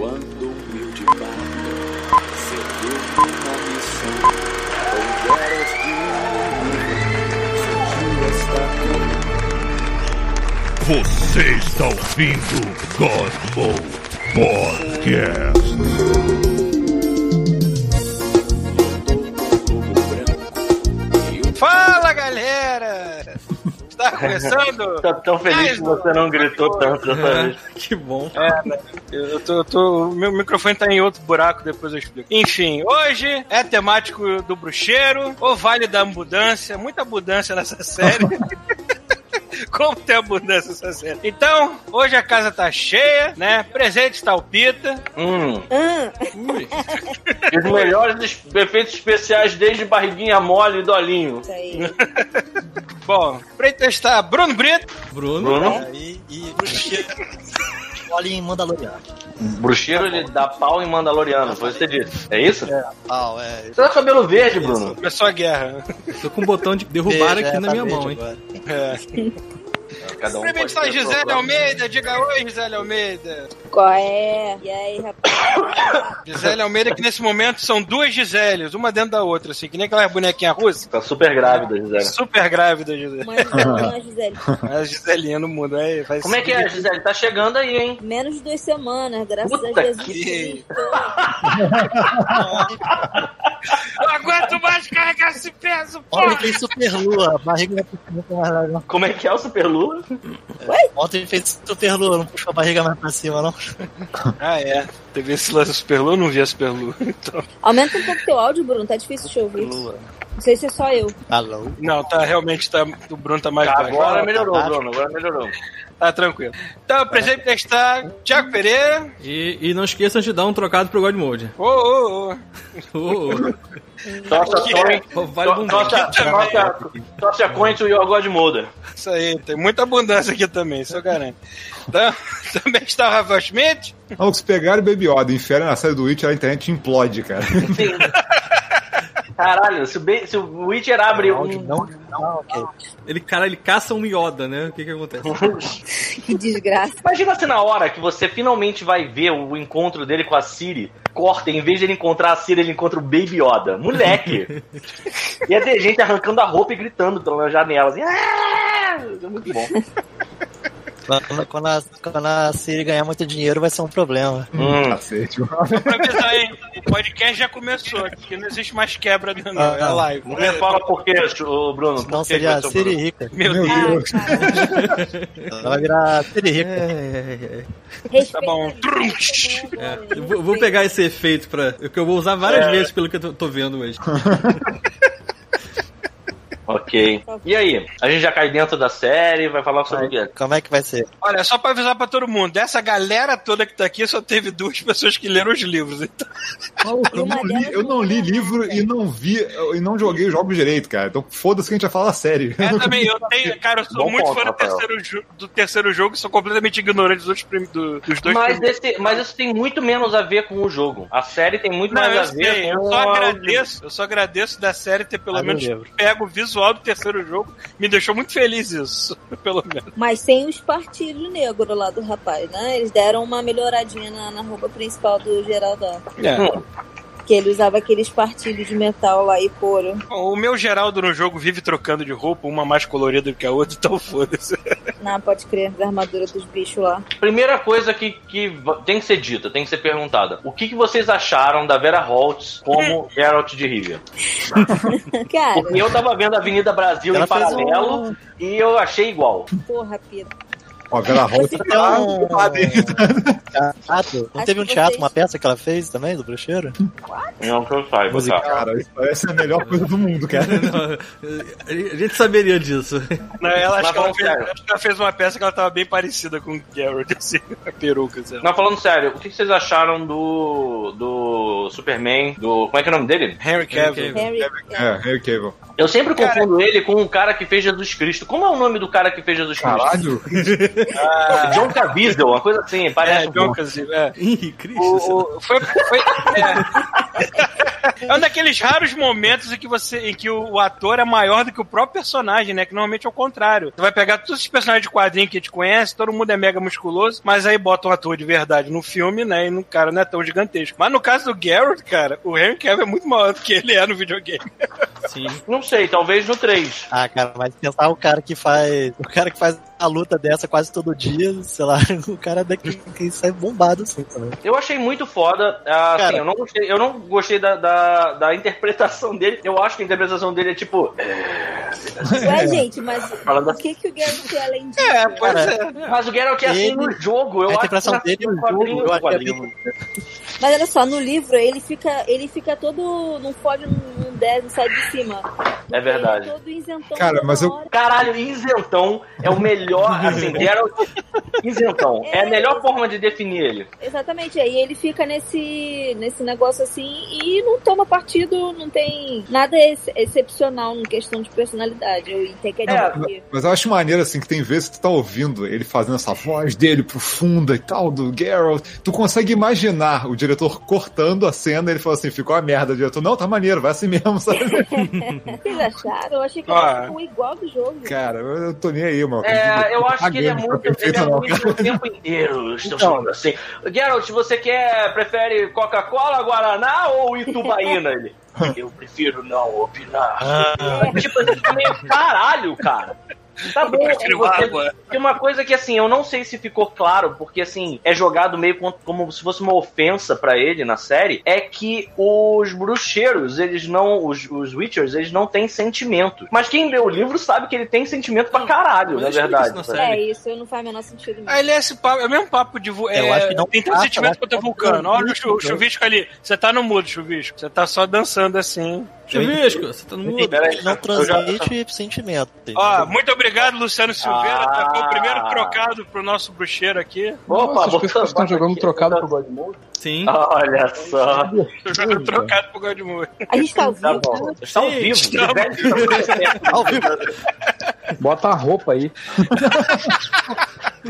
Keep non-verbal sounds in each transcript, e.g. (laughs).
Quando humilde bardo seguiu uma missão, houveras de um Você está ouvindo Godmo Podcast. Começando? (laughs) Tô tão feliz que você não gritou tanto dessa (laughs) vez. Que bom. É, né? eu tô, eu tô- o meu microfone tá em outro buraco, depois eu explico. Enfim, hoje é temático do bruxeiro, o Vale da Abundância, muita abundância nessa (laughs) série. (laughs) Como tem abundância nessa série. Então, hoje a casa tá cheia, né? Presente tá o Pita. Hum. Ah, (laughs) E os melhores es- efeitos especiais desde barriguinha mole e dolinho. isso aí. (laughs) Bom, pra testar Bruno Brito. Bruno. Bruno, E, e bruxeiro. Olha em Mandaloriano. bruxeiro ele dá pau em Mandaloriano, foi o que você disse. É isso? Ah, é. Você tá com cabelo verde, Bruno? Começou a guerra. Tô com um botão de derrubar aqui na tá minha mão, hein? agora. É. (laughs) Cada um pode sua Gisele Almeida, diga oi, Gisele Almeida. Qual é? E aí, rapaz? (coughs) Gisele Almeida, que nesse momento são duas Giseles, uma dentro da outra, assim, que nem aquela bonequinha russa. Tá super grávida, Gisele. Super grávida, Gisele. Mãe Gisele, (laughs) Gisele. A Giselinha no mundo, aí vai Como é que é, Gisele? Tá chegando aí, hein? Menos de duas semanas, graças Puta a Jesus que-. Não aguento mais carregar esse peso, Ontem porra! fez super lua, a barriga não. Como é que é o Super Lula? Ontem fez super lua, não puxou a barriga mais pra cima, não. Ah, é. Teve esse lance Superlu, eu não vi a Superlu. (laughs) Então, Aumenta um pouco teu áudio, Bruno, tá difícil de te ouvir. Lua. Não sei se é só eu. Alô? não, tá, realmente, tá, o Bruno tá mais baixo. Agora melhorou, tá Bruno, agora melhorou. Tá tranquilo. Então, presente está Tiago Pereira. E, e não esqueçam de dar um trocado pro God Mode. Ô, ô, ô. Ô. (laughs) Tocha Que coin, to- your God. Isso aí, tem muita abundância aqui também, isso eu garanto. Também está o Rafael Schmidt. Não, se pegaram o Baby Yoda e enfiaram na série do Witch, a internet implode, cara. Sim. Caralho, se o, Be- se o Witcher abre Áudio um... não, não, ok. Ele, cara, ele caça um Yoda, né? O que que acontece? (laughs) Que desgraça. Imagina se na hora que você finalmente vai ver o encontro dele com a Siri, corta, em vez de ele encontrar a Siri, ele encontra o Baby Yoda. Moleque! (laughs) Ia ter gente arrancando a roupa e gritando pela janela, assim. "Ah!" É muito bom. Quando, quando, a, quando a Siri ganhar muito dinheiro, vai ser um problema. Hum. Cacete. Pra avisar, hein? O podcast já começou aqui, não existe mais quebra, não, não é Ah, live. Não me fala por quê, Bruno. Não seria a Siri Bruno? rica. Meu Meu Deus. Deus. (laughs) Ela vai virar Siri rica. É, Tá a gente, tá bom, é, eu vou, vou pegar esse efeito pra. Que eu vou usar várias vezes pelo que eu tô, tô vendo hoje. (laughs) Ok. (laughs) E aí? A gente já cai dentro da série, vai falar sobre o quê? Como é que vai ser? Olha, só pra avisar pra todo mundo, dessa galera toda que tá aqui, só teve duas (laughs) pessoas que leram os livros. Então, Eu não li, eu não li livro e não vi e não joguei os jogos direito, cara. Então foda-se que a gente vai falar sério. é, (laughs) também, eu tenho, cara, eu sou Bom muito ponto, fã do terceiro, do terceiro jogo, sou completamente ignorante dos, outros prim- do- dos dois Mas, primeiros. esse, mas isso tem muito menos a ver com o jogo. A série tem muito Não, mais a ver sei, eu com só agradeço, eu só agradeço da série ter pelo Ah, no menos pego o visual do terceiro jogo. Me deixou muito feliz isso, (laughs) pelo menos. Mas sem os partilhos negros lá do rapaz, né? Eles deram uma melhoradinha na, na roupa principal do Geraldão. Hum. Que ele usava aqueles partilhos de metal lá e couro. O meu Geraldo no jogo vive trocando de roupa, uma mais colorida do que a outra, (laughs) então foda-se. Não, pode crer, da armadura dos bichos lá. Primeira coisa que, que tem que ser dita, tem que ser perguntada. O que, que vocês acharam da Vera Holtz como (laughs) Geralt de Rivia? (laughs) Cara, Porque eu tava vendo a Avenida Brasil Ela em paralelo um- e eu achei igual. porra, Pita. Ó, Vera Tem tá um-. Teatro? Não teve um teatro, vocês- uma peça que ela fez também, do bruxeiro? Não que eu saiba, Musical. tá? Cara, isso parece a melhor coisa do mundo, cara. (laughs) Não, a gente saberia disso. Não, ela, acho, que ela fez, acho que ela fez uma peça que ela tava bem parecida com o Geralt, assim, a peruca, assim. Não, falando sério, o que vocês acharam do. do Superman, do. Como é que é o nome dele? Henry Cavill. Henry. É, Harry Cable. Eu sempre Cara- confundo ele com o cara que fez Jesus Cristo. Como é o nome do cara que fez Jesus Cristo? Caralho. (laughs) John Caviezel, uma coisa assim, parece É, John Cavill, é. Ih, Cristo. O, o- foi, foi, é. É um daqueles raros momentos em que você, em que o, o ator é maior do que o próprio personagem, né? Que normalmente é o contrário. Você vai pegar todos os personagens de quadrinho que a gente conhece, todo mundo é mega musculoso, mas aí bota um ator de verdade no filme, né? E no cara não é tão gigantesco. Mas no caso do Garrett, cara, o Henry Cavill é muito maior do que ele é no videogame. Sim. Não sei, talvez no 3. Ah, cara, mas pensar o cara que faz. O cara que faz a luta dessa quase todo dia, sei lá, (laughs) o cara daqui que sai bombado assim também. Eu achei muito foda. ah, assim, Cara. eu não gostei, eu não gostei da, da, da interpretação dele. Eu acho que a interpretação dele é tipo. (laughs) Ué, gente, mas Falando o que, que o Garrett tem além disso? É, pois Cara, é. Mas o Geralt é assim no jogo. Eu a acho interpretação que dele no quadrinho, jogo, eu acho que é quadrinho. Mas olha só, no livro ele fica, ele fica todo. Não pode, não, não sai de cima. É verdade. Ele é todo isentão. Cara, mas eu- hora. Caralho, isentão é o melhor. (laughs) Assim, Geralt. Isentão. É a melhor forma de definir ele. Exatamente, aí ele fica nesse, nesse negócio assim e não toma partido, não tem nada ex- excepcional em questão de personalidade. Eu entendo que é É, de- Mas eu acho maneiro, assim, que tem vezes que tu tá ouvindo ele fazendo essa voz dele profunda e tal, do Geralt. Tu consegue imaginar o diretor cortando a cena e ele fala assim: ficou a merda, diretor. Não, tá maneiro, vai assim mesmo, (laughs) sabe? (laughs) Vocês acharam? Eu achei que Ah. ele ficou igual do jogo. Cara, eu eu tô nem aí, mano. É, eu acho que ele é muito. Ele perfeito, é muito o tempo inteiro. Estou Então. falando assim. Geralt, você quer. Prefere Coca-Cola, Guaraná ou Itubaína? Ele. (laughs) Eu prefiro não opinar. Tipo, ele fica meio caralho, cara. Tá bom, prefiro você- água. Tem uma coisa que assim, eu não sei se ficou claro, porque assim, é jogado meio com- como se fosse uma ofensa pra ele na série, é que os bruxeiros, eles não, os, os Witchers, eles não têm sentimento. Mas quem lê o livro sabe que ele tem sentimento pra caralho, na verdade. isso na. É, isso não faz o menor sentido mesmo. Aí ele é esse papo, é o mesmo papo de. vo- Eu é, acho que não tem tanto sentimento quanto é acho que vulcano. Olha o, o chuvisco ali. Você tá no mudo, chuvisco. Você tá só dançando assim. Chuvisco, você tá no mudo. Não transmite sentimento. Ó, muito obrigado, Luciano Silveira. Ah. Tá, foi o primeiro trocado pro nosso bruxeiro aqui. Opa, Nossa, as pessoas estão jogando aqui. trocado pro God Mode. Sim. Olha só. Jogando trocado pro Godmode. A gente tá ao Tá vivo. bom. Está ao Sim, vivo. estamos. (laughs) Ao vivo. Bota a roupa aí.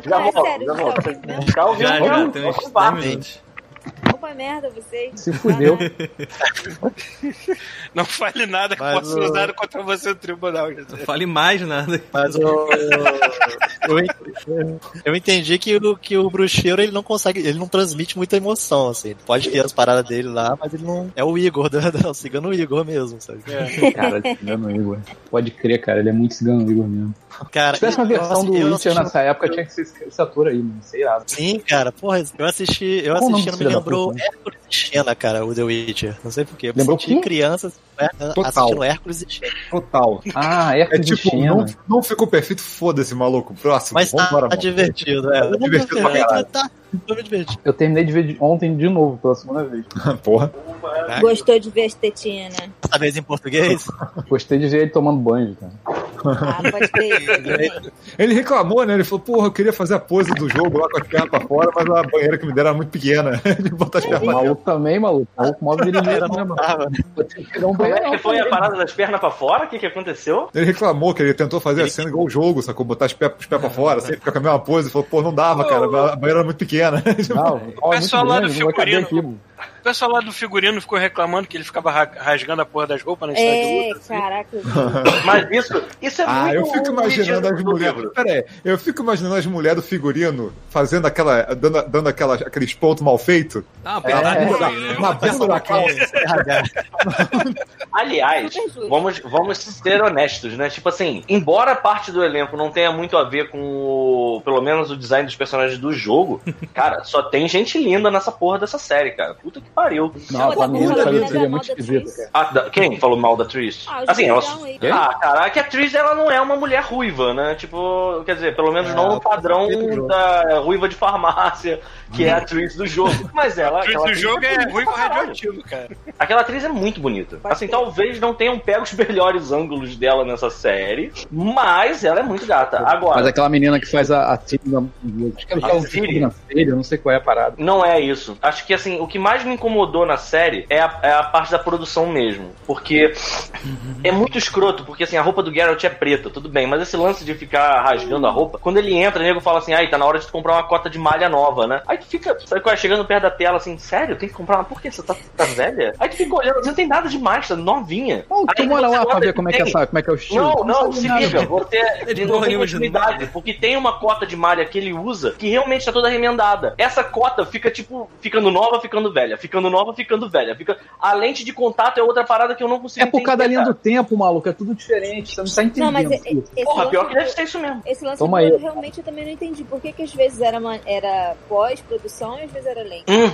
Já Ah, volto, já tá volto. ao vivo mesmo? Tá ao vivo, Já, já. já, tem uns Vamos lá. 10 minutos. Opa, merda, vocês. Se fudeu. (laughs) Não fale nada que Mas possa ser o- usado contra você no tribunal. Não fale mais nada. Mas o. (laughs) Eu, en- eu entendi que o, que o bruxeiro ele não consegue, ele não transmite muita emoção, assim. Ele pode ter as paradas dele lá, mas ele não. É o Igor, (laughs) da, da, o cigano Igor mesmo, sabe? Cara, cigano Igor. Pode crer, cara. Ele é muito cigano Igor mesmo. Cara, Se tivesse uma versão do Witcher assisti- nessa época, tinha que ser esse ator aí, mano. Sei lá. Sim, cara, porra, eu assisti, eu assisti, não lembrou puta? Hércules e Xena, cara, o The Witcher. Não sei porquê. Lembrou senti quem? criança Total. assistindo Hércules e Xena. Total. Ah, É Hércules e tipo, Xena. não, não ficou perfeito, foda-se, maluco. Próximo. Mas tá, Vambora, tá divertido, é. divertido pra caralho. Tá, me divertindo. Eu terminei de ver de- ontem de novo, pela segunda vez. (laughs) Porra. Gostou de ver as tetinhas, né? Dessa vez em português? Gostei de ver ele tomando banho, cara. Ah, pode também. (laughs) Ele reclamou, né? Ele falou, porra, eu queria fazer a pose do jogo lá com as pernas pra fora, mas a banheira que me deram era muito pequena. (laughs) De botar as pernas O maluco também, maluco. O maluco (laughs) mal dirigido, Era né, não tava. Que um é que foi a parada das pernas pra fora? O que, que aconteceu? Ele reclamou que ele tentou fazer a cena igual o jogo, sacou? Botar os pés, os pés pra fora, assim, ficar com a mesma pose. Ele falou, pô, não dava, cara, a banheira era muito pequena. Não, (laughs) o pessoal lá do não O pessoal lá do figurino ficou reclamando que ele ficava ra- rasgando a porra das roupas na história de É, assim. caraca. (laughs) Mas isso, isso é Ah, muito eu fico imaginando as mulheres. Pera aí, eu fico imaginando as mulheres do figurino fazendo aquela. dando, dando aquela, aqueles pontos mal feitos. Uma pedrada É. né? Na bunda da calça. (laughs) Aliás, Super justo. vamos, vamos ser honestos, né? Tipo assim, embora parte do elenco não tenha muito a ver com o, pelo menos o design dos personagens do jogo, (laughs) cara, só tem gente linda nessa porra dessa série, cara. Puta que pariu. Não, a tá da falando seria da muito esquisita, cara. Ah, quem falou mal da Tris? Ah, assim, ela. Ah, cara, que a Tris ela não é uma mulher ruiva, né? Tipo, quer dizer, pelo menos É, não no tá padrão da ruiva de farmácia, que é a Tris do jogo. (laughs) Mas ela. O aquela do atriz jogo é pra caralho. radioativo, cara. Aquela atriz é muito bonita. Assim, ser. talvez não tenham pego os (laughs) melhores ângulos dela nessa série, mas ela é muito gata. Agora, Mas aquela menina que faz a, a Acho que ela A eu não sei qual é a parada. não é isso. Acho que assim, o que mais me incomodou na série é a, é a parte da produção mesmo. Porque é muito escroto, porque assim, a roupa do Geralt é preta, tudo bem, mas esse lance de ficar rasgando a roupa, quando ele entra, o nego fala assim, ai, tá na hora de tu comprar uma cota de malha nova, né? Aí tu fica, sabe qual é? Chegando perto da tela assim, sério, tem que comprar uma, por quê? Você tá, tá velha? Aí tu fica olhando, você não tem nada demais, tá novinha. Bom, tu mora lá pra ver como é que, é, essa- como é que é o estilo. não, não, sabe se nada. liga, você (laughs) de não tem continuidade, porque tem uma cota de malha que ele usa que realmente tá toda remendada. Essa cota fica, tipo, ficando nova, ficando velha, ficando nova, ficando velha. Fica... A lente de contato é outra parada que eu não consigo É por causa da entender, linha do tempo, maluco. É tudo diferente. Você não tá entendendo. Não, mas filho. esse Porra, pior que deve ser isso mesmo. Esse lance Toma do- realmente eu também não entendi. Por que, que às vezes era, era pós-produção e às vezes era lente? Hum,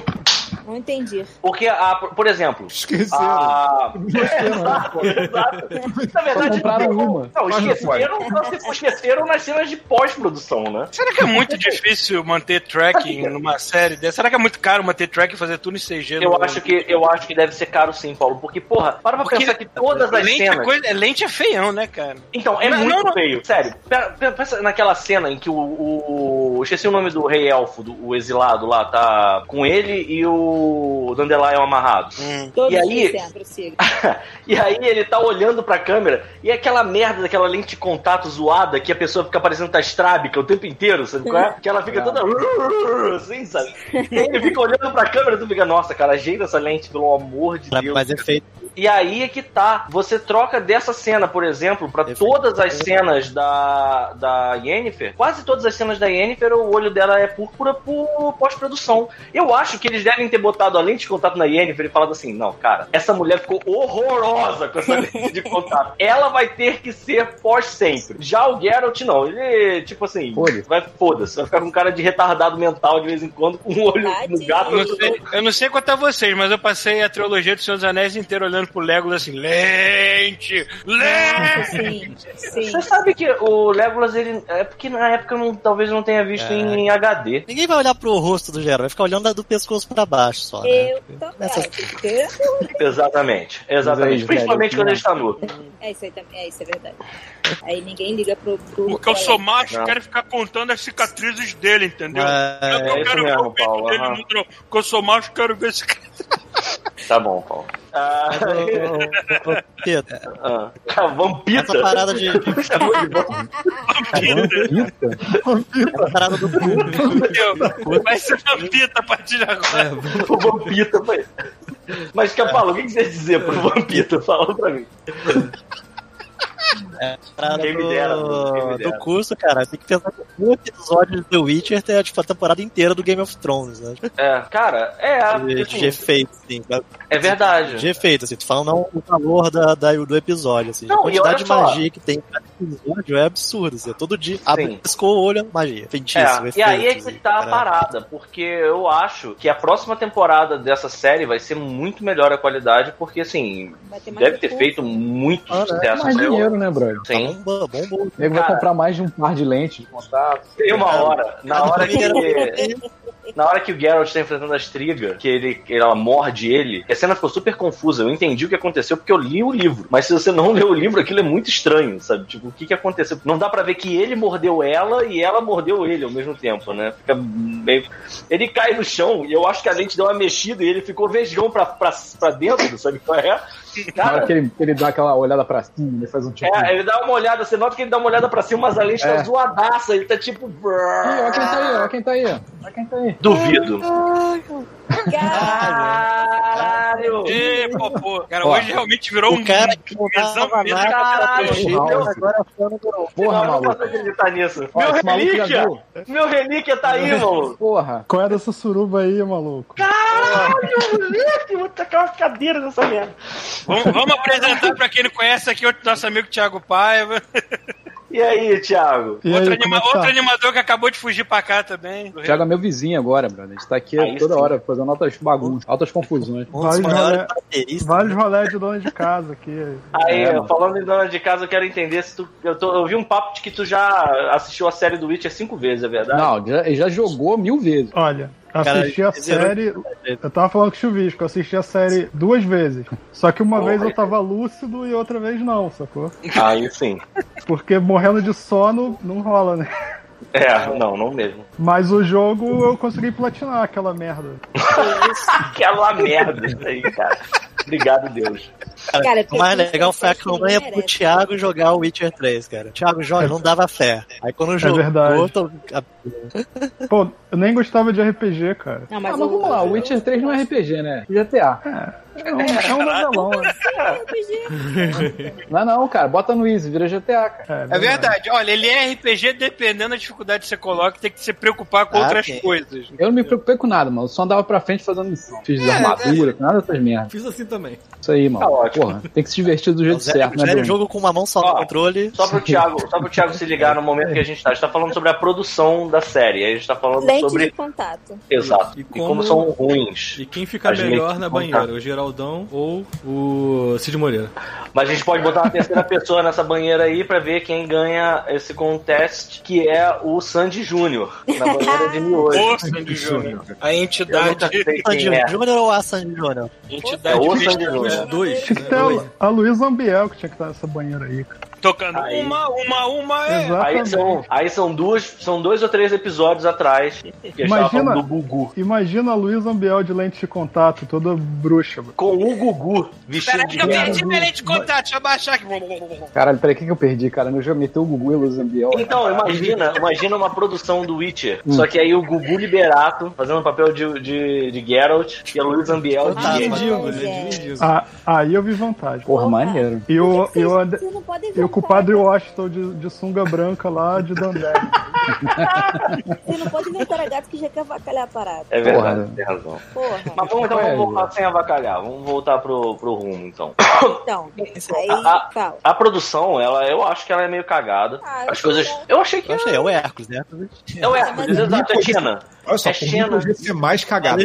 Não entendi. porque, a, por exemplo, Esqueceram. a... Né? Exato, exato. Na verdade, compraram não, uma. Não, esqueceram, esqueceram nas cenas de pós-produção, né? Será que é muito difícil manter tracking numa série dessa? Será que é muito caro manter tracking e fazer tudo em CG? Eu no- acho que eu acho que deve ser caro sim, Paulo, porque porra, para pra Porque pensar que todas as lente, é cenas coisa, lente é feião, né, cara? Então, é Não, muito não. feio. Sério, pensa naquela cena em que o, o. Esqueci o nome do rei elfo, do, o exilado lá, tá com ele e o Dandelion amarrado. Todos E aí-. (laughs) E aí ele tá olhando pra câmera e é aquela merda daquela lente de contato zoada que a pessoa fica parecendo tá estrábica o tempo inteiro, sabe qual é? Que ela fica toda (laughs) assim, sabe? E aí ele fica olhando pra câmera e tu fica, nossa, cara, ajeita essa lente, pelo amor de Pra Deus. mais efeito. E aí é que tá. Você troca dessa cena, por exemplo, pra Perfeito. todas as cenas da, da Yennefer. Quase todas as cenas da Yennefer, o olho dela é púrpura por pós-produção. Eu acho que eles devem ter botado a lente de contato na Yennefer e falado assim: não, cara, essa mulher ficou horrorosa com essa (laughs) lente de contato. Ela vai ter que ser pós sempre. Já o Geralt, não. Ele, tipo assim, Foda-se. vai foda-se. Vai ficar com cara de retardado mental de vez em quando, com um olho no Tadinho. gato. Eu não, sei, eu não sei quanto a vocês, mas eu passei a trilogia do Senhor dos Anéis inteiro olhando pro Legolas assim, lente, lente. Sim, sim. Você sabe que o Legolas, ele. É porque na época eu não, talvez não tenha visto em HD. Ninguém vai olhar pro rosto do Geralt, vai ficar olhando do pescoço pra baixo só, né? Eu também. Essas- É, Exatamente, exatamente. Principalmente quando ele está nu. é isso aí também, é isso, é verdade. Aí ninguém liga pro. pro Porque eu sou macho, Não. quero ficar contando as cicatrizes dele, entendeu? É, eu não é quero ver mesmo, o peito Paulo, dele não. Porque eu sou macho, quero ver cara. Tá bom, Paulo. Ah, ô, Pedro, ah, vampita. essa parada de. (laughs) Chamou de vampita. Essa parada do cu. Vai ser vampita a partir de agora. O vampita. Mas, que Paulo, o que que você ia dizer pro vampita? Fala pra mim. (laughs) Quem me do, dera, do curso, cara. Tem que pensar que um episódio de The Witcher tem tipo, a temporada inteira do Game of Thrones, né? É, cara, é. De, assim, de efeito, assim. é verdade. De efeito, assim. Tu falando não o valor da, da- do episódio, assim. Não, a quantidade de magia que tem em cada episódio é absurdo, assim. Todo dia, abre, piscou o olho, magia. Feitiço, É, e aí é que assim, tá a parada, porque eu acho que a próxima temporada dessa série vai ser muito melhor a qualidade, porque assim, mais deve ter feito muito Ah, né? sucesso. mais Eu- dinheiro, né, brother? Sim. Bomba, bomba. O nego vai comprar mais de um par de lentes de contato. Tem uma hora, na hora que na hora que o Geralt tá enfrentando a Striga, que ele, ela morde ele, a cena ficou super confusa. Eu entendi o que aconteceu porque eu li o livro. Mas se você não (laughs) leu o livro, aquilo é muito estranho, sabe? Tipo, o que que aconteceu? Não dá pra ver que ele mordeu ela e ela mordeu ele ao mesmo tempo, né? Fica meio... Ele cai no chão e eu acho que a lente deu uma mexida e ele ficou vesgão pra, pra, pra dentro, sabe qual é? Na hora Cara, que ele, que ele dá aquela olhada pra cima, ele faz um tipo. é, ele dá uma olhada, você nota que ele dá uma olhada pra cima, mas a lente tá É. zoadaça, ele tá tipo. Ih, olha quem tá aí, olha quem tá aí. Olha quem tá aí. Duvido. Caralho! Caralho! Ê, popô. Cara, Ó, hoje realmente virou um cara que não tesão dava mesmo. nada Caralho, Porra, agora é fã do Porra, não, eu não maluco. posso acreditar nisso. Ó, Meu maluco relíquia! Meu relíquia tá aí, mano! Porra. Qual é dessa suruba aí, maluco? Caralho, relíquia! Vou tacar uma cadeira nessa merda. Vamos, vamos apresentar pra quem não conhece aqui o nosso amigo Thiago Paiva. E aí, Thiago? E outro, aí, anima- é que tá? outro animador que acabou de fugir pra cá também. Thiago é meu vizinho agora, brother. A gente tá aqui Aí toda sim. hora fazendo altas bagunças, altas confusões. Vários bateristas. Vários rolés de dono de casa aqui. Aí, É, falando em dona de casa, eu quero entender se tu. Eu, tô- eu vi um papo de que tu já assistiu a série do Witcher cinco vezes, é verdade? Não, já, ele já jogou mil vezes. Olha, Cara, assisti a zerou- série. Eu tava falando com o Chuvisco, eu assisti a série duas vezes. Só que uma Porra. vez eu tava lúcido e outra vez não, sacou? Aí sim. Porque morrendo de sono não rola, né? É, não, não mesmo. Mas o jogo eu consegui platinar aquela merda. Aquela merda isso aí, cara. Obrigado, Deus. Cara, O mais legal foi a campanha pro. Thiago jogar o Witcher 3, cara. Thiago joga, não dava fé. Aí quando jogou, verdade. tô- Pô, eu nem gostava de RPG, cara. Não, Ah, mas, mas o- vamos lá, o Witcher 3 não é RPG, né? GTA. É um, é um novelão, (laughs) né? Não, não, cara, bota no Easy, vira GTA, cara. É verdade. Olha, ele é RPG dependendo da dificuldade que você coloca, tem que se preocupar com Ah, outras coisas. Eu não me preocupei com nada, mano. Eu só andava pra frente fazendo missão. Fiz É, armadura, nada dessas merdas. Fiz assim também. Isso aí, mano. Tá ótimo. Porra, tem que se divertir do jeito zero, certo, né, zero jogo com uma mão só no Ó, controle. Só pro (laughs) Thiago, só pro Thiago se ligar no momento que a gente tá. A gente tá falando sobre a produção da série. Aí a gente tá falando Lente sobre. de contato. Exato. E E como, como- são ruins. E quem fica melhor na banheira, o Geraldão ou o Cid Moreira? Mas a gente pode botar uma terceira (laughs) pessoa nessa banheira aí pra ver quem ganha esse contest, que é o Sandy Júnior, na (laughs) banheira de miojo. Ô, Sandy Júnior. A entidade, Sandy é. Júnior ou a Sandy Júnior? entidade É o Sandy Júnior. Os dois, Tinha que né? ter a, a Luísa Ambiel que tinha que estar nessa banheira aí, cara. Tocando Aí. uma, uma, uma. É. Exatamente. Aí são, aí são duas, são dois ou três episódios atrás que a Imagina- falando do Gugu. Imagina a Luísa Ambiel de lente de contato, toda bruxa. mano. Com o Gugu vestido Peraí de que eu perdi minha lente de contato, deixa eu baixar aqui. Caralho, peraí, o que, que eu perdi, cara? Eu já meteu o Gugu e o Luzambiel. Então, imagina, imagina uma produção do Witcher. Hum. Só que aí o Gugu Liberato fazendo o papel de, de, de Geralt e a Luiz Ambiel de Ah, Yennefer. Mendigo, né? gente. De mendigo. Ah, aí eu vi vantagem. Porra, maneiro. E o, Por que e que o, vocês- Ande- vocês não podem ver e o um compadre Washington de, de sunga branca lá de Dandé. Você não pode ver o cara gato que já quer avacalhar a parada. É verdade, Porra. tem razão. Porra. Mas vamos então É, vamos voltar sem avacalhar. Vamos voltar pro, pro rumo, então. Então, (coughs) aí, Ah, fala. A produção, ela, eu acho que ela é meio cagada. Ah, eu As coisas. sei. Eu achei que. Eu achei, é o Hércules, né? É o Hércules, exato, é China. Olha só, É por Xena. podia ser mais cagado.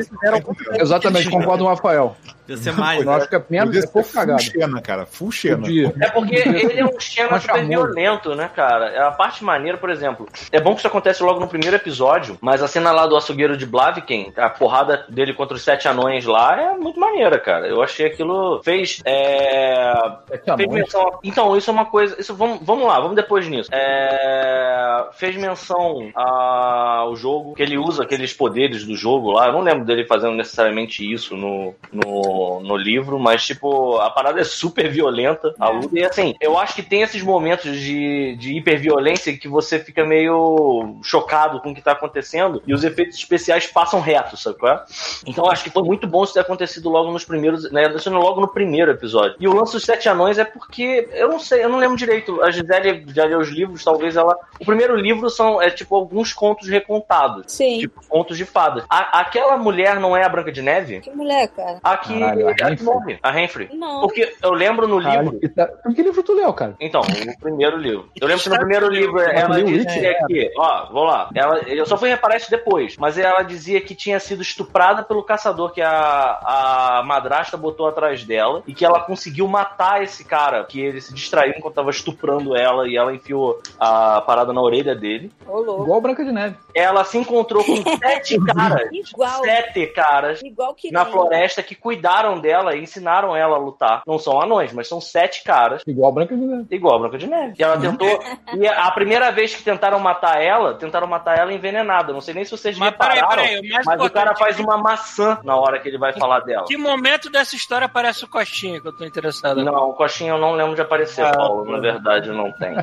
Exatamente, concordo com o Rafael. Podia ser mais, Eu né? acho que é menos é pouco cagado. Xena, cara. Full Xena. Podia. É porque ele é um Xena super violento, né, cara? A parte maneira, por exemplo, é bom que isso acontece logo no primeiro episódio, mas a cena lá do açougueiro de Blaviken, a porrada dele contra os sete anões lá é muito maneira, cara. Eu achei aquilo fez. É... Sete Fez anões. menção. Então, isso é uma coisa. Isso, vamos, vamos lá, vamos depois nisso. É, Fez menção ao jogo, que ele usa aqueles poderes do jogo lá. Eu não lembro dele fazendo necessariamente isso no, no, no livro, mas, tipo, a parada é super violenta, a luta. E assim, eu acho que tem esses momentos de, de hiperviolência que você fica meio chocado com o que tá acontecendo e os efeitos especiais passam reto, sabe qual é? Então eu acho que foi muito bom isso ter acontecido logo nos primeiros, né? Logo no primeiro episódio. E o lance dos Sete Anões é porque, eu não sei, eu não lembro direito. A Gisele já leu os livros, talvez ela. O primeiro livro são, é tipo, alguns contos recontados. Sim. Tipo, contos de fadas. A- aquela mulher não é a Branca de Neve? Que mulher, cara. A que, Caralho, a Renfrey. morre. A Renfrey. Não. Porque eu lembro no livro. Caralho, que tá- Que livro tu leu, cara? Então, no primeiro livro. Eu lembro que no primeiro livro ela dizia que, ó, vou lá. Ela, eu só fui reparar isso depois, mas ela dizia que tinha sido estuprada pelo caçador que a, a madrasta botou atrás dela e que ela conseguiu matar esse cara, que ele se distraiu enquanto tava estuprando ela e ela enfiou a parada na orelha dele. Ô, louco. Igual Branca de Neve. Ela se encontrou com sete caras, Igual. sete caras Igual que na nem. floresta que cuidaram dela e ensinaram ela a lutar. Não são anões, mas são sete caras Igual Branca de Neve. Igual a Branca de Neve. E ela tentou. E a a primeira vez que tentaram matar ela, tentaram matar ela envenenada. Não sei nem se vocês Mas peraí, repararam. peraí, mais mas o cara faz uma maçã na hora que ele vai falar dela. Que momento dessa história aparece o Costinha que eu tô interessado? Não, o Coxinha eu não lembro de aparecer, Ah, Paulo. tá. Na verdade, não tem.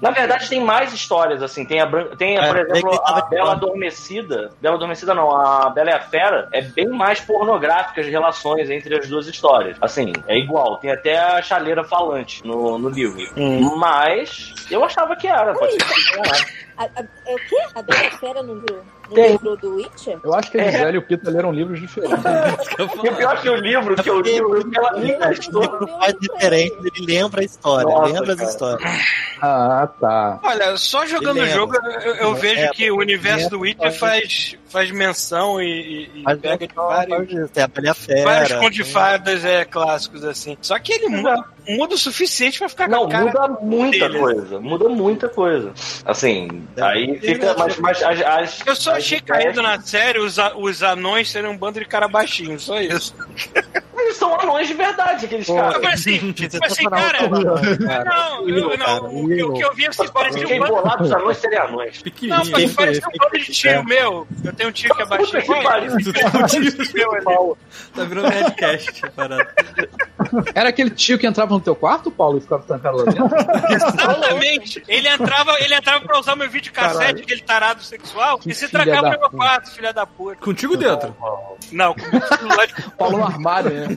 Na verdade, tem mais histórias, assim. Tem, a tem É, por exemplo, a Bela Adormecida. Bela Adormecida não, a Bela e a Fera é bem mais pornográfica as relações entre as duas histórias. Assim, é igual. Tem até a chaleira falante no, no livro. Hum. Mas eu achava que era. Pode ser que não era. A, a, é o quê? A Bela Fera no, no livro do Witcher? Eu acho que a É. Gisele e o Pita leram livros diferentes. E o pior que o livro, que eu li, o livro que ela me O emprestou. livro faz diferente, ele lembra a história, Nossa, lembra as cara. histórias. Ah, tá. Olha, só jogando o jogo eu, eu vejo É, que o universo do Witcher faz, faz menção e, e- e pega de vários, tem a Bela Fera. vários fadas é, clássicos assim. Só que ele muda, muda o suficiente pra ficar com Não, a cara. muda muita dele. coisa. Muda muita coisa. Assim, É. aí fica. Mas, mas as, as- Eu só as achei caído na série os, os anões serem um bando de cara baixinho, só isso. Mas eles são anões de verdade, aqueles Pô, caras. Mas assim, tipo assim, cara. Não, eu, não, o, que- o que eu vi assim, parece um bando. bolado os anões serem anões. Não, Pequenininho. mas parece um bando de tio meu. Eu tenho um tio que é baixinho. Que. Tu tem um tio, Meu ali. tá virando Redcast, a parada. Era aquele tio que entrava no teu quarto, Paulo, e ficava trancado lá dentro? Exatamente. Ele entrava, ele entrava pra usar meu videocassete, aquele tarado sexual, e se trancava no meu puta. quarto, filha da puta. Contigo dentro. Não, com o (laughs) Paulo no armário, né?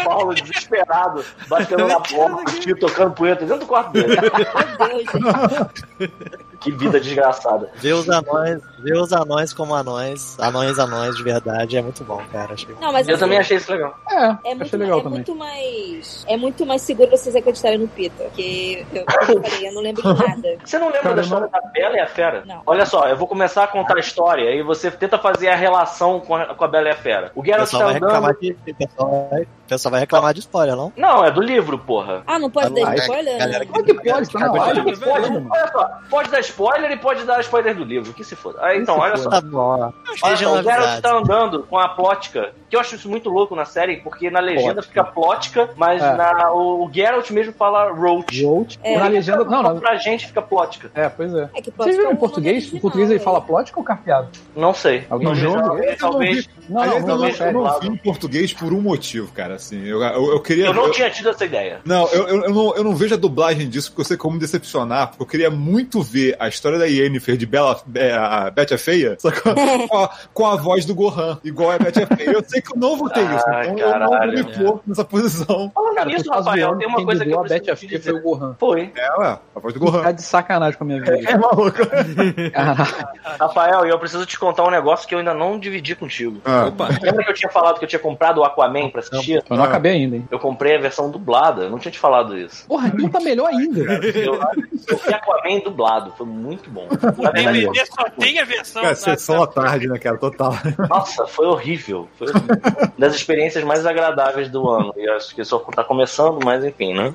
o Paulo desesperado, batendo na porta, o tio tocando punheta dentro do quarto dele. (laughs) Meu Deus, gente. Que vida desgraçada. Ver os anões, ver os anões como anões, anões, anões de verdade, é muito bom, cara. Achei... Não, mas Eu assim, também achei isso legal. É, É muito, achei legal é também. muito mais. É muito mais seguro vocês acreditarem no Pita. Porque eu, eu falei, eu não lembro de nada. (laughs) Você não lembra Cara, da história da Bela e a Fera? Não. Olha só, eu vou começar a contar a história e você tenta fazer a relação com a, com a Bela e a Fera. O Geralt tá reclamar andando. de, o pessoal vai, o pessoal vai reclamar de spoiler, não? Não, é do livro, porra. Ah, não pode Ah, dar spoiler? galera, que pode? Tá na live. Olha só, pode dar spoiler e pode dar spoiler do livro, que se foda. Aí, então, olha só. Tá bom. Olha só, o Geralt tá andando com a plótica, que eu acho isso muito louco na série, porque na legenda fica plótica, mas É. na, o, o Geralt mesmo fala roach. Jolt. É. Na legenda. Não, não. Pra gente fica plótica. É, pois é. É Vocês viram ficar em português? Em português ele fala plótica ou carpeado? Não sei. Alguém No viu? jogo? Talvez, talvez. Não, Aliás, não, eu, não, eu não vi em português por um motivo, cara. Assim, eu, eu, eu queria. Eu não eu- tinha tido essa ideia. Não, eu, eu, eu não, eu não vejo a dublagem disso porque eu sei como me decepcionar, porque eu queria muito ver a história da Yennefer de Bela, é, a Betty a Feia, só com, a- (laughs) com, a, com a voz do Gohan, igual a Betty a Feia. Eu sei que eu não vou ter (laughs) isso, Ah, então eu não vou caralho. me pôr nessa posição. Falando Cara, nisso, Rafael, tem uma quem coisa que eu a Betty a Feia foi o. Gohan. Foi. É, ué, a voz do Gohan. Tá de sacanagem com a minha (laughs) vida. É maluco. Caralho. Rafael, e eu preciso te contar um negócio que eu ainda não dividi contigo. Ah, Opa. Lembra que eu tinha falado que eu tinha comprado o Aquaman pra assistir? Eu não acabei ainda, hein? Eu comprei a versão dublada, eu não tinha te falado isso. Porra, então tá melhor ainda. Eu, (laughs) eu vi Aquaman dublado, foi muito bom. O DVD só tem a versão. cara, sessão à tarde, né, cara? Total. Nossa, foi horrível. Foi das experiências mais agradáveis do ano. E eu acho que só tá começando, mas enfim, né?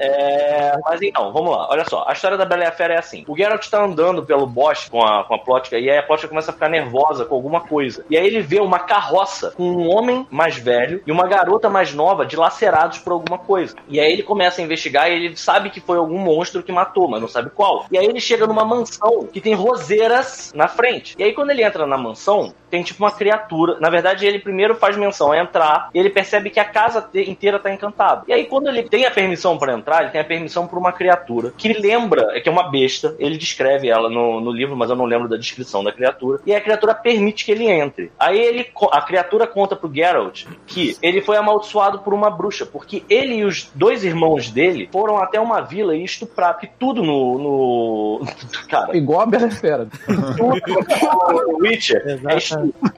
É, mas então, vamos lá. Olha só, a história da Bela e a Fera é assim. O Geralt tá andando pelo bosque com a, com a Plótica, e aí a Plótica começa a ficar nervosa com alguma coisa. E aí ele vê uma carroça com um homem mais velho e uma garota mais nova dilacerados por alguma coisa. E aí ele começa a investigar e ele sabe que foi algum monstro que matou, mas não sabe qual. E aí ele chega numa mansão que tem roseiras na frente. E aí quando ele entra na mansão, tem tipo uma criatura. Na verdade, ele primeiro faz menção a entrar e ele percebe que a casa te- inteira tá encantada. E aí, quando ele tem a permissão para entrar, ele tem a permissão por uma criatura que lembra, é que é uma besta. Ele descreve ela no, no livro, mas eu não lembro da descrição da criatura. E a criatura permite que ele entre. Aí ele, co- a criatura conta pro Geralt que ele foi amaldiçoado por uma bruxa, porque ele e os dois irmãos dele foram até uma vila e estupraram. Porque tudo no. no... (laughs) Cara, Igual a Bela Fera. o Witcher é.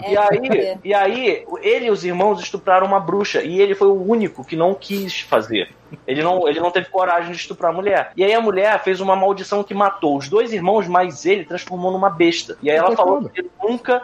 É, E aí, é. e aí, ele e os irmãos estupraram uma bruxa. E ele foi o único que não quis fazer. Ele não, ele não teve coragem de estuprar a mulher. E aí a mulher fez uma maldição que matou os dois irmãos, mas ele transformou numa besta. E aí ela falou que ele nunca.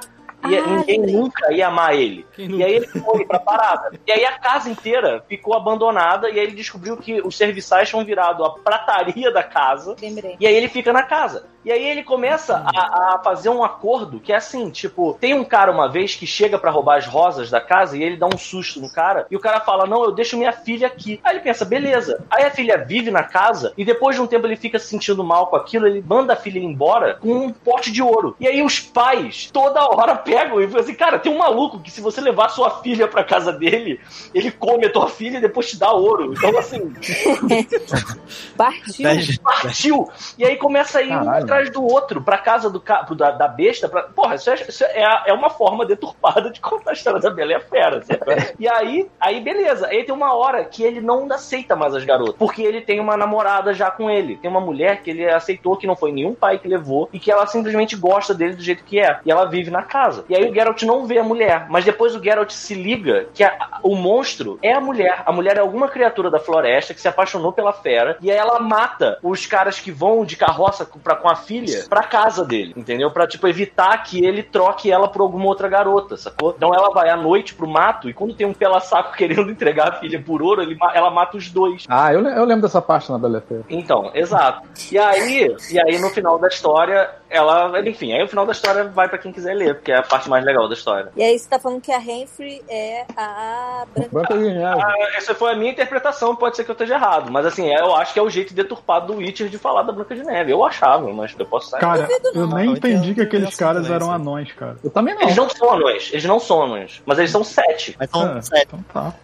Ia- Ah, ninguém lembrei. nunca ia amar ele. E aí ele foi pra parada. E aí a casa inteira ficou abandonada. E aí ele descobriu que os serviçais tinham virado a prataria da casa. Lembrei. E aí ele fica na casa. E aí ele começa a, a fazer um acordo que é assim, tipo, tem um cara uma vez que chega pra roubar as rosas da casa e ele dá um susto no cara, e o cara fala: "Não, eu deixo minha filha aqui". Aí ele pensa: "Beleza". Aí a filha vive na casa e depois de um tempo ele fica se sentindo mal com aquilo, ele manda a filha embora com um pote de ouro. E aí os pais toda hora (laughs) pegam e falam assim: "Cara, tem um maluco que se você levar sua filha pra casa dele, ele come a tua filha e depois te dá ouro". Então assim, (laughs) Partiu. Partiu. E aí começa a ir um Caralho. Atrás do outro pra casa do ca... da, da besta. Pra... Porra, isso, é, isso é, é uma forma deturpada de (laughs) contar a história da Bela e a Fera. sabe? E aí, aí, beleza. Aí tem uma hora que ele não aceita mais as garotas. Porque ele tem uma namorada já com ele. Tem uma mulher que ele aceitou que não foi nenhum pai que levou e que ela simplesmente gosta dele do jeito que é. E ela vive na casa. E aí o Geralt não vê a mulher. Mas depois o Geralt se liga que a- o monstro é a mulher. A mulher é alguma criatura da floresta que se apaixonou pela fera. E aí ela mata os caras que vão de carroça com- pra, com a filha pra casa dele. Entendeu? Pra, tipo, evitar que ele troque ela por alguma outra garota, sacou? Então ela vai à noite pro mato e quando tem um pela-saco (laughs) querendo entregar a filha por ouro, ele ela mata os dois. Ah, eu, eu lembro dessa parte na Bela Fera. Então, exato. E aí, e aí no final da história, ela, enfim, aí o final da história vai pra quem quiser ler, porque é a parte mais legal da história. E aí você tá falando que a Renfrey é a Branca. De Neve. Ah, essa foi a minha interpretação, pode ser que eu esteja errado, mas assim, eu acho que é o jeito deturpado do Witcher de falar da Branca de Neve. Eu achava, mas eu posso estar Cara, eu nem Eu entendi que aqueles caras eram anões, cara. Eu também não. Eles não são anões, eles não são anões, mas eles são sete. Mas são É, sete. então tá.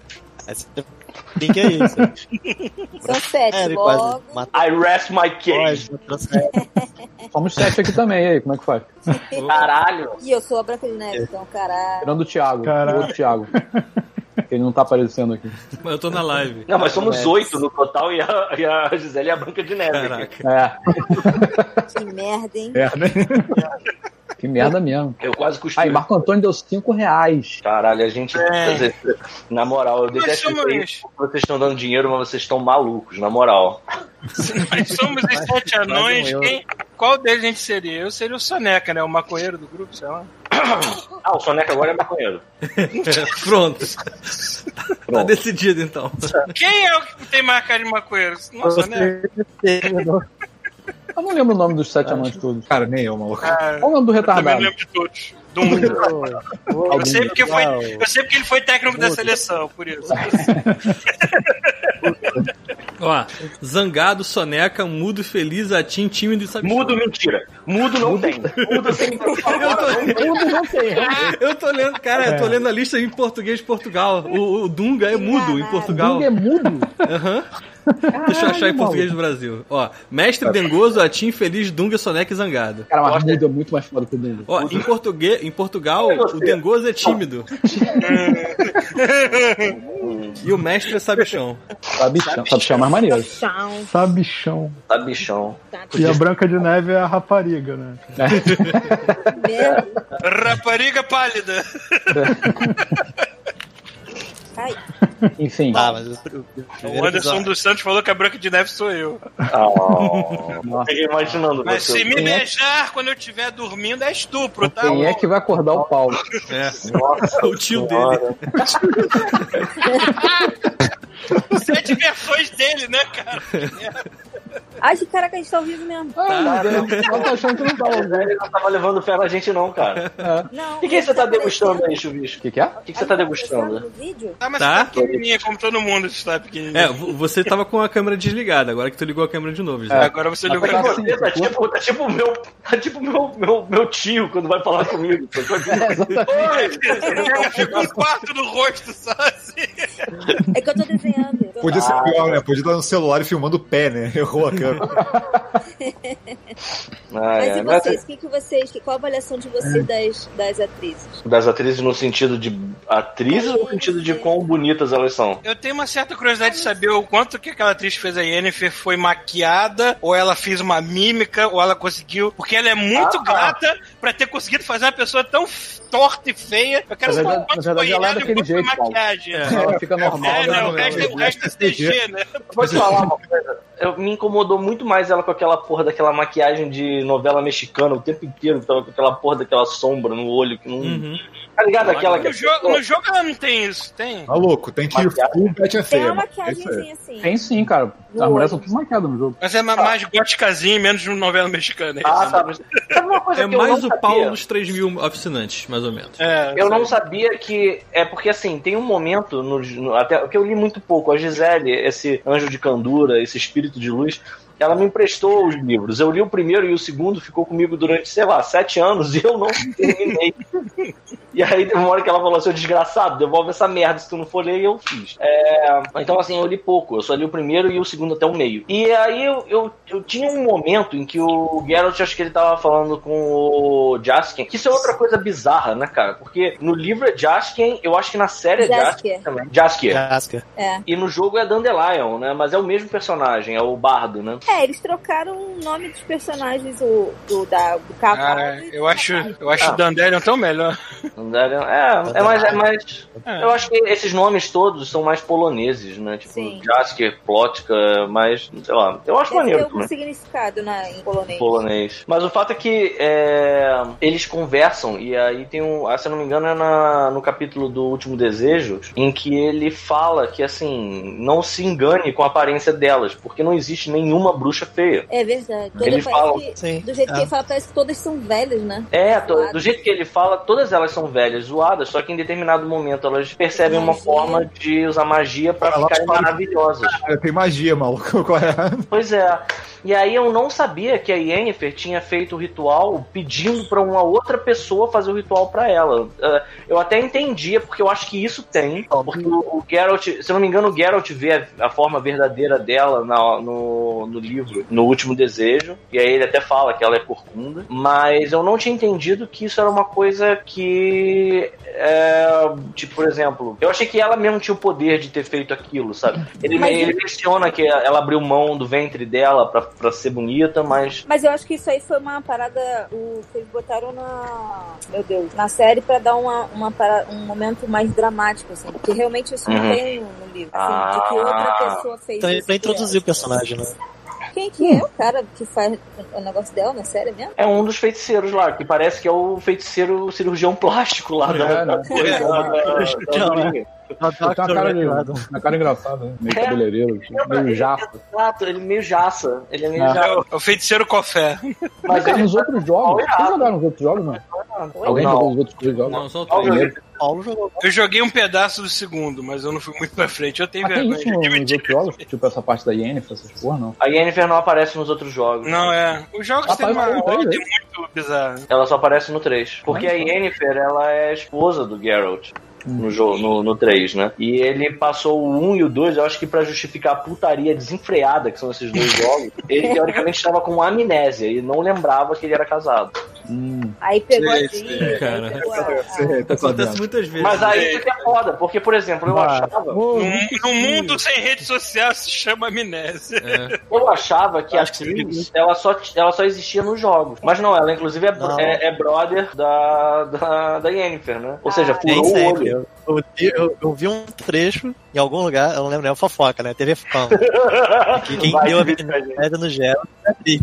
Quem que é isso? São sete. É, logo. I rest my case. Somos sete aqui também, e aí, como é que faz? Caralho. E eu sou a Branca de Neve, então, caralho. Tirando o Thiago, Caralho. o outro Thiago. Ele não tá aparecendo aqui. Mas eu tô na live. Não, mas somos oito no total e a, e a Gisele é a Branca de Neve. Caraca. É, Que merda, hein? É, né? Que merda mesmo. Eu quase cuspi. Aí, Marco Antônio deu cinco reais. Caralho, a gente. quer dizer, na moral, eu detesto isso Vocês estão dando dinheiro, mas vocês estão malucos, na moral. nós somos os sete anões. um. Quem, qual deles a gente seria? Eu seria o Soneca, né? O maconheiro do grupo, sei lá. (coughs) Ah, o Soneca agora é maconheiro. (laughs) Pronto. Tá Pronto. decidido então. Quem é o que tem mais cara de maconheiro? Não, Soneca. Eu não lembro o nome dos sete anões todos. Cara, nem eu, maluco. Ah, Qual o nome do eu também retardado? lembro de todos. Dunga. (laughs) Eu sei, porque foi, eu sei porque ele foi técnico da seleção, por isso. (laughs) Ó, zangado, soneca, mudo, feliz, atim, tímido e sabe. Mudo, mentira. Mudo não tem. Mudo tem. Mundo (laughs) não tem. (laughs) Eu tô lendo, cara, eu tô lendo a lista em português de Portugal. O, o Dunga é mudo em Portugal. Dunga é mudo? Aham. Deixa eu achar em português do Brasil. Ó, mestre dengoso, atim, feliz, Dunga, soneca e zangado. Cara, mas mudo é muito mais foda que o Dunga. Ó, em, português, em Portugal, o dengoso é tímido. (laughs) e o mestre é sabichão. Sabichão, sabichão é mais maneiro. Chão. Sabichão. Tá bichão. E a Branca de Neve é a rapariga, né? (laughs) Merda. Rapariga pálida. (laughs) Ai, (laughs) Enfim. Ah, mas o, Anderson episódio- dos Santos falou que a Branca de Neve sou eu. Oh, (laughs) fiquei imaginando Mas você. se me Quem é? beijar quando eu estiver dormindo é estupro, tá? Quem é que vai acordar o Paulo? É. (laughs) o tio dele. Sete versões dele, né, cara? Ai, que caraca, a gente tá ao vivo mesmo. Ah, eu tô achando que não tá ouvindo. Ele não tava levando fé na gente, não, cara. Não. O que, que você tá degustando aí, Chuvisco? O que, que é? O que, que você tá degustando? Tá, mas Tá. você tá pequenininha, como todo mundo está pequenininho. É, vo- você tava com a câmera desligada, agora que tu ligou a câmera de novo. Já. Agora você ligou Tá a assim, tá tipo- tipo, tá tipo meu, tá tipo meu, meu, meu tio quando vai falar comigo. (laughs) Fica um quarto no rosto, só assim. É que eu tô desenhando. Podia ser pior, né? Podia estar no celular e filmando o pé, né? (laughs) Errou a câmera. (laughs) Ah, Mas é, e vocês? O que, que vocês. que- Qual a avaliação de vocês das, das atrizes? das atrizes no sentido de atrizes ou no sentido de quão bonitas elas são? Eu tenho uma certa curiosidade de saber o quanto que aquela atriz que fez a Yennefer foi maquiada, ou ela fez uma mímica, ou ela conseguiu. Porque ela é muito Ah. gata pra ter conseguido fazer uma pessoa tão torta e feia. Eu quero saber o quanto foi ela é e foi jeito, Paulo. maquiagem. É, Ela fica normal. né, né? o resto, é- o resto é CG, né? (laughs) Vou te falar uma coisa. Eu, me incomodou muito mais ela com aquela porra daquela maquiagem de novela mexicana o tempo inteiro, com aquela porra daquela sombra no olho que não. Uhum. Tá ligado? Aquela que No jogo, no jogo ela não tem isso, tem? Maluco, tem que ir full Betty é Tem feia. uma. É maquiagemzinha assim. Tem sim, cara. As mulheres são tudo maquiadas no jogo. Mas é ma- mais góticazinho, menos de novela mexicana. é Ah, tá. Sabe É que mais o sabia? Paulo dos 3 mil oficinantes, mais ou menos. É, Eu não sabia que. É porque assim, tem um momento, no, no- até que eu li muito pouco. A Gisele, esse anjo de candura, esse espírito de luz, ela me emprestou os livros. Eu li o primeiro e o segundo ficou comigo durante, sei lá, sete anos e eu não terminei. e aí, teve uma hora que ela falou assim: desgraçado, devolve essa merda se tu não for ler, e eu fiz. É, então, assim, eu li pouco. Eu só li o primeiro e o segundo até o meio. E aí eu, eu, eu tinha um momento em que o Geralt, acho que ele tava falando com o Jaskin, que isso é outra coisa bizarra, né, cara? Porque no livro é Jaskin, eu acho que na série é Jaskier. Jaskin também. Jaskier. É. E no jogo é Dandelion, né? Mas é o mesmo personagem, é o bardo, né? É, eles trocaram o nome dos personagens o, do, da, do cavalo. Eu do acho, eu acho Ah. o Dandelion tão melhor. Darian. É, é mais. É mais Eu acho que esses nomes todos são mais poloneses, né? Tipo, Sim. Jasker, Plotka, mais. Sei lá. Eu acho Deve ter maneiro algum também. significado na, em polonês. polonês. Mas o fato é que é, eles conversam, e aí tem um. ah, Se eu não me engano, é na- no capítulo do Último Desejo, em que ele fala que assim, não se engane com a aparência delas, porque não existe nenhuma bruxa feia. É verdade. Parece falam- que- do jeito que É. ele fala, parece que todas são velhas, né? É, to- do jeito que ele fala, todas elas são velhas, zoadas, só que em determinado momento elas percebem uma forma de usar magia pra Elas ficarem maravilhosas. Tem magia, maluco. (laughs) Qual é? Pois é. E aí eu não sabia que a Yennefer tinha feito o ritual pedindo pra uma outra pessoa fazer o ritual pra ela. Eh, eu até entendia, porque eu acho que isso tem. Porque o, Geralt, se eu não me engano, o Geralt vê a, forma verdadeira dela na- no, no livro, no último desejo. E aí ele até fala que ela é corcunda. Mas eu não tinha entendido que isso era uma coisa que. é, tipo, por exemplo, eu achei que ela mesmo tinha o poder de ter feito aquilo, sabe? Ele, ele menciona que ela abriu mão do ventre dela pra, pra ser bonita, mas. Mas eu acho que isso aí foi uma parada o, que eles botaram na. Meu Deus, na série pra dar uma, uma para- um momento mais dramático, assim. Porque realmente isso não Uhum. tem no livro. Assim, de que outra Ah. pessoa fez Então, isso. pra introduzir o personagem, né? Quem que é o cara que faz o negócio dela na série mesmo? É um dos feiticeiros lá, que parece que é o feiticeiro cirurgião plástico lá da, É, da, né? Ele uma cara, uma cara engraçada, né? meio É. cabeleireiro, meio jafa. Exato, ele meio jaça. Ele é meio Ah. É jaça. o, é o feiticeiro cofé. Mas Cara, ele nos outros jogos, vocês jogaram nos outros jogos, não? Alguém Não. jogou nos outros jogos? Não, só três. Paulo jogou. Eu joguei um pedaço do segundo, mas eu não fui muito pra frente. Eu tenho Mas tem vergonha isso de no- jogos? Tipo essa parte da Yennefer, essas porra, não. A Yennefer não aparece nos outros jogos. Não, é. Os jogos Ah, têm uma um ordem muito bizarra. Ela só aparece no 3. Porque a Yennefer, ela é a esposa do Geralt. No, jogo, no, no 3, né? E ele passou o 1 e o 2, eu acho que pra justificar a putaria desenfreada que são esses dois (laughs) jogos, ele teoricamente estava com amnésia e não lembrava que ele era casado. Hum. Aí pegou Sim, a sim, cara. pegou a- a- Tá Acontece muitas vezes. Mas aí isso que é foda, porque, por exemplo, eu Vai. achava. No, no mundo sem rede social se chama amnésia. É. Eu achava que a Acho que Triss, ela só, ela só existia nos jogos. Mas não, ela inclusive é, é, é brother da, da, da Yennefer, né? Ou seja, Ah, Nem furou o olho. Eu, eu, vi- eu- eu vi um trecho em algum lugar, eu não lembro nem, é fofoca, né? TV fã. (laughs) Que quem Vai deu a amnésia no Geralt foi a atriz.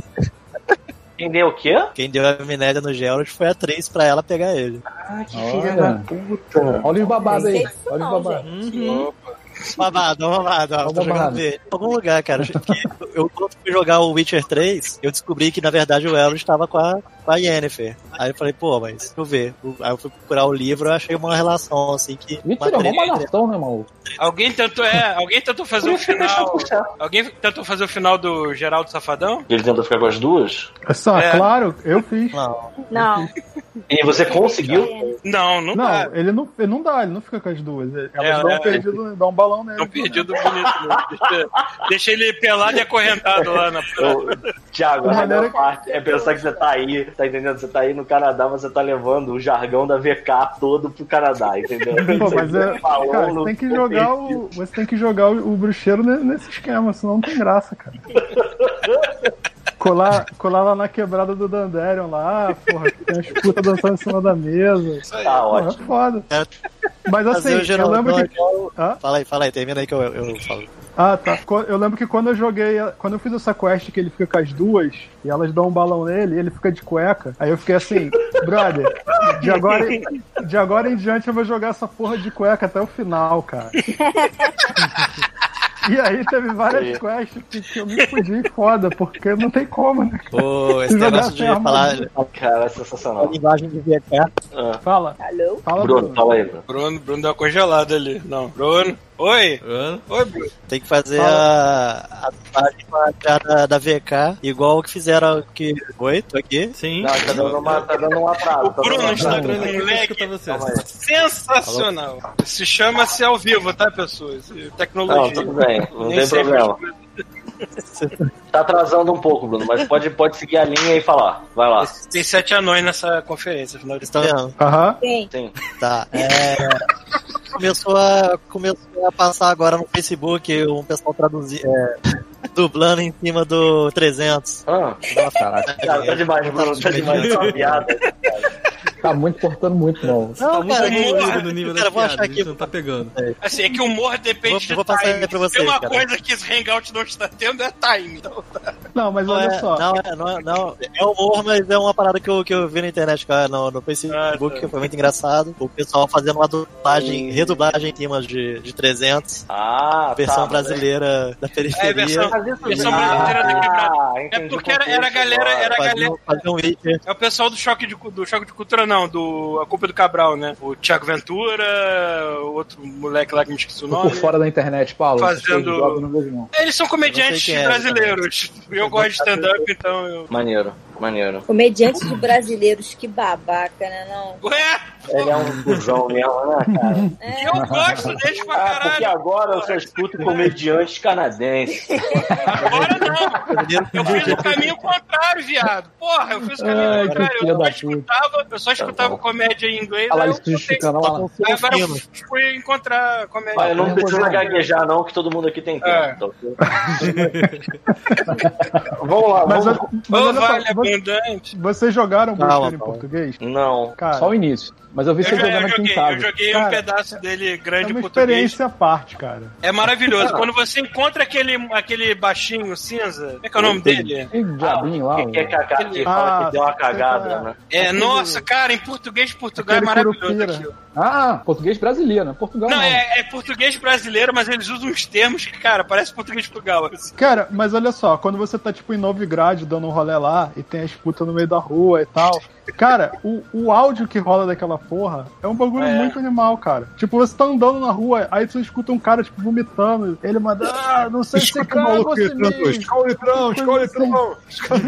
Quem deu o quê? Quem deu a amnésia no Geralt foi a atriz pra ela pegar ele. Ah, que filha da puta. Olha os babados Não aí. Olha os babados. Uhum. Babado, babado, ó, Ó, tô babado. Em algum lugar, cara. eu, quando fui jogar o Witcher 3, eu descobri que, na verdade, o Elro estava com a, com a Yennefer. Aí eu falei, pô, mas deixa eu ver. Aí eu fui procurar o livro e achei uma relação, assim, que... Mentira, é uma malhação, né, maluco? Alguém tentou, é, alguém tentou fazer o final. Alguém tentou fazer o final do Geraldo Safadão? Ele tenta ficar com as duas? É só, É. claro, eu fiz. Não, Não. E você conseguiu? Não, não, Não, dá. ele não, ele não dá, ele não fica com as duas. Elas É, dão, é. um perdido, dão um balão nele. Não perdi do bonito. Não. Deixa, deixa ele pelado e acorrentado lá na praia. Thiago, a melhor parte é pensar que você tá aí, tá entendendo? Você tá aí no Canadá, mas você tá levando o jargão da VK todo pro Canadá, entendeu? (laughs) Pô, mas é, Falou cara, você tem que jogar o, você tem que jogar o, o bruxeiro ne- nesse esquema, senão não tem graça, cara. Colar, colar lá na quebrada do Dandelion lá, porra, que tem as putas dançando em cima da mesa. Tá Porra, é ótimo. foda. É. Mas assim, eu Geralt lembro que. Fala aí, fala aí, termina aí que eu, eu falo. Ah, tá. Eu lembro que quando eu joguei, a- quando eu fiz essa quest que ele fica com as duas e elas dão um balão nele e ele fica de cueca, aí eu fiquei assim, brother, de agora, em- de agora em diante eu vou jogar essa porra de cueca até o final, cara. E aí teve várias quests que, que eu me fudi foda, porque não tem como, né? Pô, esse negócio de falar. Cara, é a sensacional. linguagem de VK. Fala, Alô? fala, Bruno, Bruno. fala aí, Bruno. Bruno, Bruno deu uma congelada ali. Não, Bruno. Oi. Hã? Oi, Bruno. Tem que fazer a, a a cara da VK, igual o que fizeram que. Oi, tô aqui. Sim. Não, tá dando, uma, tá dando um atraso. O tá Bruno dando um está atraso. com um leque Escuta você. Sensacional. Se chama-se ao vivo, tá, pessoas? Não, Tecnologia. tudo bem, não Nem tem problema. Tá atrasando um pouco, Bruno, mas pode, pode seguir a linha e falar. Vai lá. Tem sete anões nessa conferência, afinal de Vocês estão vendo? Aham. Sim. Tá. É, começou, a, começou a passar agora no Facebook um pessoal traduzir, é, dublando em cima do 300. Ah, Nossa, cara, tá demais, Bruno, tá demais essa piada. Tá muito portando muito mal. Tá muito cara, evoluído no nível cara, achar piadas, aqui. não tá pegando. Assim, é que o humor depende Vou- de vou passar time. pra vocês, Tem uma cara. coisa que esse Hangout não está tendo é time. Então, tá. Não, mas Não olha é, só. não, é, não, é, não, é humor, mas é uma parada que eu, que eu vi na internet, cara, no, no Facebook, Ah, tá. que foi muito engraçado. O pessoal fazendo uma dublagem, redublagem em cima de, de 300, Ah, versão tá, brasileira da periferia. É, versão, brasileira da quebrada. Ah, É porque era, era a galera, era a Fazer, galera. um- fazer um. É o pessoal do choque de, do choque de cultura, não, do A Culpa é do Cabral, né? O Thiago Ventura, o outro moleque lá que me esqueci o nome. por fora da internet, Paulo. Fazendo- eu não vejo, não. Eles são comediantes Eu é, brasileiros. Eu gosto de stand-up, então eu. Maneiro, maneiro. Comediantes de brasileiros, que babaca, né? Não. Ué, Ele é um cuzão mesmo, né, cara? É, eu gosto deles pra Ah, porque caralho. agora eu só escuto comediantes canadenses. Agora não. Eu fiz o caminho contrário, viado. Porra, eu fiz o caminho Ai, contrário. Eu só escutava, eu só escutava comédia em inglês. Olha lá, eu te justificando. Aí agora eu fui encontrar comédia. Olha, não eu precisa gaguejar, não, que todo mundo aqui tem tempo. É. tá ok? (laughs) vamos lá, Mas, vamos. mas Ô, olha abundante. vocês jogaram Calma, Bruxeiro em português? Não. Cara, Só o início. Mas eu vi você jogando aqui em joguei, casa. eu joguei um Cara, pedaço dele é grande em uma português. experiência à parte, cara. É maravilhoso. Quando você encontra aquele, aquele baixinho cinza, como é que é o nome dele? Tem diabinho lá. Que, que é cacá, que Ah, fala que deu uma você cagada, né? É, nossa, cara, em português de Portugal é maravilhoso curupira. aquilo. Ah, português brasileiro, né? Portugal Não, não. é, é português brasileiro, mas eles usam uns termos que, cara, parece português de Portugal. assim. Cara, mas olha só, quando você tá tipo em Novigrad dando um rolê lá e tem a disputa no meio da rua e tal. Cara, o, o áudio que rola daquela porra é um bagulho É. muito animal, cara. Tipo, você tá andando na rua, aí você escuta um cara, tipo, vomitando. Ele manda, ah, não sei se você Escuta o maluco você gritando, mesmo. escola o litrão, escola o litrão.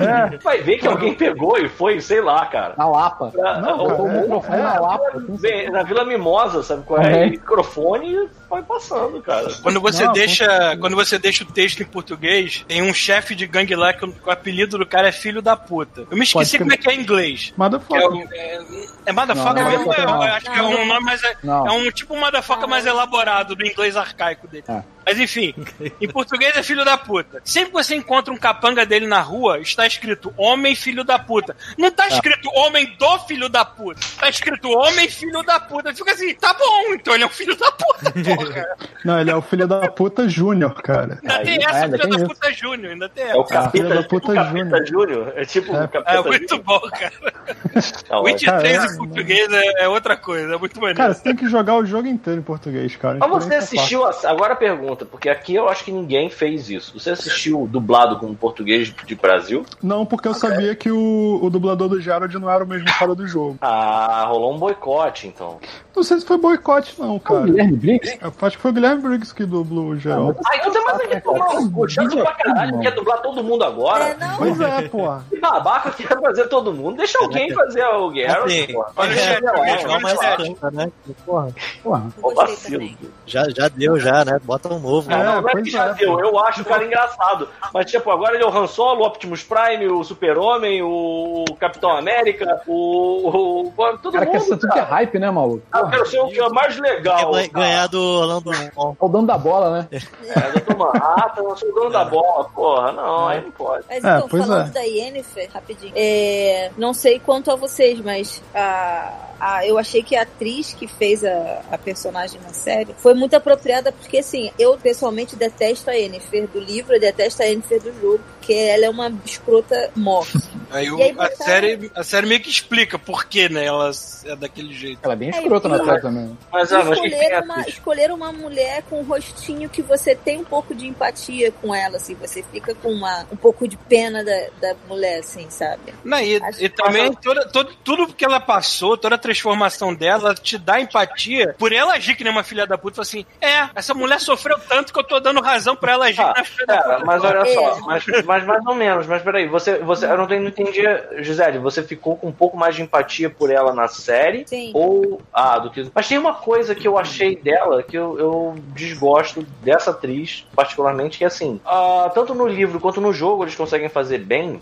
É, Vai ver que alguém pegou e foi, sei lá, cara. Na Lapa. Pra- Não, o- cara, O o- microfone é, na Lapa. na Vila Mimosa, sabe qual é? É. E microfone e vai passando, cara. Quando você Não, deixa, quando você deixa o texto em português, tem um chefe de gangue lá que o, apelido do cara é filho da puta. Eu me esqueci Pode como é que é em inglês. É, motherfucker. o- é, é motherfucker Não, é mesmo? não. acho que é um nome mais. É um tipo motherfucker mais elaborado do inglês arcaico dele. É. Mas enfim, em português é filho da puta. Sempre que você encontra um capanga dele na rua, está escrito homem filho da puta. Não tá escrito homem do filho da puta. Tá escrito homem filho da puta. Fica assim, tá bom, então ele é um filho da puta, porra. (laughs) Não, ele é o filho da puta Júnior, cara. Ainda tem é, essa, ainda filho da puta Júnior, ainda tem É o essa. filho Capeta, da puta Capeta Júnior. É tipo o Capeta É muito bom, cara. Júnior. Witch Cara, 3 é- em português é, é outra coisa, é muito maneiro. Cara, você tem que jogar o jogo inteiro em português, cara. Mas você assistiu. a- Agora a pergunta, porque aqui eu acho que ninguém fez isso. Você assistiu dublado com português de Brasil? Não, porque eu sabia que o, o dublador do Gerald não era o mesmo cara do jogo. Ah, rolou um boicote, então. Não sei se foi boicote, não, O cara. Guilherme Briggs? Eu acho que foi o Guilherme Briggs que dublou o Gerald. Ah, então tem mais aqui tomar um. Chato pra caralho, quer dublar todo mundo agora. É, não. Pois é, porra. Que babaca quer fazer todo mundo. Deixa alguém fazer o Geralt, Assim, pô. Olha o é, é, o é, canta, né? Porra, Porra. Ô, vacilo. já, já deu, já, né? Bota um novo. É, não, não é pois que já é. deu. Eu acho o cara engraçado. Mas, tipo, agora ele é o Han Solo, o Optimus Prime, o Super-Homem, o Capitão América, o. o- todo cara mundo. tudo que é hype, né, maluco? Ah, eu quero ser o que é mais legal. Quer ganhar do Orlando. É o dono da bola, né? É, Dr. Manhattan, eu sou o dono da bola. Porra, não, aí não pode. Mas É, então, pois falando é. da Yennefer, rapidinho, é, não sei quanto a vocês, mas a, a- eu achei que a atriz que fez a, a personagem na série foi muito apropriada, porque assim, eu pessoalmente detesto a Yennefer do livro, eu detesto a Yennefer do jogo, porque ela é uma escrota morta. (laughs) Aí, o- aí a, botaram- série, a série meio que explica por que, né? Ela é daquele jeito. Ela é bem É, escrota na série também. Mas, ah, escolheram, uma, atriz? escolheram uma mulher com um rostinho que você tem um pouco de empatia com ela, assim, você fica com uma, um pouco de pena da, da mulher, assim, sabe? Não, e, Acho e também toda, todo, tudo que ela passou, toda a transformação dela, te dá empatia por ela agir que nem uma filha da puta. Fala assim, é, essa mulher sofreu tanto que eu tô dando razão pra ela agir Ah, uma filha da Cara, puta. mas olha É. só, mas, mas mais ou menos, mas peraí, você, você, eu não, tenho, não entendi, Gisele, você ficou com um pouco mais de empatia por ela na série? Sim. Ou, ah, do que... Mas tem uma coisa que eu achei dela, que eu, eu desgosto dessa atriz, particularmente, que é assim, ah, tanto no livro quanto no jogo eles conseguem fazer bem,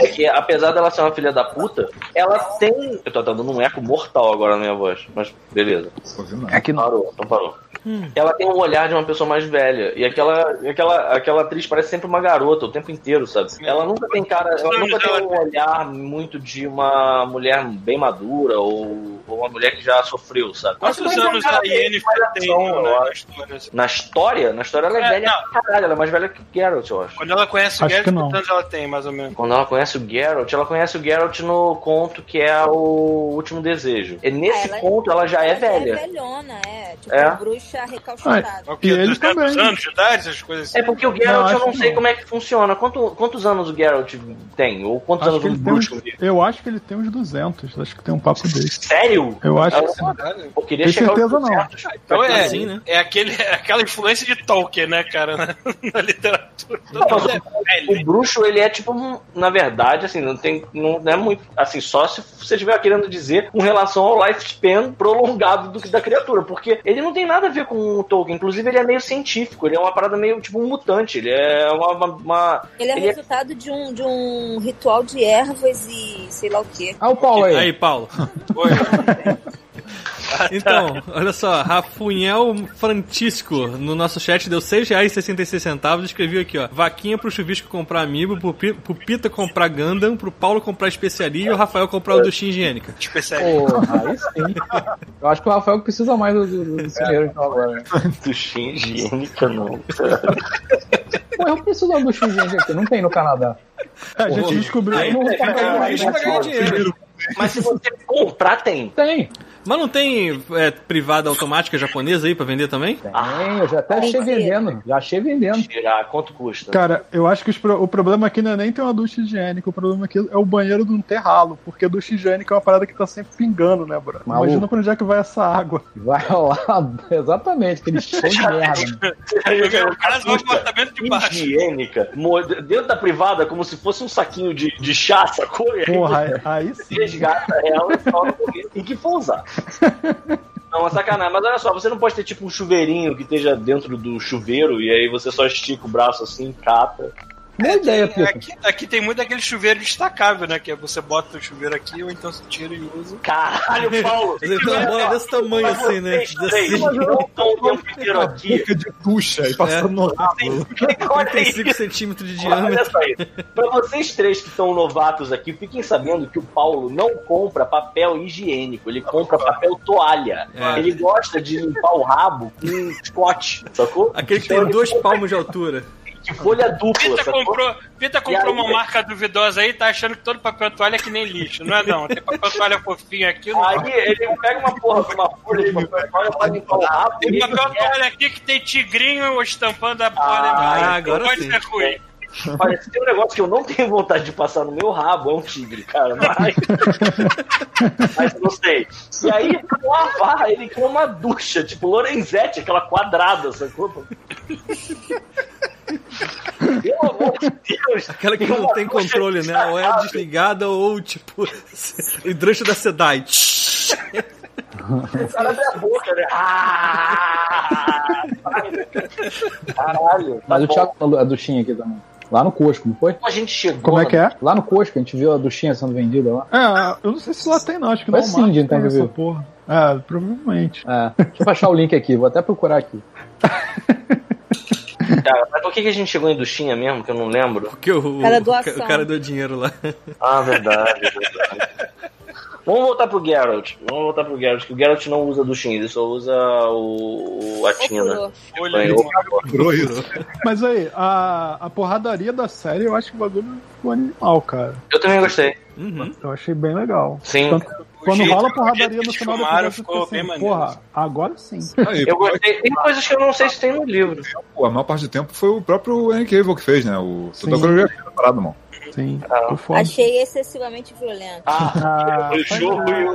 é que apesar dela ser uma filha da puta, ela tem... Eu tô dando um eco mortal agora na minha voz, mas beleza, nada. Aqui não. parou, então parou. Ela tem um olhar de uma pessoa mais velha. E aquela, aquela, aquela atriz parece sempre uma garota o tempo inteiro, sabe? Ela nunca tem cara. Ela nunca tem um olhar muito de uma mulher bem madura ou, ou uma mulher que já sofreu, sabe? Quantos anos ela a Yennefer tem né, eu na acho. história? assim? Na história? Na história ela é, É, velha não. pra caralho. Ela é mais velha que o Geralt, eu acho. Quando ela conhece o Acho Geralt, quantos anos ela tem, mais ou menos? Quando ela conhece o Geralt, ela conhece o Geralt no conto que é o Último Desejo. E nesse Ah, ela- ponto ela já é Ela velha. É velhona, é. Tipo, É. bruxa recalchutada. O E quê? ele 200 também. anos de idade, essas coisas assim? É porque o Geralt Não, eu não que sei não. como é que funciona. Quanto- quantos anos o Geralt tem? Ou quantos Acho anos que o uns, bruxo eu acho que ele tem uns 200. Acho que tem um papo desse. Sério? Eu acho que Eu- sim. Eu queria Tem chegar aos certeza não. 200. Então é, Assim, né? é, aquele, é aquela influência de Tolkien, né, cara, na, (laughs) na literatura. Não, mas é O velho. bruxo, ele é tipo, um- na verdade, assim, não tem. Não é muito. Assim, só se você estiver querendo dizer com relação ao lifespan prolongado do, da criatura. Porque ele não tem nada a ver com o Tolkien. Inclusive, ele é meio científico. Ele é uma parada meio tipo um mutante. Ele é uma. uma- uma- Ele é Ele é- resultado de, um, de um ritual de ervas e sei lá o quê. Ah, o Paulo aí. Aí, Paulo. Oi. (laughs) Então, olha só, Rafunhel Francisco no nosso chat deu R$ 6,66 e escreveu aqui, ó. Vaquinha pro Chuvisco comprar amigo, pro, Pi- pro Pita comprar Gundam, pro Paulo comprar especiaria e o Rafael comprar o duchinha higiênica. Especialista. Porra, aí sim. Eu acho que o Rafael precisa mais do, do, do dinheiro então agora. (laughs) né? Duchinha higiênica, não. Pô, eu preciso da ducha higiênica aqui, não tem no Canadá. A gente descobriu. Aí, não é, pagar é, né? pra ganhar dinheiro. Mas se você comprar, tem. Tem, Mas não tem é, privada automática japonesa aí pra vender também? tem. Eu já até achei vendendo. Já achei vendendo. Tirar, quanto custa? Cara, eu acho que pro- o problema aqui não é nem ter uma ducha higiênica, o problema aqui é o banheiro não ter ralo, porque ducha higiênica é uma parada que tá sempre pingando, né, bro? Maluco. Imagina pra onde é que vai essa água. Vai lá, (laughs) exatamente, aquele (laughs) cheio de merda. Caso, é um apartamento de baixo. higiênica. Dentro da privada, como se fosse um saquinho de, de chá, sacou? E aí Porra, aí- aí sim. resgata ela e fala e que for usar. (laughs) Não, é sacanagem. Mas olha só, você não pode ter tipo um chuveirinho que esteja dentro do chuveiro e aí você só estica o braço assim, cata. Boa ideia, Pita. Aqui, aqui tem muito aquele chuveiro destacável, né? Que é você bota o chuveiro aqui ou então você tira e usa. Caralho, (laughs) Paulo! Você tem uma bola desse tamanho assim, né? Vocês três Assim, tempo inteiro aqui. De ducha e passando no rabo. (laughs) Olha 35 isso. centímetros de Olha diâmetro. só isso. Pra vocês três que estão novatos aqui, fiquem sabendo que o Paulo não compra papel higiênico, ele compra papel toalha. É. Ele gosta de limpar o rabo com scotch, sacou? Aquele que Então tem dois palmos de altura. De folha dupla, Pita comprou, Pita comprou aí, uma marca duvidosa aí, tá achando que todo papel toalha é que nem lixo. Não é não, tem papel toalha fofinho aqui. Não. Aí ele pega uma porra de uma folha de papel toalha o rabo. Tem papel ele toalha aqui que tem tigrinho estampando a porra. Ah, agora pode sim. ser ruim. Olha, se tem um negócio que eu não tenho vontade de passar no meu rabo, é um tigre, cara. Mas, (laughs) mas sei. E aí, pra lavar, ele quer uma ducha, tipo Lorenzetti, aquela quadrada, sacou? Deus. Aquela que não tem controle, né? Ou é desligada ou, tipo, (laughs) o hidrante da SEDAI. O cara abre a boca, né? Ah! Caralho. Mas tá o bom. Thiago a duchinha aqui também. Lá no Cosco, não foi? A gente chegou. Como é que é? Lá no Cosco, a gente viu a duchinha sendo vendida lá. É, eu não sei se lá tem não, acho que Foi não. sim, de então, tem que eu essa vi. porra. É, provavelmente. É, deixa eu achar o link aqui, vou até procurar aqui. (laughs) Cara, mas por que que a gente chegou em duchinha mesmo, que eu não lembro? Porque o, Cara, o, o cara deu dinheiro lá. Ah, verdade, verdade. Vamos voltar pro Geralt. Vamos voltar pro Geralt, que o Geralt não usa duchinha, ele só usa o, o a tina. Mas aí, a, a porradaria da série, eu acho que o bagulho ficou animal, cara. Eu também gostei. Uhum. Eu achei bem legal. Sim. Tanto- quando jeito- rola porradaria no final do episódio, ficou bem assim, maneiro. porra, agora sim. Aí, Eu gostei. Tem coisas que eu não sei se tem no livro. a maior parte do tempo foi o próprio Henry Cavill que fez, né? O, toda a coreografia da parada, mano. Sim, Ah. Achei excessivamente violento. Ah, (laughs) Ah, o jogo e o,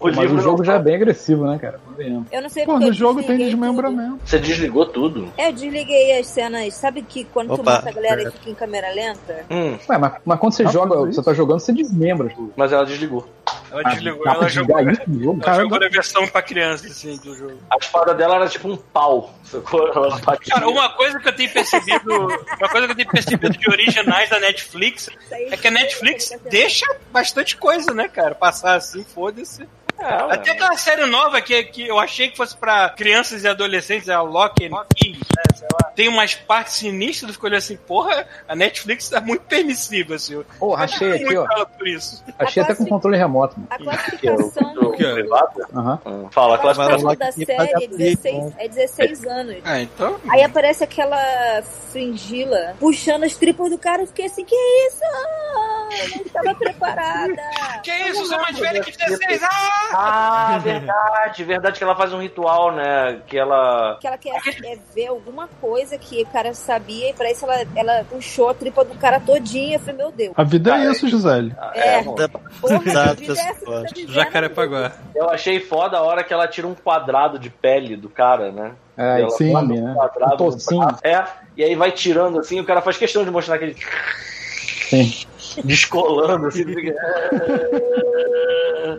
o Mas livro. o jogo não. já é bem agressivo, né, cara? Convenhamos. Eu não sei Pô, no jogo tem desmembramento. Você desligou tudo? tudo. É, eu desliguei as cenas. Sabe que quando tu Opa, mata a galera e pera. fica em câmera lenta? Hum, Ué, mas, mas quando você joga, você tá jogando, você desmembra tudo. mas ela desligou. Ela Ah, desligou, ela jogou, isso ela Cara, jogou na versão pra criança, assim, do jogo. A espada dela era tipo um pau. Cara, uma coisa que eu tenho percebido, uma coisa que eu tenho percebido de originais da Netflix é que a Netflix deixa bastante coisa, né, cara? Passar assim, foda-se. É, ué. Até aquela série nova que, que eu achei que fosse pra crianças e adolescentes, é a Lock and Key, né, sei lá. Tem umas partes sinistras, eu olhando assim, porra, a Netflix tá muito permissiva, assim. Pô, achei aqui, ó. ela por isso. Achei até com controle remoto. mano. A classificação do, é? Aham. Fala, a classificação. da série é 16, é 16 anos. Ah, então. Aí aparece aquela fringila puxando as tripas do cara. Eu fiquei assim, que isso? Eu não estava preparada. Que isso, sou mais velha que 16, ah! Ah, (laughs) verdade, verdade que ela faz um ritual, né? Que ela. Que ela quer é, ver alguma coisa que o cara sabia e pra isso ela, ela puxou a tripa do cara todinha. Eu falei, meu Deus. A vida é isso, Gisele. É, porra, Exato, vida é essa que pessoal. tá? Jacarepaguá. Eu achei foda a hora que ela tira um quadrado de pele do cara, né? É, Ela sim. né? Um quadrado Um. É, e aí vai tirando assim, o cara faz questão de mostrar aquele. Sim. Descolando assim. (laughs) fica-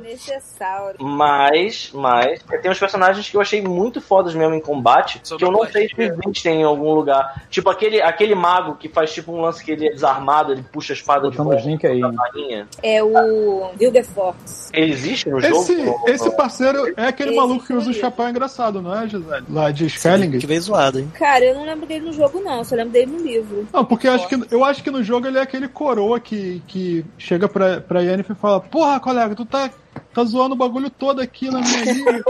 Necessário. Mas, mas, tem uns personagens que eu achei muito fodas mesmo em combate, Sobre que eu não sei se existem em algum lugar. Tipo aquele, aquele mago que faz tipo um lance que ele é desarmado, ele puxa a espada de Botando os volta link aí. da rainha. É o Wilberforce. Ele existe no Esse, jogo? esse parceiro é aquele Esse maluco que usa o chapéu engraçado, não é, Gisele? Lá de Skelling. Que veio zoado, hein? Cara, eu não lembro dele no jogo, não. Eu só lembro dele no livro. Não, porque eu acho, que, eu acho que no jogo ele é aquele coroa que, que chega pra, pra Yennefer e fala: Porra, colega, tu tá, tá zoando o bagulho todo aqui na minha (laughs) ilha.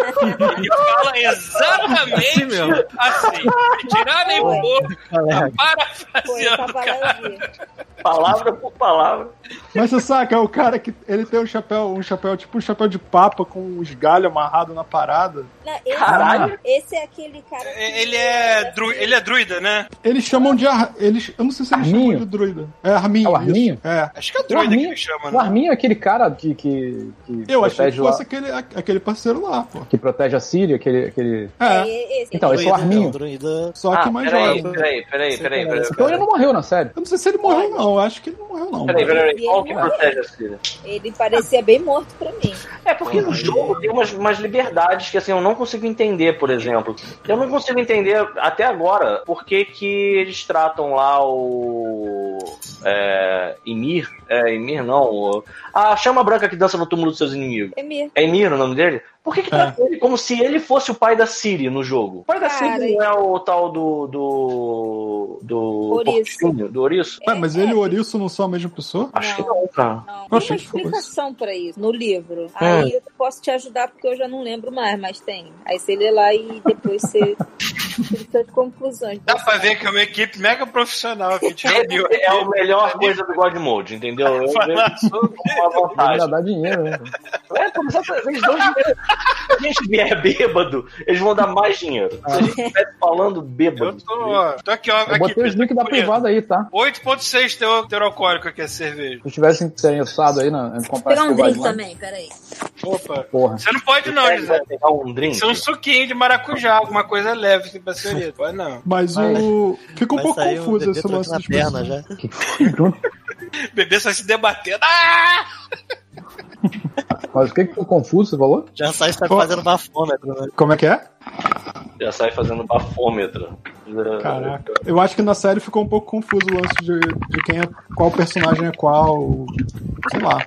Ele fala exatamente mesmo. assim. Tirar nem parafraseando. lá eu vi. Palavra por palavra. Mas você saca, é o cara que ele tem um chapéu, um chapéu, tipo um chapéu de papa com os galhos amarrados na parada. Não, esse, Caralho. esse é aquele cara. que- Ele é, dru... ele é druida, né? Eles chamam de. Ar... Eles... Eu não sei se eles Arminho? chamam de druida. É Arminho. É o Arminho? isso. É. Acho que é O druida que Arminho, ele chama, o né? Arminho é aquele cara que, que, que Eu achei que protege lá, fosse aquele, aquele parceiro lá, pô. que protege a Síria, aquele, aquele... É. É, esse, Então, esse é o Arminho. não, druida. Só que Ah, mais peraí, jovem. peraí, peraí, peraí, é peraí. Então ele não morreu na série. Eu não sei se ele morreu, não. Eu acho que ele não morreu, não. Peraí, peraí, qual que protege a Síria? ele parecia bem morto pra mim. É porque no jogo tem umas, umas liberdades que assim eu não consigo entender, por exemplo. Eu não consigo entender até agora por que, que eles tratam lá o. É, Emir. É, Emir não. a chama branca que dança no túmulo dos seus inimigos. Emir. É Emir o nome dele? Por que, que trata ele como se ele fosse o pai da Siri no jogo? O pai da Cara, Siri não é o tal do. do. do. Porquinho, do Ouriço? Ué, mas ele e o Ouriço não são a mesma pessoa? Acho que Não. não, cara. Não, Eu tem uma explicação pra isso no livro. É. Aí eu posso te ajudar porque eu já não lembro mais, mas tem. Aí você lê lá e depois você (laughs) tira conclusões. Dá pra ver que é uma equipe mega profissional a reuniu aqui. É a melhor coisa do God Mode, entendeu? Eu vejo uma vantagem. dar dinheiro, né? É, pô, exatamente, eles dão dinheiro. Se a gente vier bêbado, eles vão dar mais dinheiro. Se a gente estivesse falando Eu bêbado. tô, tô aqui, ó. Eu Aqui, botei os links da privada aí, tá? 8.6 teor, teor alcoólico aqui, a cerveja. Se eu tivesse interessado aí na, comprar Pegar um drink também, peraí. Opa. Porra. Você não pode não, José. pegar um drink. Isso é um suquinho de maracujá, alguma coisa leve pra senhorita. Pode não. Mas o. Fica um Vai pouco um confuso esse lance dos perna já. O (laughs) bebê só se debatendo. Ah! (laughs) Mas o que que ficou confuso, você falou? Já sai tá Ó. fazendo bafômetro, né? Como é que é? Já sai fazendo bafômetro. Caraca. Eu acho que na série ficou um pouco confuso o lance de, de quem é. qual personagem é qual. Sei lá.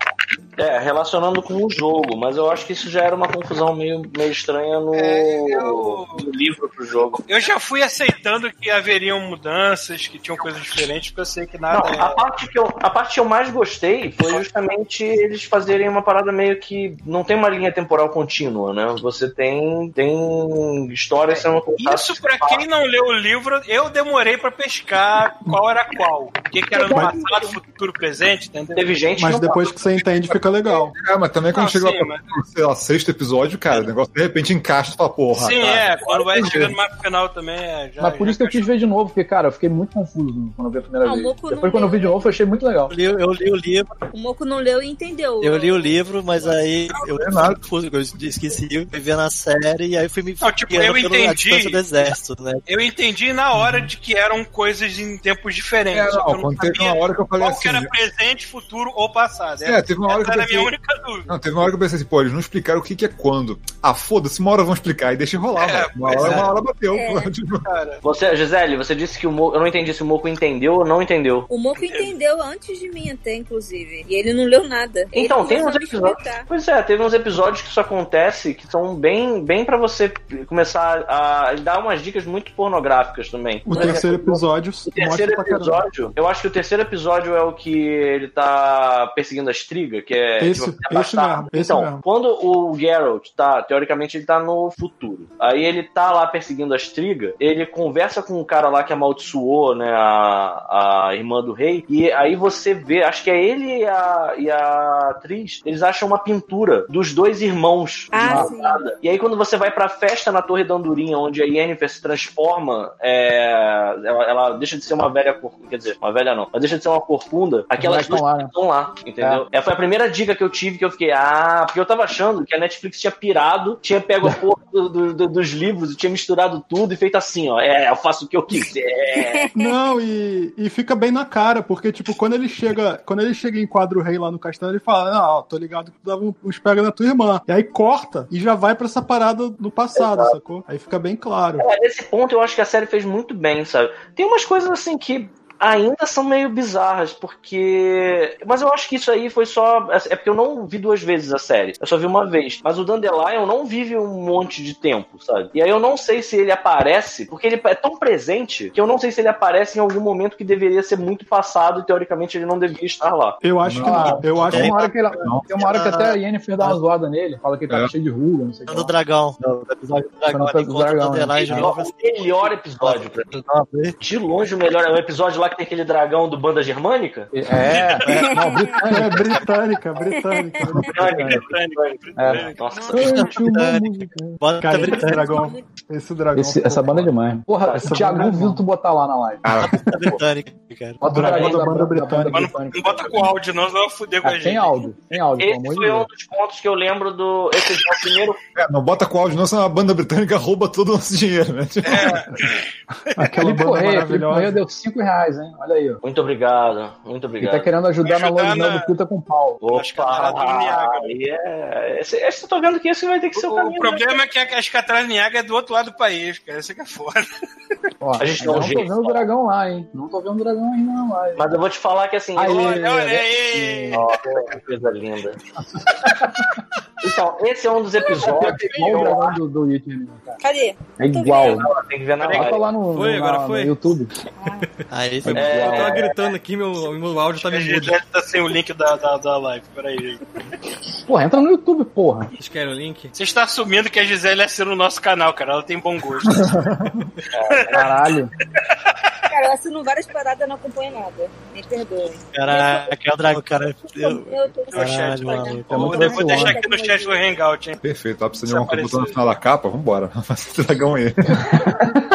É, relacionando com o jogo, mas eu acho que isso já era uma confusão meio, meio estranha no, É, eu- no livro pro jogo. Eu já fui aceitando que haveriam mudanças, que tinham coisas diferentes, porque eu sei que Não, nada a é. parte, que eu, a parte que eu mais gostei foi justamente eles fazerem uma parada meio que. Não tem uma linha temporal contínua, né? Você tem, tem histórias sendo contadas. Isso, pra quem não leu o livro, eu demorei pra pescar qual era qual. O que, que era no passado, futuro, presente, entendeu? Teve gente Mas que não depois que você entende, fica legal. É, mas também quando Não, chega sim, lá mas- sei lá, sexto episódio, cara, o negócio de repente encaixa fala, porra. Sim, tá. é. Quando vai chegando mais pro final também, é. Já, Mas por já isso que eu quis ver de novo, porque, cara, eu fiquei muito confuso quando eu vi a primeira Ah, o vez. Não Depois, quando eu vi de leu. novo, eu achei muito legal. Eu li, eu li o livro, O Moco não leu e entendeu. eu li o livro, mas aí eu é nada. confuso, eu esqueci, eu fui ver na série e aí fui me Não, tipo, eu entendi. do exército, né? Eu entendi na hora de que eram coisas em tempos diferentes. É, não, teve sabia uma hora que eu falei qual assim. que era presente, futuro ou passado. É, teve uma hora que Era a pensei- minha única dúvida. Não, teve uma hora que eu pensei assim, pô, eles não explicaram o que, que é quando. Ah, foda-se, uma hora vão explicar e deixa rolar, É. Uma hora, é. uma hora bateu. É. tipo, Você, Gisele, você disse que o Moco. Eu não entendi se o Moco entendeu ou não entendeu. O Moco entendeu antes de mim até, inclusive. E ele não leu nada. Ele Então, tem começou uns episódios. Pois é, teve uns episódios que isso acontece que são bem, bem para você começar a dar umas dicas muito pornográficas também. O terceiro episódio O terceiro episódio, eu acho que o terceiro episódio é o que ele tá perseguindo a Striga, que é Esse- tipo, esse mesmo, esse então, mesmo. quando o Geralt tá, teoricamente ele tá no futuro. Aí ele tá lá perseguindo a Striga, ele conversa com um cara lá que amaldiçoou, né, a, a irmã do rei, e aí você vê, acho que é ele e a, e a atriz, eles acham uma pintura dos dois irmãos. de Ah, uma sim. parada. E aí quando você vai pra festa na Torre da Andorinha, onde a Yennefer se transforma, é, ela, ela deixa de ser uma velha corcunda, quer dizer, uma velha não, ela deixa de ser uma corcunda, aquelas duas moleques estão lá, entendeu? É. foi a primeira dica que eu tive que eu fiquei, ah, porque eu tava achando que a Netflix tinha pirado, tinha pego a (laughs) porra do- do- do- dos livros e tinha misturado tudo e feito assim, ó, é, eu faço o que eu quiser. (laughs) Não, e, e fica bem na cara, porque, tipo, quando ele chega, quando ele chega em quadro rei lá no castelo, ele fala, não, ó, tô ligado que tu dava um- uns pega na tua irmã. E aí corta e já vai pra essa parada no passado, sacou? Aí fica bem claro. É, nesse ponto eu acho que a série fez muito bem, sabe? Tem umas coisas assim que ainda são meio bizarras, porque. Mas eu acho que isso aí foi só. É porque eu não vi duas vezes a série. Eu só vi uma vez. Mas o Dandelion não vive um monte de tempo, sabe? E aí eu não sei se ele aparece, porque ele é tão presente que eu não sei se ele aparece em algum momento que deveria ser muito passado e teoricamente ele não devia estar lá. Eu acho que não. Eu acho Tem que uma hora que, ele, tem uma hora que até a Yennefer dá uma zoada nele, fala que ele tá É. cheio de ruga, não sei o que. Do dragão. Do episódio do dragão. Ele encontra dragão, o né? melhor episódio pra mim. De longe o melhor. É o episódio lá que tem aquele dragão do Banda Germânica? É, é, não, é britânica. britânica, britânica. É. Nossa. Bota Cara, esse britânica. dragão, esse dragão. Esse- essa banda é demais. Porra, Essa o Thiago banda é duvido tu botar lá na live. Bota britânica, cara. Bota o Dragão da da, banda da banda britânica. Mas não, não bota com áudio, não, senão vai foder com a Ah, gente. tem áudio, tem áudio, Esse foi um dos pontos que eu lembro do. Esse é o primeiro. É, não bota com áudio, não, senão a banda britânica rouba todo o nosso dinheiro, né? Tipo, (laughs) Aquela banda Felipe maravilhosa. Correia deu 5 reais, hein? Olha aí, ó. Muito obrigado, muito Ele obrigado. tá querendo ajudar na Ajudar na- do Puta com Paulo. Acho que é a parada do Niágara. aí é. Esse, esse eu tô vendo que esse vai ter que ser o, O, caminho. o problema é que a- as cataratas de Niágara é do outro lado do país, cara. Isso é que é foda. Ó, A gente um não tô vendo o dragão lá, hein? Não tô vendo o dragão ainda na live. Mas eu vou te falar que assim. Aí, Olha, olha aí. Ó, que coisa linda. (laughs) Então, esse é um dos episódios. É igual o dragão do, do né, cara. Cadê? É igual. Não, tem que ver na live. lá no, Foi, no, agora na- foi? no YouTube. Aí esse É. Eu tava gritando aqui, meu, meu áudio tá A me mudo. Gisele tá sem o link da, da, da live. Peraí. Porra, entra no YouTube, porra. Vocês querem o link? Você está assumindo que a Gisele é ser no nosso canal, cara. Ela tem bom gosto. (laughs) Caralho. Cara, eu assino várias paradas e não acompanho nada. Me perdoem. Caraca, é o dragão, cara. Eu... Eu tô No chat, Caralho, tá? É Vou, muito vou vacilão. deixar aqui no chat do Hangout, hein? Perfeito, tá precisando de uma aparecer. no final da capa? Vambora. (laughs) Faz esse dragão aí. (laughs)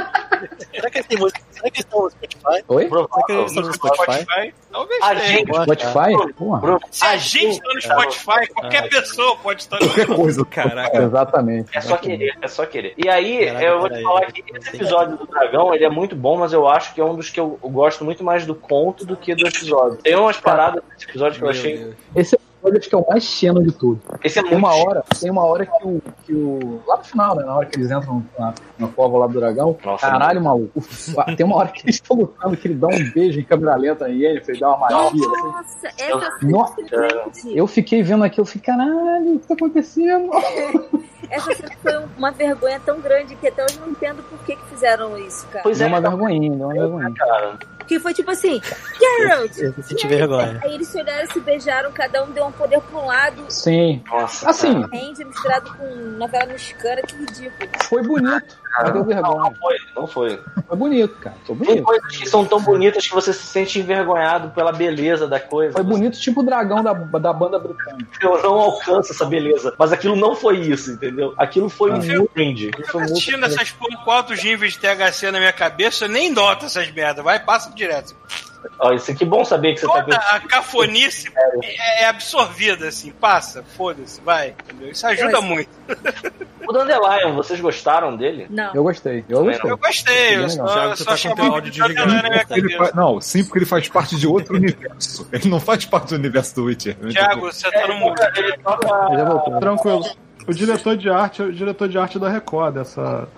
Têm música? Será que eles estão no Spotify? Oi? Será que eles estão no Spotify? Talvez A gente, Spotify? Porra. Se a gente tá no Spotify, qualquer pessoa pode estar no Qualquer coisa. Caraca. Exatamente. É só querer, é só querer. E aí, Caraca, eu vou te falar que esse episódio do dragão, ele é muito bom, mas eu acho que é um dos que eu gosto muito mais do conto do que do episódio. Tem umas paradas nesse episódio que eu achei. Esse episódio acho que é o mais cheno de tudo. Esse é Tem uma hora, tem uma hora que o, que o. Lá no final, né? Na hora que eles entram na, na cova lá do dragão. Nossa, caralho, maluco. Tem uma hora que eles estão lutando, que ele dá um beijo em câmera lenta e ele dá uma magia. assim. Nossa, essa Nossa. cena foi incrível. Eu fiquei vendo aquilo, eu fiquei, caralho, o que tá acontecendo? (laughs) Essa foi um- uma vergonha tão grande que até hoje eu não entendo por que, que fizeram isso, cara. Pois Deu é, uma vergonhinha, deu uma vergonhinha. cara. Porque foi tipo assim, Geralt! Eu senti vergonha. Aí eles se olharam, se beijaram, cada um deu um poder pra um lado. Sim. Nossa. Assim, Range misturado com novela mexicana, que ridículo. foi bonito, deu Não, vergonha. não foi, não foi. Foi bonito, cara. Foi Tem bonito. coisas que são tão bonitas que você se sente envergonhado pela beleza da coisa. Foi bonito, tipo o dragão da, da banda britânica. Eu não alcanço essa beleza. Mas aquilo não foi isso, entendeu? Aquilo foi Ah. muito cringe. Eu tô muito assistindo essas porra com altos níveis de THC na minha cabeça, eu nem noto essas merdas. Vai, passa direto. Ó, isso aqui é bom saber que você tá Toda pensando. a cafonice é, é absorvida, assim, passa, foda-se, vai. Entendeu? Isso ajuda Mas- muito. O Dandelion, vocês gostaram dele? Não. Eu gostei. Eu gostei. Eu gostei, eu só, eu Thiago, só tá com áudio cabeça. fa- Não, sim, porque ele faz parte de outro universo. Ele não faz parte do universo do Witcher. Thiago, você tá no mundo. Ele toca. Já voltou. Tranquilo. O diretor de arte é o diretor de arte da Record, dessa. (laughs)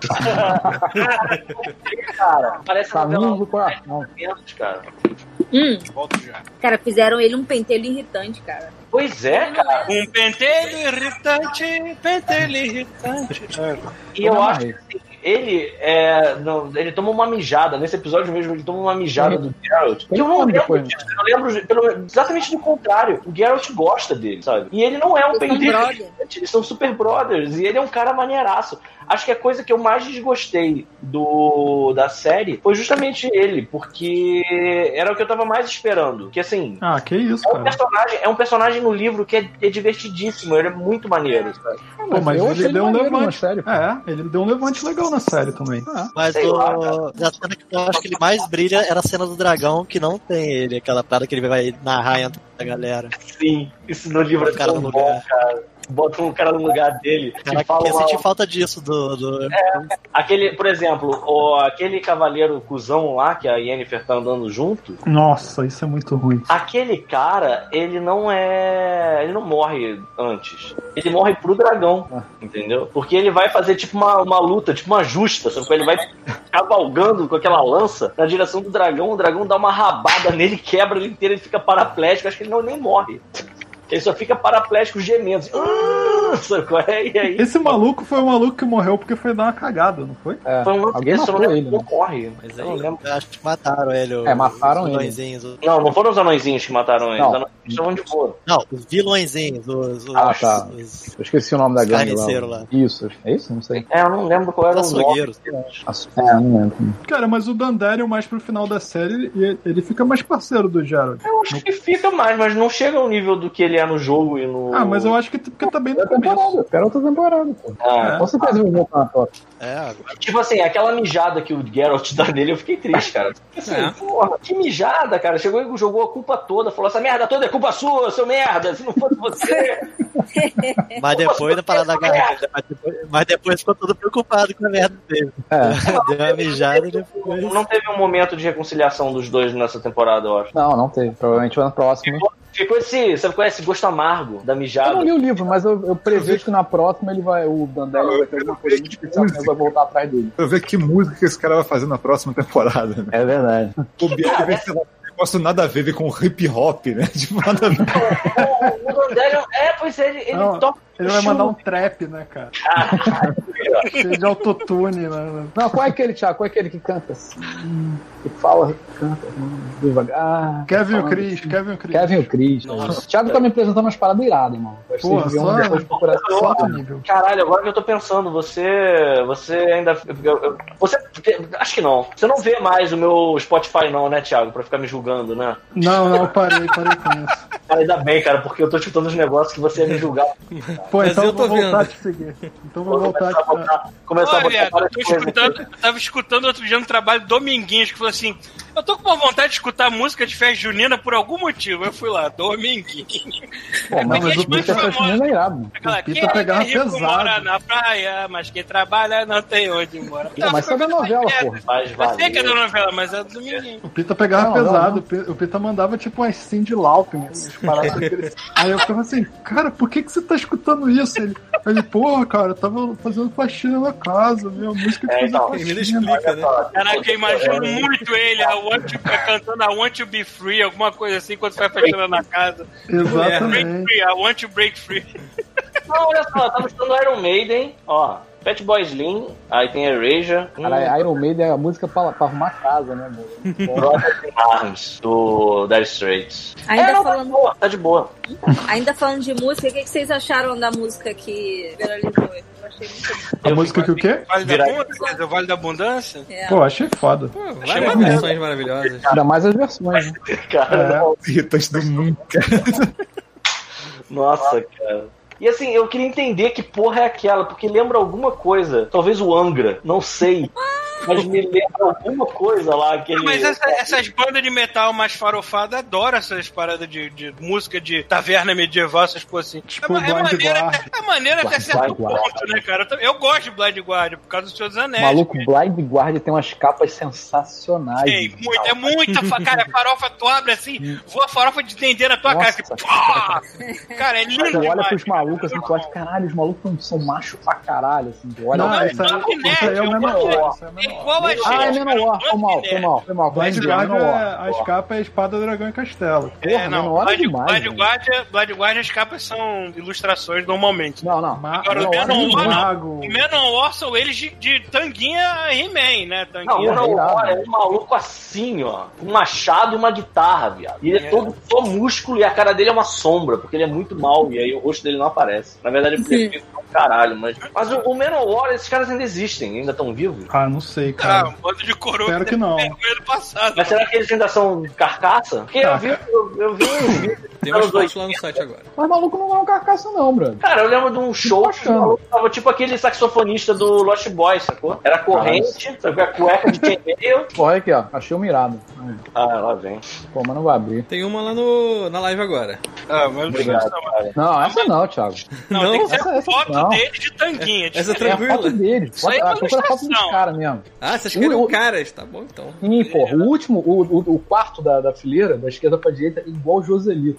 Cara, parece Caminhos novela do coração. cara. Hum, Volto já. cara, fizeram ele um pentelho irritante, cara. Pois é, cara. Um pentelho irritante, pentelho irritante. E eu acho que assim, ele é. não, ele toma uma mijada. Nesse episódio mesmo, ele toma uma mijada do Geralt. Que eu não lembro depois, disso. Eu lembro pelo- exatamente do contrário. O Geralt gosta dele, sabe? E ele não é um pentelho. brother. Eles são super brothers. E ele é um cara maneiraço. Acho que a coisa que eu mais desgostei do da série foi justamente ele, porque era o que eu tava mais esperando. Que assim, Ah, que isso, é um cara. personagem, é um personagem no livro que é, é divertidíssimo, ele é muito maneiro, sabe? Pô, mas eu ele achei deu um levante. série. É, ele deu um levante legal na série também. Mas Sei o, lá, a cena que eu acho que ele mais brilha era a cena do dragão, que não tem ele, aquela parada que ele vai narrar entre a galera. Sim, isso no livro é tão bom, cara. Bota um cara no lugar dele. Caraca, fala eu senti falta disso do. do... Aquele, por exemplo, o, aquele cavaleiro cuzão lá que a Yennefer tá andando junto, Nossa, isso é muito ruim. aquele cara, ele não é. Ele não morre antes. Ele morre pro dragão, entendeu? Porque ele vai fazer tipo uma, uma luta, tipo uma justa, sabe? Ele vai cavalgando com aquela lança na direção do dragão, o dragão dá uma rabada nele, quebra ele inteiro, ele fica paraplégico, acho que ele não nem morre. Ele só fica paraplégico gemendo. assim, "Ah"? E aí Esse maluco foi o maluco que morreu porque foi dar uma cagada, não foi? É, foi uma alguém pessoa, eu não matou ele, né? como morre. Mas Eu aí, não lembro. eu acho que mataram ele. É, mataram os ele. vilõezinhos. o- Não, não foram os anõezinhos que mataram eles. Não. Os anões estavam de boa. Não, os vilõezinhos, os. os Ah, tá. os- Eu esqueci o nome da Os gangue lá. lá. Isso, é isso? Não sei. É, eu não lembro qual era os o nome. É, não lembro. Cara, mas o Dandelion, mais pro final da série, ele, ele fica mais parceiro do Geralt. Eu acho que fica mais, mas não chega ao nível do que ele é no jogo e no. Ah, mas eu acho que porque tá bem no temporada, começo. espera outra temporada, pô. Ah, Com certeza vou voltar na top. É, Tipo assim, aquela mijada que o Geralt dá nele, eu fiquei triste, cara. Assim, É. porra, que mijada, cara. Chegou e jogou a culpa toda. Falou: essa merda toda é culpa sua, seu merda. Se não fosse você. (laughs) mas depois da parada da garrafa. Mas depois, mas depois ficou todo preocupado com a merda dele. É. (laughs) Deu uma mijada e depois. não teve um momento de reconciliação dos dois nessa temporada, eu acho. Não, não teve. Provavelmente vai na próxima. Ficou esse, sabe qual é esse gosto amargo da Eu mijada? não li o livro, mas eu, eu prevejo que na próxima ele vai. O Dandelion vai ter alguma coisa muito especial que vai voltar atrás dele. Pra ver que música que esse cara vai fazer na próxima temporada, né? É verdade. O Biel lá, um negócio nada a ver, com hip hop, né? (laughs) Tipo, nada a ver. O, o Dandelion, é, pois é, ele, ele toca. Ele vai mandar um trap, né, cara? (laughs) Cheio de autotune, né? Não, qual é aquele, Thiago? Qual é aquele que canta assim? Que fala, canta hum, devagar. Kevin o Chris, assim. Kevin o Chris. Kevin o Cris. O Thiago tá me apresentando umas paradas iradas, mano. Porra, só- depois procurar Só nível. Caralho, agora que eu tô pensando, você. Você ainda. eu- eu- você. Acho que não. Você não vê mais o meu Spotify, não, né, Thiago? Pra ficar me julgando, né? Não, não, parei, parei com isso. Cara, ainda bem, cara, porque eu tô escutando os negócios que você ia me julgar. (laughs) Pô, Mas então eu eu vou tô voltar vendo. a te seguir. Então vou voltar Começar a a botar, começar a Olha, botar eu tô escutando, eu tava escutando outro dia no trabalho Dominguinhos, que falou assim: Eu tô com uma vontade de escutar música de festa junina por algum motivo. Eu fui lá, Dominguinhos. Pô, mas, mas mas o o é famoso. fascinante é irado. Aquela, Pita quem é pegava rico pesado. mora na praia, mas quem trabalha não tem onde morar. Pô, mas é da novela, porra. Mas Eu sei que é da novela, mas é do Dominguinhos. O Pita pegava Não, não, pesado, não. o Pi- o Pita mandava tipo umas Cindy Lauper, assim, (laughs) daquele- Aí eu ficava assim, cara, por que, que você tá escutando isso? Ele, ele porra, cara, eu tava fazendo faxina na casa, viu? A música de É, fazer então, Ele faxina. explica, né? Caraca, eu imagino muito ele I want to, cantando I want to be free, alguma coisa assim, quando você vai fechando na casa. Break Exatamente. free, I want to break free. Não, olha só, tava escutando Iron Maiden, ó. Fat Boy Slim, aí tem Erasure. Hum, Cara, Iron Maiden é a música pra, pra arrumar casa, né, (laughs) in Arms, do Dire Straits. Ainda é, não, tá de falando- boa, tá de boa. Ainda falando de música, o que, que vocês acharam da música que viralizou? Eu achei muito A música que o quê? Vale da Abundância? Vale da Abundância? é. Pô, achei foda. Pô, várias versões maravilhosas. Ainda mais as versões, né? Cara, É. não, Irritante do mundo, cara. nossa, cara. E assim, eu queria entender que porra é aquela, porque lembra alguma coisa. Talvez o Angra, não sei. Mas me lembra alguma coisa lá. Aquele... Mas essa- essas bandas de metal mais farofadas adoram essas paradas de, de música de taverna medieval, essas coisas assim. Tipo é, é maneira, Guard. é maneira até Blind certo Guard. ponto, né, cara? Eu gosto de Blind Guard por causa do Senhor dos Anéis. Maluco, Blind Guard tem umas capas sensacionais. Tem muito, é muita. Cara, a farofa tu abre assim, voa a farofa de dendê na tua cara. Nossa. Assim, pá! cara, é lindo Tu olha demais. pros malucos assim, tu acha, caralho, os malucos são macho pra caralho, assim. Tu olha Não, Talking esse aí é é o É Menor. Igual a gente. Ah, é Menor, foi mal, foi mal, foi mal. Blind Blind Guard, Menor. é, as capas é espada, dragão e castelo. É, Porra, não, Menor é demais, Blind velho. Guard, é- Blind as capas são ilustrações normalmente. Não, não. Agora, o Menor Menor, é não. são eles de, de tanguinha He-Man, né? Não, Tanguinha. o Menor é um maluco assim, ó. Um machado e uma guitarra, viado. E ele é, É. todo só músculo e a cara dele é uma sombra, porque ele é muito mal e aí o rosto dele não aparece. Na verdade, ele prefiro pra um caralho, mas. Mas o, o Manowar, esses caras ainda existem, ainda estão vivos. Ah, não sei, Ah, cara. um bando de coroa. Espero que não. Passado. Mas será que eles ainda são carcaça? Porque eu vi, eu, eu vi uns vídeos Tem umas fotos lá 80. no site agora. Mas maluco não é um carcaça, não, brother. Cara, eu lembro de um show que o bacana. maluco tava tipo aquele saxofonista do Lost Boys, sacou? Era corrente, sabe? A cueca de chainmail. Porra, (laughs) aqui, ó. Achei um mirado. Ah, lá vem. Pô, mas não vai abrir. Tem uma lá no, na live agora. Ah, mas Obrigado, não, cara. Não, essa não, Thiago. não, Não? tem que ser Essa- foto não. dele de tanguinha. de Essa é É a tranquila. foto dele. Isso aí é Procura a foto dos caras mesmo. Ah, vocês querem O- caras? Tá bom então. Sim, porra. O último, o, o, o quarto da, da fileira, da esquerda pra direita, é igual o Joselito.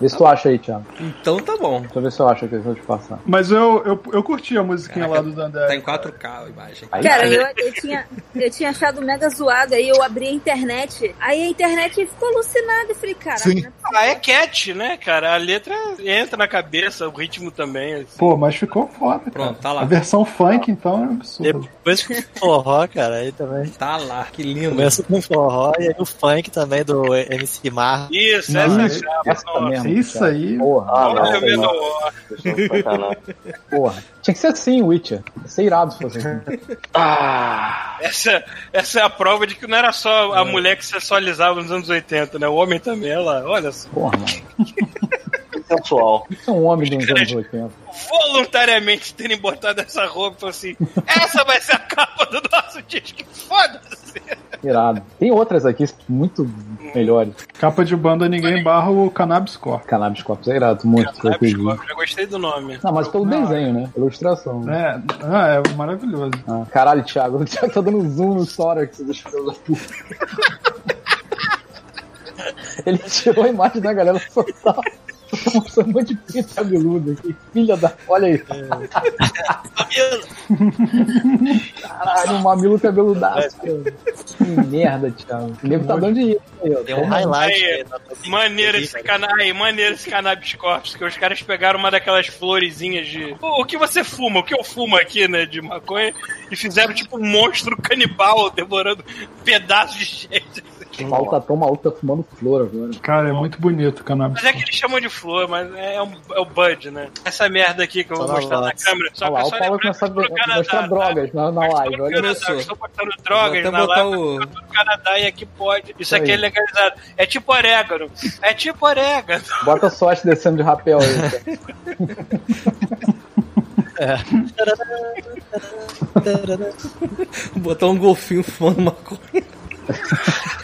Vê se tu acha aí, Thiago. Então tá bom. Deixa eu ver se eu acho deixa eu te passar. Mas eu, eu, eu curti a musiquinha lá do Dandé. Tá em 4K a imagem. Aí, Cara, eu, eu, tinha, eu tinha achado mega zoado, aí eu abri a internet, aí a internet ficou alucinada, eu falei, cara, Sim. Ah, é cat, né, cara? A letra entra na cabeça, o ritmo também. assim. Pô, mas ficou foda, cara. Pronto, tá lá. A versão funk, então, é absurdo. Depois com (laughs) forró, cara, aí também. Tá lá, que lindo. Começa com forró e aí o funk também do MC Mar. Isso, Não, essa é a Essa capa. Mesmo. Isso cara. aí. Porra, Ah, não, não. Não. porra. Tinha que ser assim, Witcher. Ia ser irado se fosse assim. Ah, Essa, essa é a prova de que não era só a mulher que sexualizava nos anos 80, né? O homem também, ela, olha só. Porra, mano. Que sensual. Isso é um homem dos anos 80. Voluntariamente terem botado essa roupa e falou assim: essa vai ser a capa do nosso disco. Foda-se. Irado. Tem outras aqui muito melhores. Capa de banda ninguém barra o Cannabis Corp. Cannabis Corpus é irado, muito que eu pedi. Scott? Já gostei do nome. Não, mas pelo Não, desenho, né? Pela ilustração. É, ah, é maravilhoso. Ah, caralho, Thiago. (laughs) O Thiago tá dando zoom no Thorax desse filho da puta. (laughs) Ele tirou a imagem da galera só mostrando um monte de pinto cabeludo aqui. Filha da. Olha aí. Caralho, um mamilo cabeludaço. cara. Que merda, Thiago. O nego tá dando dinheiro aí, ó. Tem um highlight Aí, aí. tá- Maneiro esse, cana... aí, maneiro esse cannabis corpus, que os caras pegaram uma daquelas florezinhas de. O, o que você fuma? O que eu fumo aqui, né? De maconha, e fizeram tipo um monstro canibal devorando pedaços de gente. O maluco tá tão maluco, tá fumando flor agora. Cara, é muito bonito o Cannabis Mas é que eles chamam de flor, mas é, um- é o Bud, né? Essa merda aqui que eu vou mostrar na câmera. Só Olha lá, que o eu só Paulo começou a mostrar Canadá, drogas na, na live. Estou Olha Canadá, isso. Estou Vou drogas na live. o- Eu tô no Canadá e aqui pode. Isso aqui Aí. é legalizado. É tipo orégano. É tipo orégano. (laughs) Bota sorte descendo de rapel aí. cara. Botar um golfinho fumando maconha. (laughs)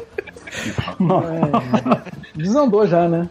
Desandou já, né?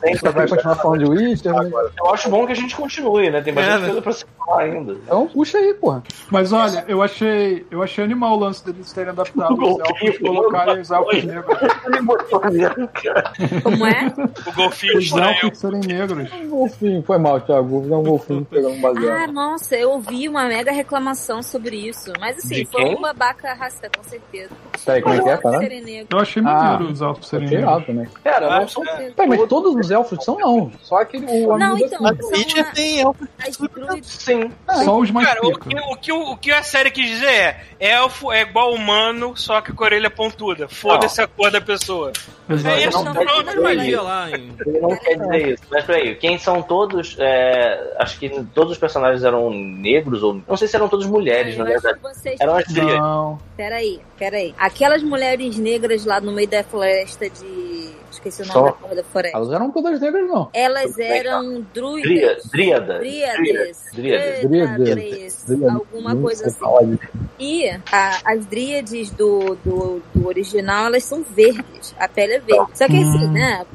Tem vai continuar falando de Witcher? né? Eu acho bom que a gente continue, né? Tem bastante É, né? coisa pra se falar ainda. Então puxa aí, porra. Mas olha, eu achei, eu achei animal o lance deles terem adaptado os elfos, colocarem os elfos negros. (laughs) Como é? O golfinho Os elfos serem negros. Um golfinho, foi mal, Thiago. Vou dar um golfinho pegando um Ah, baseado. nossa, eu ouvi uma mega reclamação sobre isso. Mas assim, De foi quem? um babaca racista, com certeza. Peraí, como é que é, negros. Eu achei Ah, os elfos serem negros. também. Cara, Ah, não são é. Peraí, mas todos os elfos são não. Só aquele o Não, amigo então, da são Witcher tem elfo. as druidas. Sim. Só os mais Cara, o que, o, que, o que a série quis dizer é: elfo é igual humano, só que com a orelha pontuda. Foda-se a cor da pessoa. Exato. É isso, Não, não, Eu vai. ia lá em. Ele não quer dizer isso. Mas peraí, quem são todos. é, acho que todos os personagens eram negros, ou. Não sei se eram todos mulheres, na Eu acho verdade. que vocês. Eram as tríades. Não. Peraí, peraí. Aquelas mulheres negras lá no meio da floresta de. Esqueci o nome Só. da porra da floresta. Elas eram todas negras, não. Elas eram druidas. Dríada. Dríades. Dríades. Dríades. Dríades. alguma coisa assim. E a- as dríades do, do, do original, elas são verdes. A pele é verde. Só que assim, Hum. né?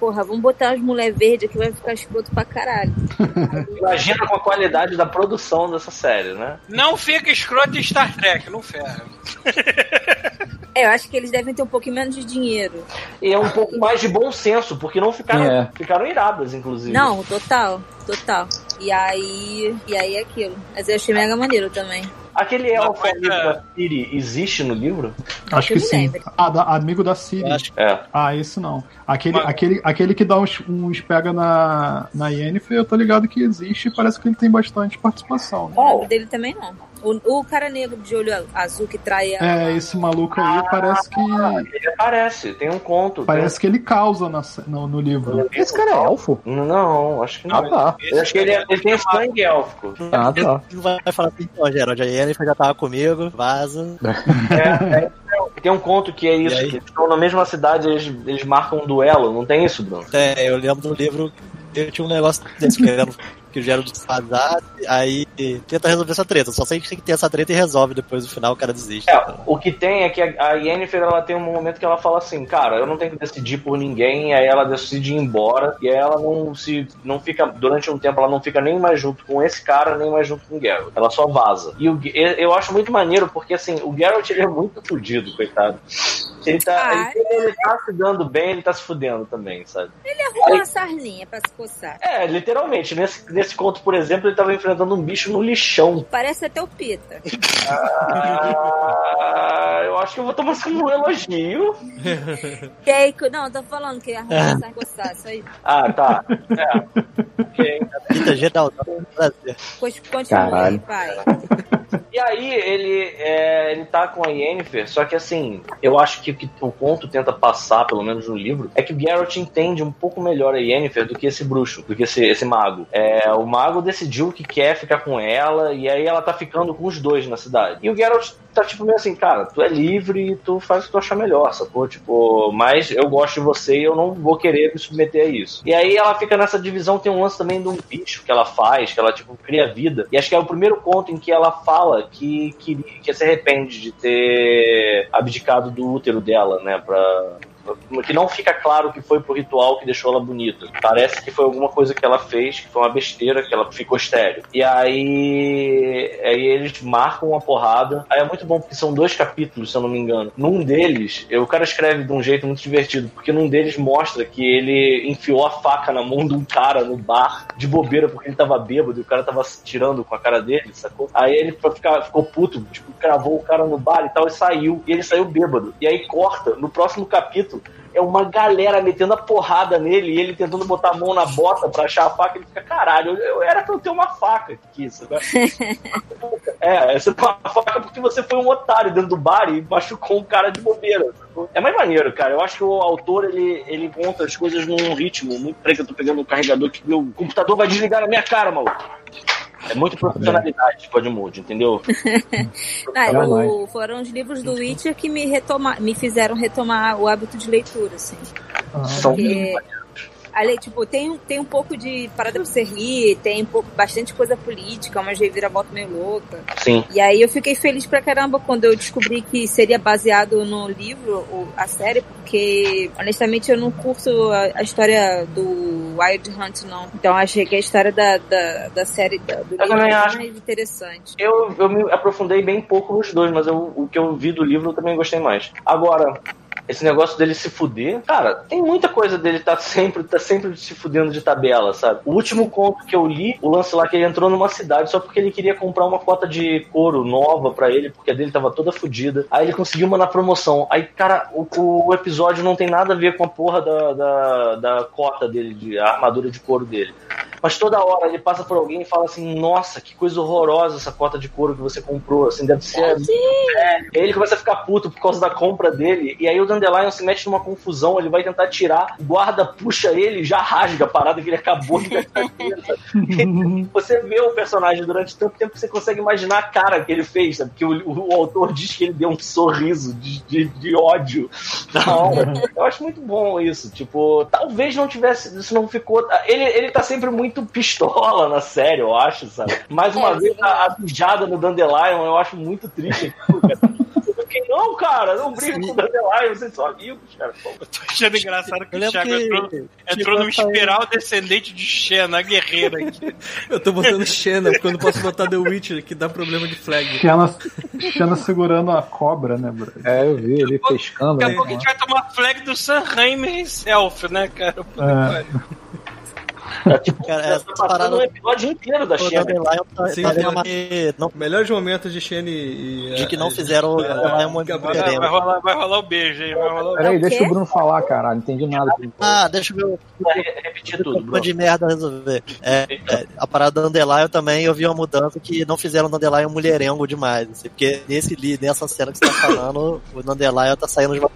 Porra, vamos botar as mulheres verdes que vai ficar escroto pra caralho. (laughs) Imagina com a qualidade da produção dessa série, né? Não fica escroto em Star Trek, não ferra. É, eu acho que eles devem ter um pouquinho menos de dinheiro. E é um pouco mais de bom senso, porque não ficaram, É. ficaram iradas, inclusive. Não, total, total. E aí, e aí é aquilo. Mas eu achei mega maneiro também. Aquele elfo coisa- amigo da Siri existe no livro? Acho que sim. Ah, da- amigo da Siri. Acho É. Ah, esse não. Aquele, Mas- aquele, aquele que dá uns, uns pega na, na Yennefer, eu tô ligado que existe e parece que ele tem bastante participação. né? Não lembro dele também não. O, o cara negro de olho azul que trai a. É, esse maluco aí parece que. Ele aparece, tem um conto. Parece que ele causa na, no, no livro. Esse cara é elfo? tem- Não, acho que não. Ah, tá. Eu acho que ele, é- ele tem sangue élfico. Ah, tá. Não vai falar assim, ó, Gerald, a Yennefer já tava comigo, vaza. É, é, tem um conto que é isso, que eles estão na mesma cidade, eles, eles marcam um duelo, não tem isso, Bruno? É, eu lembro do livro, eu tinha um negócio desse, querendo que o Gerald vazasse, aí tenta resolver essa treta. Só sei que tem que ter essa treta e resolve depois no final o cara desiste. É, o que tem é que a Yennefer, ela tem um momento que ela fala assim, cara, eu não tenho que decidir por ninguém, aí ela decide ir embora, e aí ela não se, não fica, durante um tempo, ela não fica nem mais junto com esse cara, nem mais junto com o Geralt, ela só vaza. E o, eu acho muito maneiro, porque assim, o Geralt, ele é muito fodido, coitado. Ele tá, Ah, ele, ele tá se dando bem, ele tá se fudendo também, sabe? Ele arrumou uma sarninha pra se coçar. É, literalmente, nesse, nesse conto, por exemplo, ele tava enfrentando um bicho no lixão. Parece até o Pita. Ah, eu acho que eu vou tomar isso como um elogio. Aí, não, eu tô falando que arrumou uma sarninha pra coçar. Isso aí. Ah, tá. É. Ok. Pita geral, dá um prazer. Continua aí, pai. E aí ele, é, ele tá com a Yennefer, só que assim, eu acho que o que o conto tenta passar, pelo menos no livro, é que o Geralt entende um pouco melhor a Yennefer do que esse bruxo, do que esse, esse mago. É, o mago decidiu que quer ficar com ela, e aí ela tá ficando com os dois na cidade. E o Geralt tá tipo meio assim, cara, tu é livre e tu faz o que tu achar melhor, sacou? Tipo, mas eu gosto de você e eu não vou querer me submeter a isso. E aí ela fica nessa divisão, tem um lance também de um bicho que ela faz, que ela, tipo, cria vida. E acho que é o primeiro conto em que ela fala que, que, que se arrepende de ter abdicado do útero dela, né, pra, que não fica claro que foi pro ritual que deixou ela bonita. Parece que foi alguma coisa que ela fez, que foi uma besteira, que ela ficou estéreo. E aí, aí eles marcam uma porrada. Aí é muito bom porque são dois capítulos, se eu não me engano. Num deles, o cara escreve de um jeito muito divertido, porque num deles mostra que ele enfiou a faca na mão de um cara no bar, de bobeira, porque ele tava bêbado e o cara tava tirando com a cara dele, sacou? Aí ele ficar, ficou puto, tipo, cravou o cara no bar e tal, e saiu. E ele saiu bêbado. E aí corta, no próximo capítulo, é uma galera metendo a porrada nele e ele tentando botar a mão na bota pra achar a faca. Ele fica, caralho, eu, eu era pra eu ter uma faca aqui, isso, né? (laughs) é, você tem uma faca porque você foi um otário dentro do bar e machucou um cara de bobeira. É mais maneiro, cara. Eu acho que o autor ele, ele conta as coisas num ritmo muito. Peraí, que eu tô pegando o carregador que meu computador vai desligar na minha cara, maluco. É muito profissionalidade de Podmood, entendeu? (laughs) Ah, o- foram os livros do Witcher que me, retoma, me fizeram retomar o hábito de leitura, assim. São Porque, ali, tipo, tem, um- tem um pouco de parada pra você rir, tem um pouco, bastante coisa política, uma reviravolta meio louca. Sim. E aí eu fiquei feliz pra caramba quando eu descobri que seria baseado no livro, o- a série, porque honestamente eu não curto a, a história do Wild Hunt, não. Então achei que a história da, da, da série da, do Eu livro é acho. mais interessante. Eu, eu me aprofundei bem pouco nos dois, mas eu- o que eu vi do livro eu também gostei mais. Agora, esse negócio dele se fuder, cara, tem muita coisa dele tá sempre, tá sempre se fudendo de tabela, sabe? O último conto que eu li, o lance lá que ele entrou numa cidade só porque ele queria comprar uma cota de couro nova pra ele, porque a dele tava toda fudida. Aí ele conseguiu uma na promoção. Aí, cara, o, o episódio não tem nada a ver com a porra da, da, da cota dele, de, a armadura de couro dele. Mas toda hora ele passa por alguém e fala assim: Nossa, que coisa horrorosa essa cota de couro que você comprou. Assim, deve ser. É. Aí ele começa a ficar puto por causa da compra dele. E aí o Dandelion se mete numa confusão, ele vai tentar tirar, o guarda puxa ele, já rasga a parada que ele acabou de. (laughs) Você vê o personagem durante tanto tempo que você consegue imaginar a cara que ele fez, sabe? Porque o, o- o autor diz que ele deu um sorriso de, de, de ódio na hora. Eu acho muito bom isso. Tipo, talvez não tivesse. Isso não ficou. Ele, ele tá sempre muito pistola na série, eu acho, sabe? Mais uma É, vez, a, a bijada no Dandelion eu acho muito triste. Eu fiquei, não, cara, não briga com o Dandelion, vocês são amigos, cara. Pô, Tô achando engraçado que Eu o Thiago que entrou, chegou entrou espiral descendente de Xena, a guerreira aqui. (laughs) Eu tô botando Xena, porque eu não posso botar The Witcher, que dá problema de flag. Xena, Xena segurando a cobra, né, bro? É, eu vi ele pescando. Daqui a pouco a gente vai tomar flag do Sam Raimi self, né, cara? Que É. Tá, tipo, Cara, tá essa parada- um episódio inteiro da tá, Sim, tá que não, Melhores momentos de Xena e. de que não fizeram o Dandelion muito Gabriel. Vai, rolar, vai rolar o beijo aí, vai rolar Peraí, É deixa o Bruno falar, caralho. Não entendi nada. Ah, deixa eu ver o Vai repetir tudo, Uma Bruno. de merda resolver. É, é, a parada do Dandelion também eu vi uma mudança que não fizeram o Dandelion mulherengo demais. Assim, porque nesse li- nessa cena que você tá falando, o Dandelion tá saindo de uma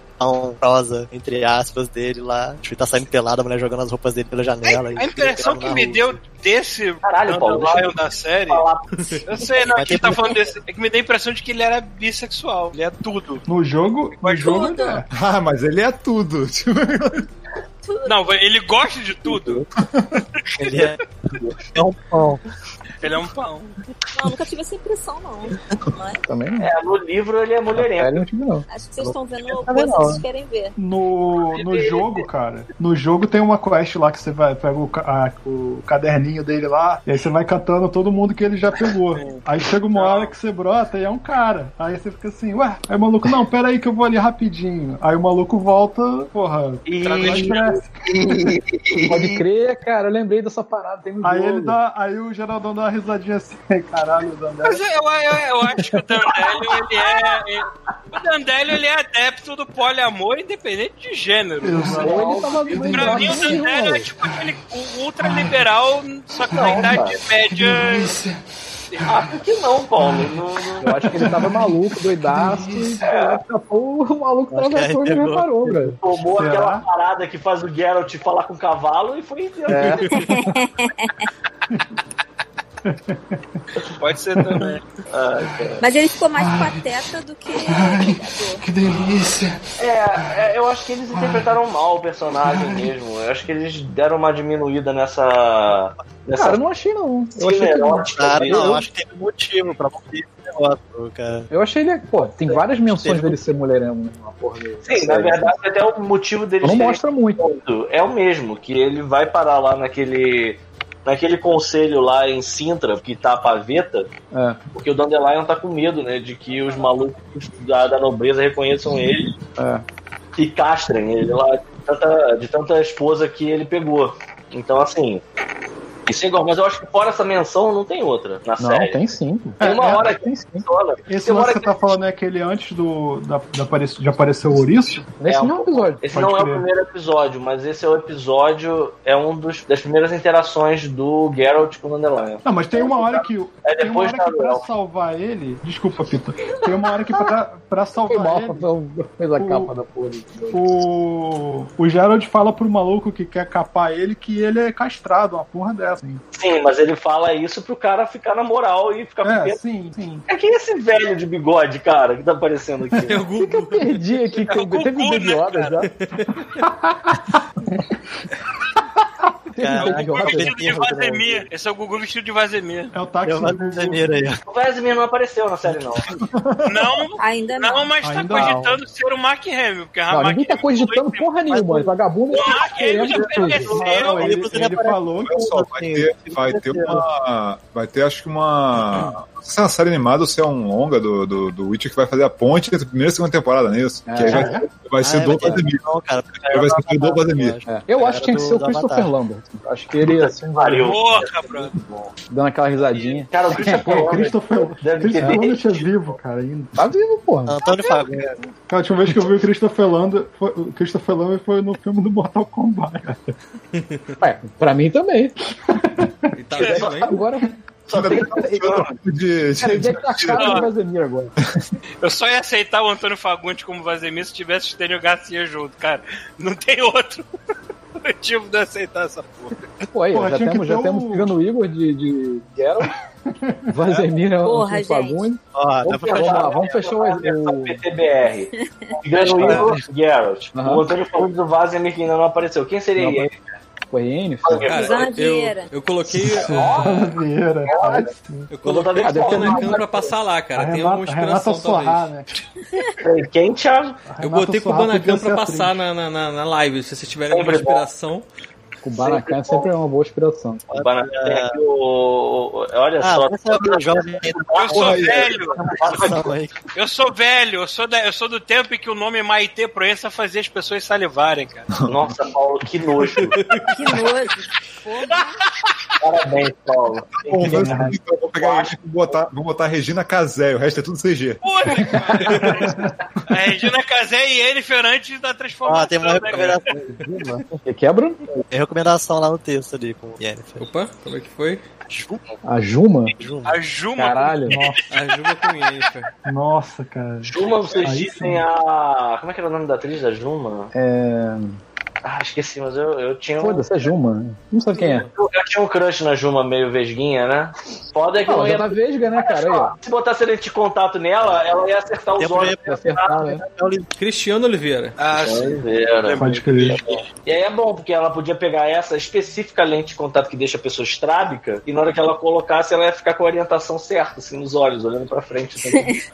prosa, entre aspas, dele lá. Tipo, ele tá saindo pelado, a mulher jogando as roupas dele pela janela. e A impressão que me deu desse Caralho, Paulo, Dandelion da série, Falar. eu sei, não, ter tá que- falando desse, é que me deu a impressão de que ele era bissexual, ele é tudo. No jogo, no jogo tudo. é. Ah, mas ele é tudo. (laughs) Tipo, Não, ele gosta de tudo, Ele é, é um pão. Ele é um pão. Não, nunca tive essa impressão, não. Mas Também não. É, no livro ele é mulherengo. Sério, não tive, não. acho que vocês estão vendo coisas vendo? que vocês querem ver. No, no jogo, cara, no jogo tem uma quest lá que você vai pega o, a- o caderninho dele lá, e aí você vai cantando todo mundo que ele já pegou. Aí chega uma hora que você brota e é um cara. Aí você fica assim, ué, aí o maluco, não, pera aí que eu vou ali rapidinho. Aí o maluco volta, porra, E. Pode crer, cara. Eu lembrei dessa parada. Tem um Aí jogo. ele dá, aí o Geraldão dá uma risadinha assim, (laughs) caralho, o. Mas eu, eu, eu acho que o Dandelion, ele é. ele- o Dandelion, ele é adepto do poliamor, independente de gênero. Ou ele tava meio Pra mim, o Dandelion é tipo aquele ultraliberal, só que na idade média. Ah, por que não, Paulo? Não, não- Eu acho que ele tava maluco, doidaço. E pô, escapou, o maluco Acho atravessou e não reparou, velho. tomou Será? aquela parada que faz o Geralt falar com o cavalo e foi. É. (laughs) Pode ser também. Mas ele ficou mais pateta do que Vingador. Que delícia. É, é, eu acho que eles interpretaram mal o personagem mesmo. Eu acho que eles deram uma diminuída nessa. nessa Cara, eu não achei, não. Eu achei que cinerótica Cara, não, eu acho que tem um motivo pra não ter esse negócio, cara. Eu achei ele. Pô, tem várias menções dele ser mulherengo, né? Uma porra dele. Sim, na verdade, até o motivo dele Não mostra muito. é o mesmo, que ele vai parar lá naquele. Naquele conselho lá em Sintra, que tá a paveta, É, porque o Dandelion tá com medo, né? De que os malucos da, da nobreza reconheçam ele é. e castrem ele lá de tanta, de tanta esposa que ele pegou. Então, assim. É igual, mas eu acho que fora essa menção não tem outra na Não, série. tem sim. Tem uma É, hora que Tem sim. Esse Tem uma lance hora que você tá falando é aquele antes do, da, da apare- de aparecer o ouriço? Nesse É, não é um episódio. Esse Pode não é o crer. primeiro episódio, mas esse é o episódio. É um dos, das primeiras interações do Geralt com o Dandelion. Não, mas tem uma hora que. É tem uma depois hora que pra salvar ele. Desculpa, Pita. Tem uma hora que pra, pra salvar mal, ele. não fez a O- capa da porra. O, o Gerald fala pro maluco que quer capar ele que ele é castrado, uma porra dessa. Hein? Sim, mas ele fala isso pro cara ficar na moral e ficar com É, medo. sim, sim. É quem é esse velho de bigode, cara, que tá aparecendo aqui? É o que, que eu perdi aqui? Que É o eu teve Gugu, um Baby né, já. (laughs) (laughs) Um Cara, Baby Gugu vestido de. Vazemir. Esse é o Gugu vestido de Vazemir. É o táxi. Vou do- dizer aí. O Vesemir não apareceu na série, não. Não, Ainda não. não, mas tá Ainda cogitando ser o Mark Hamill. Porque a Não, ninguém tá cogitando foi- porra nenhuma. Mas- Vagabundo O Mark Hamill já apareceu. Não, ele, Ele ele falou Olha só, vai ter, vai ter uma. Vai ter, acho que uma. Não sei se é uma série animada ou se é um longa do, do, do Witcher que vai fazer a ponte entre a primeira e segunda temporada, não é? É. que aí vai, vai ser Ah, do. Não. Aí vai ser do Vazimir. É, eu acho que tinha que ser o Christopher. Lambert. Acho que ele assim, (laughs) Pariu. Porra, brother. dando aquela risadinha. Cara, o (laughs) Christopher Pô, o Christopher, Lambert é vivo, cara, ainda. Tá vivo, porra. Antônio Fagundes. Cara, a última vez que eu vi o Christopher Lambert foi, o Christopher Lambert foi no filme do Mortal Kombat. cara. Ué, pra mim também. (laughs) E tá? Agora, Só tem de, agora. Eu só ia aceitar o Antônio Fagundes como Vazemir se tivesse o Stênio Garcia junto, cara. Não tem outro (laughs) motivo de aceitar essa porra. Pô, aí, Porra, já temos, já ter temos um- pegando o Igor de, de Geralt. (laughs) Vazemir é um um Fagundes. Vamos, fechar. vamos fechar o. o- PTBR. Tirando o Igor Geralt. O Antônio Fagundes do Vazemir que ainda não apareceu. Quem seria Não, ele? N? (laughs) Cara, eu, eu coloquei, Vieira. eu coloquei o deve ter Panacan pra passar lá, A cara. Tem Renata, a Renata inspiração, Sorrar, talvez. né? Quem, Thiago? A Eu botei com o Banacan pra passar na, na, na, live, se vocês tiverem alguma Sempre bom. Inspiração. O Banacan sempre é uma boa inspiração. O Bana- tem aqui o, o- Olha Ah, só. é o jovem Eu sou velho, eu sou velho, eu sou, da- eu sou do tempo em que o nome Maite Proença fazia as pessoas salivarem, cara. Nossa, Paulo, que nojo. (laughs) Que nojo. Parabéns, Paulo. Bom, mas, então, vou pegar e vou botar, vou botar a Regina Casé, o resto é tudo CG. Porra, cara. A Regina Casé e ele antes da transformação. Ó, tem uma né, cara? recomendação. E quebra? Tem recomendação lá no texto ali com o Yennefer. Opa, como é que foi? A Juma? A Juma. Caralho. (laughs) A Juba com Yennefer. Nossa, cara. Juma, vocês Aí dizem sim. a. Como é que era o nome da atriz da Juma? É. Ah, esqueci, mas eu, eu tinha um. Foda-se, é Juma. Não sabe quem é. Eu, eu tinha um crush na Juma meio vesguinha, né? Foda é que Não, não já ia. tá vesga, né, cara? Aí. Se botasse lente de contato nela, ela ia acertar os olhos. de Acertar, né? Cristiano Oliveira. Ah, sim. Era. Pode crer. E aí é bom, porque ela podia pegar essa específica lente de contato que deixa a pessoa estrábica, e na hora que ela colocasse, ela ia ficar com a orientação certa, assim, nos olhos, olhando pra frente. assim. (laughs)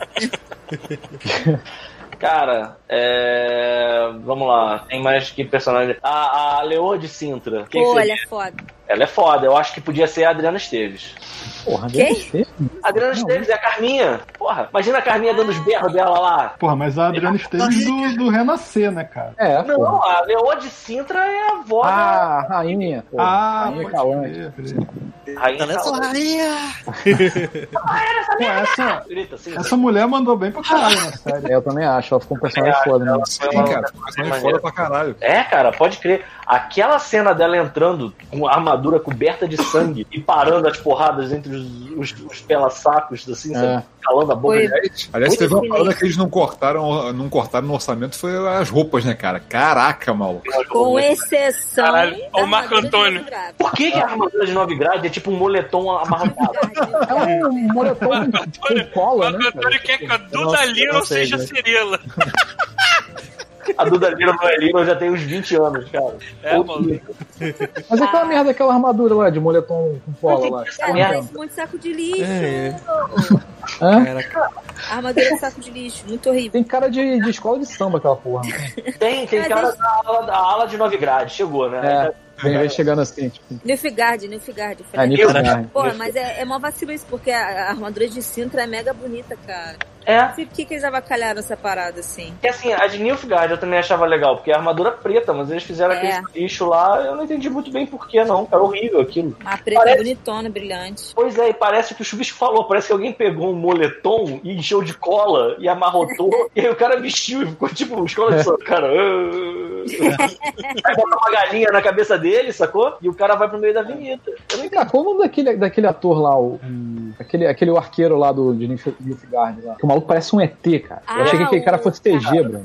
(laughs) Cara, é... vamos lá. Tem mais que personagem. A, a Leoa de Sintra. Quem ela é foda. Ela é foda. Eu acho que podia ser a Adriana Esteves. Porra, Quem? deve ser. A Adriana Não. Esteves é a Carminha. Porra, imagina a Carminha dando os berros dela lá. Porra, mas a Adriana Esteves do, do Renascer, né, cara? É, Não, porra. a Leoa de Sintra é a avó da Ah, rainha. Porra. Ah, rainha crer. rainha. Nessa Calante. rainha! (laughs) Pô, essa, assim, essa mulher mandou bem pra caralho na (laughs) série. É, eu também acho. Ela ficou um personagem foda, né? Sim, cara, personagem foda pra caralho. É, cara, pode crer. Aquela cena dela entrando com a armadura coberta de sangue e parando as porradas entre os, os, os pela-sacos, assim, É. calando a boca. Foi. Aliás, teve uma parada que eles não cortaram, não cortaram no orçamento, foi as roupas, né, cara? Caraca, maluco. Com exceção. Caralho, o Marco Antônio. Por que, que a armadura de 9 graus é tipo um moletom (laughs) amarrotado? É um moletom com, com cola, né? O Antônio quer que a Duda Lira seja né? Cirila. (laughs) A Duda Lira não é Lira, já tem uns 20 anos, cara. É, mano. Mas é aquela merda, aquela armadura lá de moletom com cola lá. Cara, parece muito saco de lixo. É, Hã? Caraca. Armadura de saco de lixo. Muito horrível. Tem cara de, de escola de samba aquela porra. Tem, tem Mas cara da ala, da ala de 9 graus, chegou, né? É, vem, vem chegando assim, tipo. Nilfgaard, Nilfgaard. É, Nilfgaard. Porra, mas é, é mó vacilo isso, porque a, a armadura de Sintra é mega bonita, cara. É. Sei por que, que eles avacalharam essa parada assim. E assim, a de Nilfgaard eu também achava legal, porque é armadura preta, mas eles fizeram É. aquele lixo lá, eu não entendi muito bem por que não, cara, horrível aquilo. A preta Parece- bonitona, brilhante. Pois é, e parece que o Chubisco falou, parece que alguém pegou um moletom e encheu de cola e amarrotou, (laughs) e aí o cara vestiu e ficou tipo escola de samba, cara. ah. Aí botar uma galinha na cabeça dele, sacou? E o cara vai pro meio da avenida. Eu não Vem cá, qual o nome daquele, daquele ator lá, o, o- aquele, aquele arqueiro lá do, de Nilf- Nilfgaard lá? Que o maluco parece um ET, cara. Eu Ah, achei que aquele cara o- fosse TG, bro.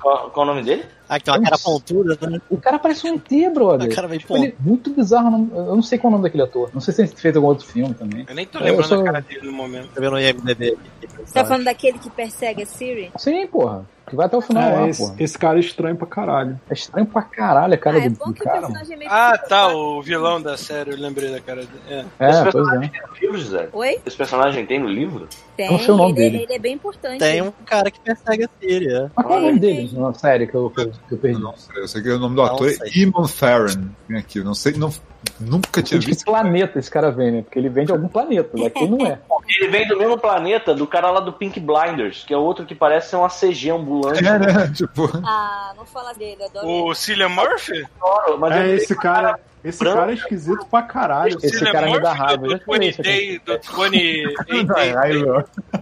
Qual, qual o nome dele? Ah, que tem uma cara pontuda, né? O cara parece um ET, brother. O cara meio Tipo, ele- muito bizarro. Eu não sei qual é o nome daquele ator. Não sei se ele fez algum outro filme também. Eu nem tô Eu lembrando sou- a cara dele no momento. Tá vendo o IMDB? Você tá falando daquele que persegue a Siri? Sim, porra. Que vai até o final É, lá, esse, porra. esse cara é estranho pra caralho. É estranho pra caralho a cara ah, é do, bom do que o cara. mano. personagem é meio Ah, tá, o vilão da série, eu lembrei da cara dele. É. Esse É, pois personagem é. tem no livro, José? Oi? Esse personagem tem no livro? Tem. Não sei o nome ele, dele. ele é bem importante. Tem um cara que persegue a Síria. Mas qual é o nome dele na série que eu, que que eu perdi? Não sei, eu sei que o nome do Não ator é sei. Eamon Farron. Vem aqui, não sei, não, nunca tinha De visto. que planeta esse cara vem, né? Porque ele vem de algum planeta. Daqui não é. (laughs) Ele vem do mesmo planeta do cara lá do Pink Blinders, que é outro que parece ser uma CG ambulante. É, né? (laughs) Tipo, Ah, não fala dele, adoro. O Cillian Murphy? Adoro, mas É, esse cara. Esse branco. cara é esquisito pra caralho. Esse Cillian cara me dá raiva, Do, já do conheço 20 aqui. Day, do 28 Day.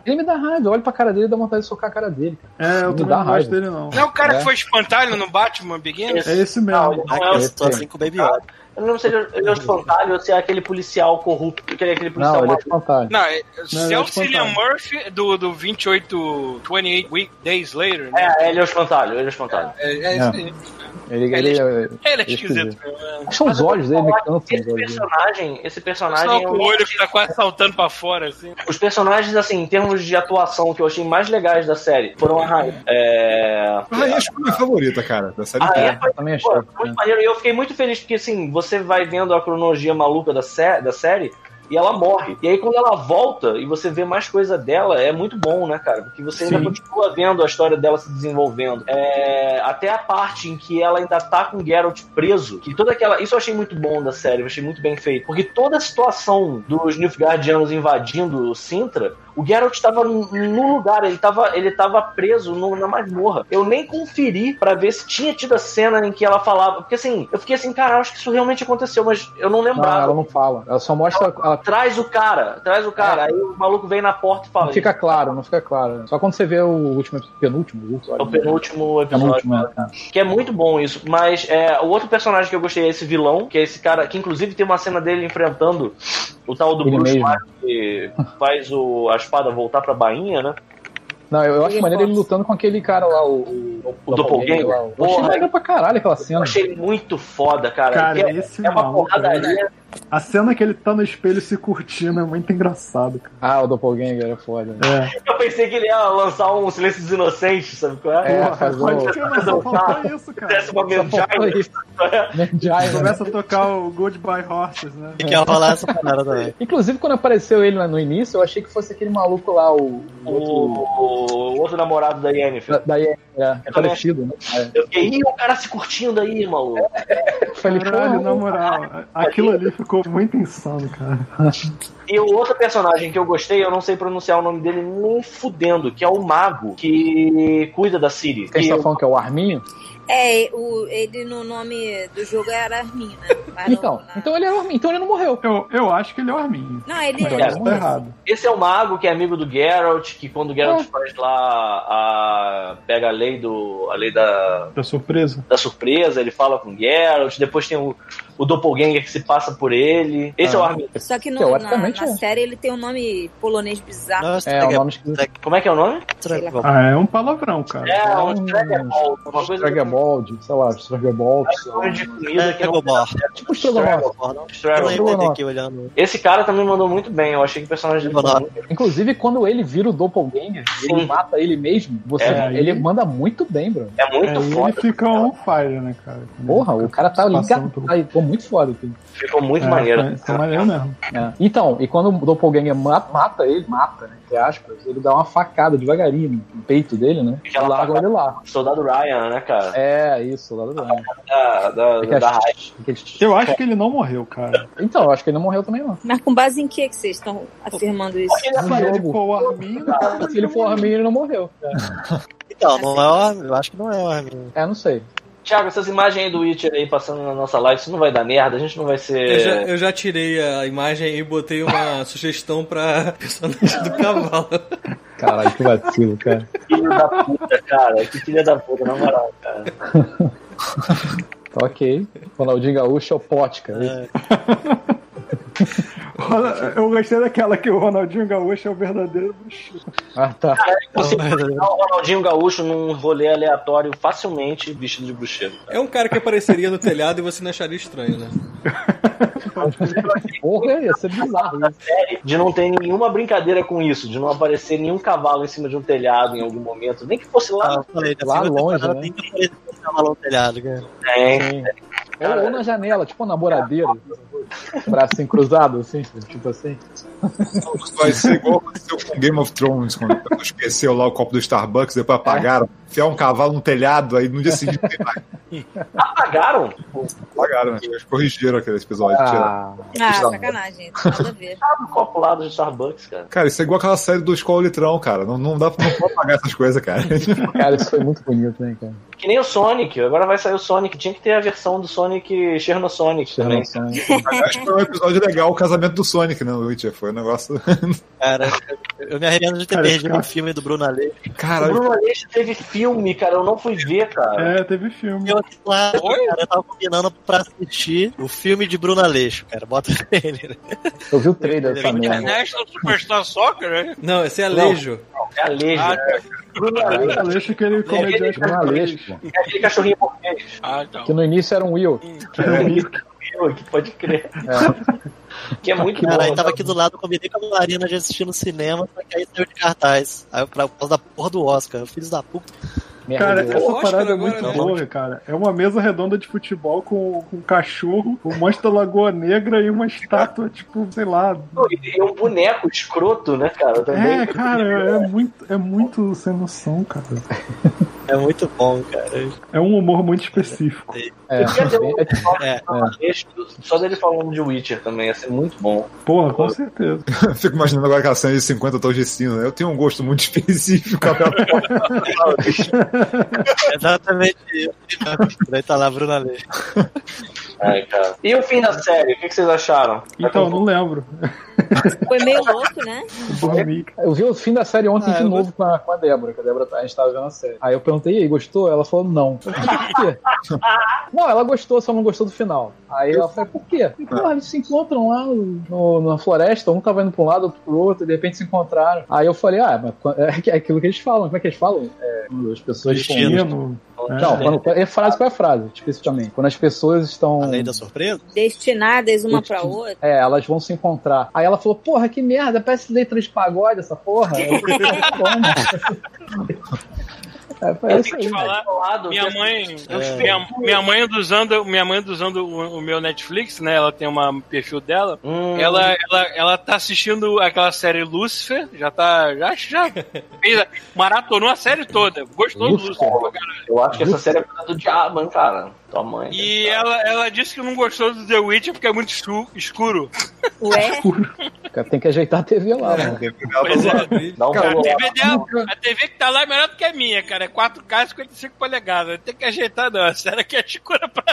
Ele me dá raiva. Olha pra cara dele e dá vontade de socar a cara dele. cara. É, eu também dá não gosto raiva. dele, não. Não é o cara É. que foi espantalho no Batman Begins? É esse Não, mesmo. não é Ah, o- assim com o Baby Yoda. Eu não lembro se ele, é o espantalho ou se é aquele policial corrupto, aquele, aquele policial Não, ele é espantalho. Não, é- Não, se é é o Cillian. Murphy do, do 28, 28 week, Days Later, né? É, ele é o espantalho, ele é o espantalho. É, é isso aí. Ele, Ele ele, é- é- Ele é esquisito. né? Acho que os olhos dele me cansam. Esse personagem, esse personagem Só é com o olho que tá quase saltando pra fora, assim. Os personagens, assim, em termos de atuação que eu achei mais legais da série foram a Rainha. É... A Rainha acho que é a minha favorita, cara, da série A inteira. Rainha foi Também achei. pô, muito maneiro. E eu fiquei muito feliz porque, assim, você vai vendo a cronologia maluca da, sé da série e ela morre. E aí, quando ela volta e você vê mais coisa dela, é muito bom, né, cara? Porque você ainda Sim. continua vendo a história dela se desenvolvendo. É, Até a parte em que ela ainda tá com o Geralt preso. Que toda aquela. Isso eu achei muito bom da série, eu achei muito bem feito. Porque toda a situação dos Nilfgaardianos invadindo Sintra, o Geralt tava no lugar, ele tava, ele tava preso no- na masmorra. Eu nem conferi pra ver se tinha tido a cena em que ela falava. Porque assim, eu fiquei assim, cara, acho que isso realmente aconteceu, mas eu não Não, lembrava. ela não fala. Ela só mostra. Ela Traz o cara, traz o cara. Aí o maluco vem na porta e fala. não fica claro, não fica claro. Só quando você vê o último, penúltimo É o episódio. penúltimo episódio. Penúltimo, é. Que é muito bom isso. Mas é, o outro personagem que eu gostei é esse vilão, que é esse cara, que inclusive tem uma cena dele enfrentando o tal do Ele Bruce que faz o, a espada voltar pra bainha, né? Não, eu, eu acho maneiro ele lutando com aquele cara lá, o. O, O Doppelganger? lá. Eu Porra. achei legal pra caralho aquela cena. Eu achei muito foda, cara. Cara, Porque esse é uma porradaria. A cena que ele tá no espelho se curtindo é muito engraçado, cara. Ah, o Doppelganger é foda. É. Eu pensei que ele ia lançar um Silêncio dos Inocentes, sabe qual é? É, Porra, pode crer, mas só faltou isso, cara. Desce uma né? (laughs) Começa a tocar o Goodbye Horses, né? E que ia rolar essa parada também. (laughs) Inclusive, quando apareceu ele lá no início, eu achei que fosse aquele maluco lá, o. o outro. O, o outro namorado da Yennefer. Da, daí é, é parecido, né? É. Eu fiquei, ih, o cara se curtindo aí, maluco. Eu (laughs) Falei, Caralho, na moral, aquilo ali ficou muito insano, cara. E o outro personagem que eu gostei, eu não sei pronunciar o nome dele nem fudendo, que é o mago que cuida da Ciri. Quem Que está falando que é o Arminho? É, o, ele no nome do jogo era Armin, né? (laughs) Então, na- então ele é o Arminho, então ele não morreu. Eu, eu acho que ele é o Arminho. Não, ele Então é. isso tá errado. Esse é o mago que é amigo do Geralt, que quando o Geralt É. faz lá a. pega a lei do. a lei da, Da surpresa. da surpresa, ele fala com o Geralt, depois tem o, o Doppelganger que se passa por ele. Esse é o Armin. Só que no, na, Teoricamente, na é. série ele tem um nome polonês bizarro. Nossa, É, o nome esquisito. Como é que é o nome? Ah, é um palavrão, cara. É, um um- uma coisa Stragebold, sei lá, nome de comida É, que não pegou bola. Tipo Stragaball. olhando. Esse cara também mandou muito bem, eu achei que o personagem dele Mandou. muito Inclusive, quando ele vira o Doppelganger, ele mata ele mesmo, você, É, ele manda muito bem, bro. É É, muito ele foda. fica on fire, né, cara? Porra, o cara tá ligado. Muito foda aqui. Ficou muito É, maneiro. foi- Foi maneiro mesmo. É. Então, e quando o Doppelganger ma- mata ele, mata, né, entre aspas, ele dá uma facada devagarinho no peito dele, né? E larga ele lá. Soldado Ryan, né, cara? É, isso, lá do Ryan. Da, da, da Eu acho que ele não morreu, cara. Então, eu acho que ele não morreu também, não. Mas com base em que, que vocês estão afirmando isso? Ele ele jogo. for o Arminho, (laughs) Se ele for Arminho, ele não morreu. Então, não é o Armin, eu acho que não é o Armin. É, não sei. Thiago, essas imagens aí do Witcher aí passando na nossa live, isso não vai dar merda, a gente não vai ser. Eu já, eu já tirei a imagem e botei uma (laughs) sugestão pra personagem do cavalo. Caralho, que vacilo, cara. Filho da puta, cara. Que filha da puta, na moral, cara. (laughs) Ok. Ronaldinho Gaúcho é o pote, cara. Eu gostei daquela que o Ronaldinho Gaúcho é o verdadeiro bruxo. Ah, tá. Você pode o Ronaldinho Gaúcho num rolê aleatório facilmente vestido de bruxeiro. É um cara que apareceria no telhado e você não acharia estranho, né? (laughs) Porra, ia ser bizarro isso. Série de não ter nenhuma brincadeira com isso, de não aparecer nenhum cavalo em cima de um telhado em algum momento, nem que fosse lá. Ah, falei, Lá longe, né? Tem que aparecer um cavalo no telhado, cara. Tem. Sim. Ou, ou na janela, tipo uma namoradeira. Bracinho cruzado, assim, tipo assim. Vai ser igual aconteceu com Game of Thrones, quando esqueceu lá o copo do Starbucks, depois apagaram, enfiar um cavalo no telhado, aí no dia seguinte tem mais. Apagaram? Apagaram, né? Eles corrigiram aquele episódio. Ah, Ah, sacanagem. Nada a ver. Ah, no copo lá do Starbucks, cara. Cara, isso é igual aquela série do Escola Litrão, cara. Não, não dá pra não apagar essas coisas, cara. (laughs) cara, isso foi muito bonito, né, cara? Que nem o Sonic, agora vai sair o Sonic. Tinha que ter a versão do Sonic Chernosonic também. Chernobyl. Acho que foi um episódio legal o casamento do Sonic, né? O Witcher foi O negócio. (laughs) Cara, eu me arrependo de ter Cara, perdido cara. o filme do Bruno Aleixo. O Cara, Bruno Aleixo teve filme, cara. Eu não fui ver, cara. É, teve filme. Eu, lá, cara, eu tava combinando pra assistir o filme de Bruno Aleixo, cara. Bota (laughs) ele. né? Eu vi o trailer dessa merda. International Superstar Soccer, né? Não, esse é Alejo. É Alejo. Ah, né? Bruno Aleixo. Eu acho que ele comediante Bruno Aleixo, pô. É aquele cachorrinho português. Ah, então. Que no início era um Will. Eu, que pode crer. Que é muito Cara, aí bom. tava aqui do lado, eu combinei com a Marina de assistir no cinema, só que aí saiu de cartaz. Aí pra por causa da porra do Oscar, filhos da puta. Cara, essa Oscar parada é muito né? boa, cara. É uma mesa redonda de futebol com, com um cachorro, um monstro da Lagoa Negra e uma estátua, tipo, sei lá. E é um boneco escroto, né, cara? Também. É, cara, é muito, é muito sem noção, cara. É muito bom, cara. É um humor muito específico. É, um É. episódio só dele falando de Witcher também, ia ser muito bom. Porra, com certeza. fico imaginando agora aquela cena de 50 tons de cinza. né? Eu tenho um gosto muito específico. (laughs) Exatamente isso. Daí tá lá Bruno Aleixo. (laughs) Ai, cara. E o fim da série, o que vocês acharam? Então, não lembro. Foi meio louco, né? Dormi. Eu vi o fim da série ontem Ah, de novo com a, com a Débora, que a Débora tá- a gente tava vendo a série. Aí eu perguntei, e aí, gostou? Ela falou, não. Falei, por quê? (laughs) não, ela gostou, só não gostou do final. Aí ela falou, por quê? Porra, eles se encontram lá no- na floresta, um tava indo pra um lado, outro pro outro, e de repente se encontraram. Aí eu falei, ah, mas (laughs) é é aquilo que eles falam, como é que eles falam? É, quando as pessoas estão... Destino. Não, quando, é frase qual é a frase, especificamente. Quando as pessoas estão. Além da surpresa? Destinadas uma pra outra. É, elas vão se encontrar. Aí ela falou, porra, que merda, parece letra de pagode essa porra. Eu? (laughs) É, foi Eu isso tenho aí, que falar, minha que- mãe, É. minha, minha mãe usando, minha mãe usando o, o meu Netflix, né? Ela tem uma perfil dela. Hum, Ela, ela, ela tá assistindo aquela série Lucifer, já tá, já, já (laughs) fez, maratonou a série toda, gostou do Lucifer. Caralho. Eu acho que essa série é do diabo, hein, cara. Tua mãe. E ela, ela disse que não gostou do The Witcher porque é muito escu- escuro. Ué, Cara, Tem que ajeitar a TV lá, mano. Pois é. Dá um Cara, A. TV, dela, a TV que tá lá é melhor do que a minha, cara. É 4K 55 polegadas. Tem que ajeitar, não. A série aqui é escura pra.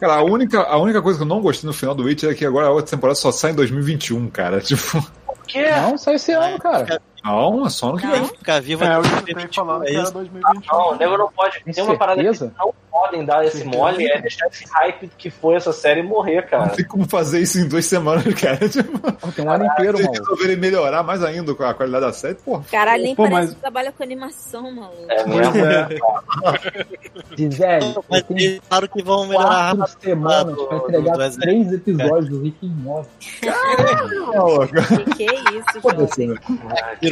Cara, a única, a única coisa que eu não gostei no final do Witcher é que agora a outra temporada só sai em 2021, cara. (laughs) Tipo, O quê? Não, sai esse ano, cara. Não, é só no que vem. Não. Ficar vivo É, eu até escutei falando é que era isso. 2021. Não, o nego não pode. Tem Tem uma parada que certeza? não podem dar esse mole, é deixar esse hype que foi essa série morrer, Não cara. tem como fazer isso em duas semanas, (laughs) cara. Tipo, Pô, Tem um ano inteiro, se mano. eles resolverem melhorar mais ainda com a qualidade da série, porra. caralho, nem Pô, parece mas- que trabalha com animação, maluco. É mesmo. é. (laughs) Gisele, Mas eu eles falaram que vão melhorar quatro semanas do- pra do- entregar do exército. três episódios do Rick and Morty. Que que é isso, João? né?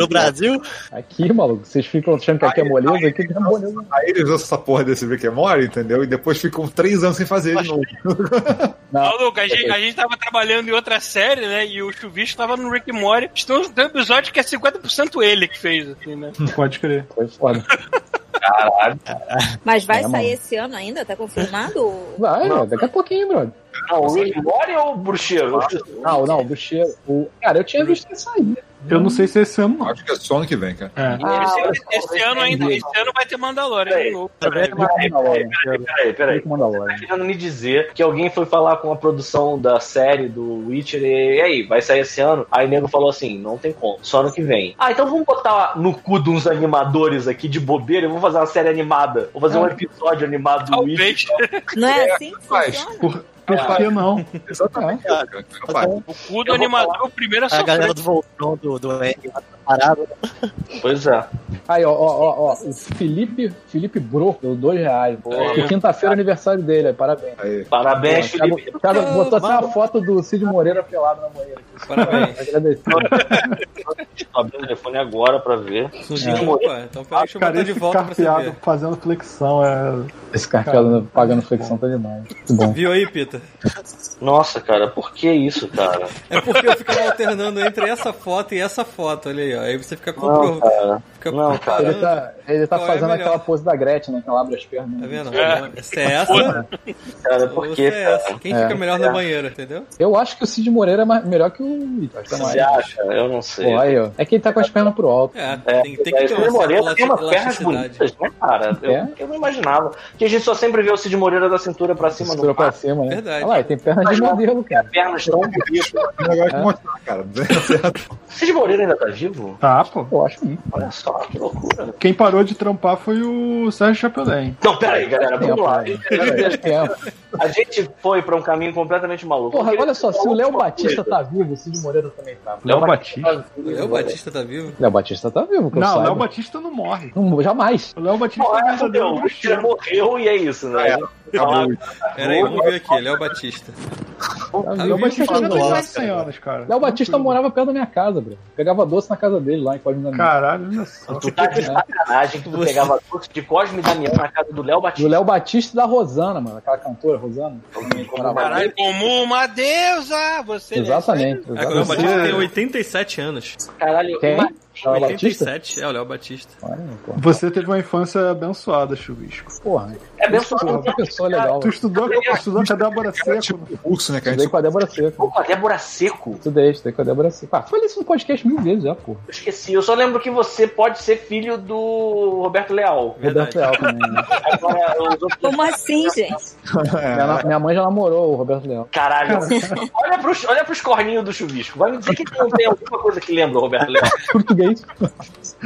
Virou Brasil? Aqui, maluco, vocês ficam achando que aqui é moleza, aqui não é moleza. Aí eles usam essa porra desse Morty, entendeu? E depois ficam três anos sem fazer de novo. (laughs) Não, Maluco, a gente, a gente tava trabalhando em outra série, né? E o Chuvisco tava no Rick Morty. Então, tem um episódio que é 50% ele que fez, assim, né? (laughs) Pode crer. foi foda. Mas vai É, sair mano. esse ano ainda? Tá confirmado? Vai, daqui a pouquinho, brother. Não, o Rick Mori ou o Bruxeiro? Não, não, o Bucheiro. O... Cara, eu tinha visto isso aí. Eu não sei se esse ano não. Acho que é só ano que vem, cara. É. esse, esse ano ainda, esse ano vai ter Mandalorian de novo. Rick Mandalorian. Peraí, peraí. Rick Mandalorian. querendo me dizer que alguém foi falar com a produção da série do Witcher e, e aí, vai sair esse ano? Aí o nego falou assim: não tem como, só ano que vem. Ah, então vamos botar no cu de uns animadores aqui de bobeira e vamos fazer uma série animada. Vou fazer um episódio animado do Witcher. Talvez. Não é assim que Faz. Por, por que não? Exatamente. cara. Faz. O cu do animador, o primeiro a A galera do Voltron do, do tá parado. Pois é. Aí, ó, ó, ó, ó, o Felipe, Felipe Bro deu dois reais. Quinta-feira é aniversário dele, aí, parabéns. Aí. Parabéns, O Felipe. Thiago botou até uma foto do Cid Moreira pelado na banheira. Parabéns. Agradecer. Abri o telefone agora pra ver. Não, opa, então peraí, deixa eu Cara, botar de volta pra você carpeado ver. fazendo flexão é. Esse carteado pagando flexão tá demais. Viu aí, Pita? Nossa, cara, por que isso, cara? É porque eu ficava alternando entre essa foto e essa foto, olha aí, ó. Aí você fica Não, compro... cara. fica Não, cara. Ele tá, ele tá é fazendo melhor? aquela pose da Gretchen, né? Que ela abre as pernas. Tá vendo? É. Se é essa, Cara, por que, é essa. Quem É. fica melhor na banheira, entendeu? Eu acho que o Cid Moreira é mais- melhor que o Vitor. Que é. Você acha? Eu não sei. Pô, aí, ó. É que ele tá com as pernas pro alto. É, É, tem, tem que ter Cid uma Moreira tem umas pernas bonitas, né, cara? Eu, É? eu não imaginava. Porque a gente só sempre vê o Cid Moreira da cintura pra cima Cintura no pra cima, né? Verdade. Olha lá, tem perna de modelo, cara. Pernas tão bonitas. O negócio de mostrar, cara. (laughs) É. Cid Moreira ainda tá vivo? Tá, pô. Eu acho que sim. Olha só, que loucura. Quem parou de trampar foi o Sérgio Chapelin. Não, pera aí, galera, vamos Tempo, lá. né? (laughs) A gente foi pra um caminho completamente maluco. Porra, olha só, se o Léo Batista tá vivo, o Cid Moreira também tá. Léo Batista. É, o Batista tá vivo? Léo Batista tá vivo, Não. Léo Batista não morre. Não, jamais. O Léo Batista é o bruxeiro. Batista morreu e é isso, né? Acabou. Pera aí, vamos ver aqui. Léo Batista. Léo Batista já tem Nossa, mais de 100 anos, cara. Léo Batista morava perto da minha casa, bro. Pegava doce na casa dele lá em Cosme da Minha. Caralho, olha só. Tu tá de sacanagem que tu pegava doce de Cosme e Damião na casa do Léo Do Batista. Léo Batista e da Rosana, mano. Aquela cantora, Rosana. Caralho, como uma deusa! Você Exatamente. É, o Léo Batista tem exatamente. 87 anos. Caralho, Quem? Léo Batista? 87, é o Léo Batista. Olha. Você teve uma infância abençoada, Chuvisco. Porra. é Porra, só que pessoa legal. Tu estudou, estudou com a Débora Seco. Tipo curso, né, cara? Estudei com a Débora Seco. Pô, a Débora Seco. Estudei, estudei com a Débora Seco. Ah, falei isso no podcast mil vezes já, porra. Eu esqueci. Eu só lembro que você pode ser filho do Roberto Leal. Roberto Leal também. Né? (laughs) Agora, os outros... Como assim, gente? Minha, minha mãe já namorou o Roberto Leal. Caralho. olha, pros, olha pros corninhos do chuvisco. Vai me dizer que não tem alguma coisa que lembra o Roberto Leal. (laughs) Português.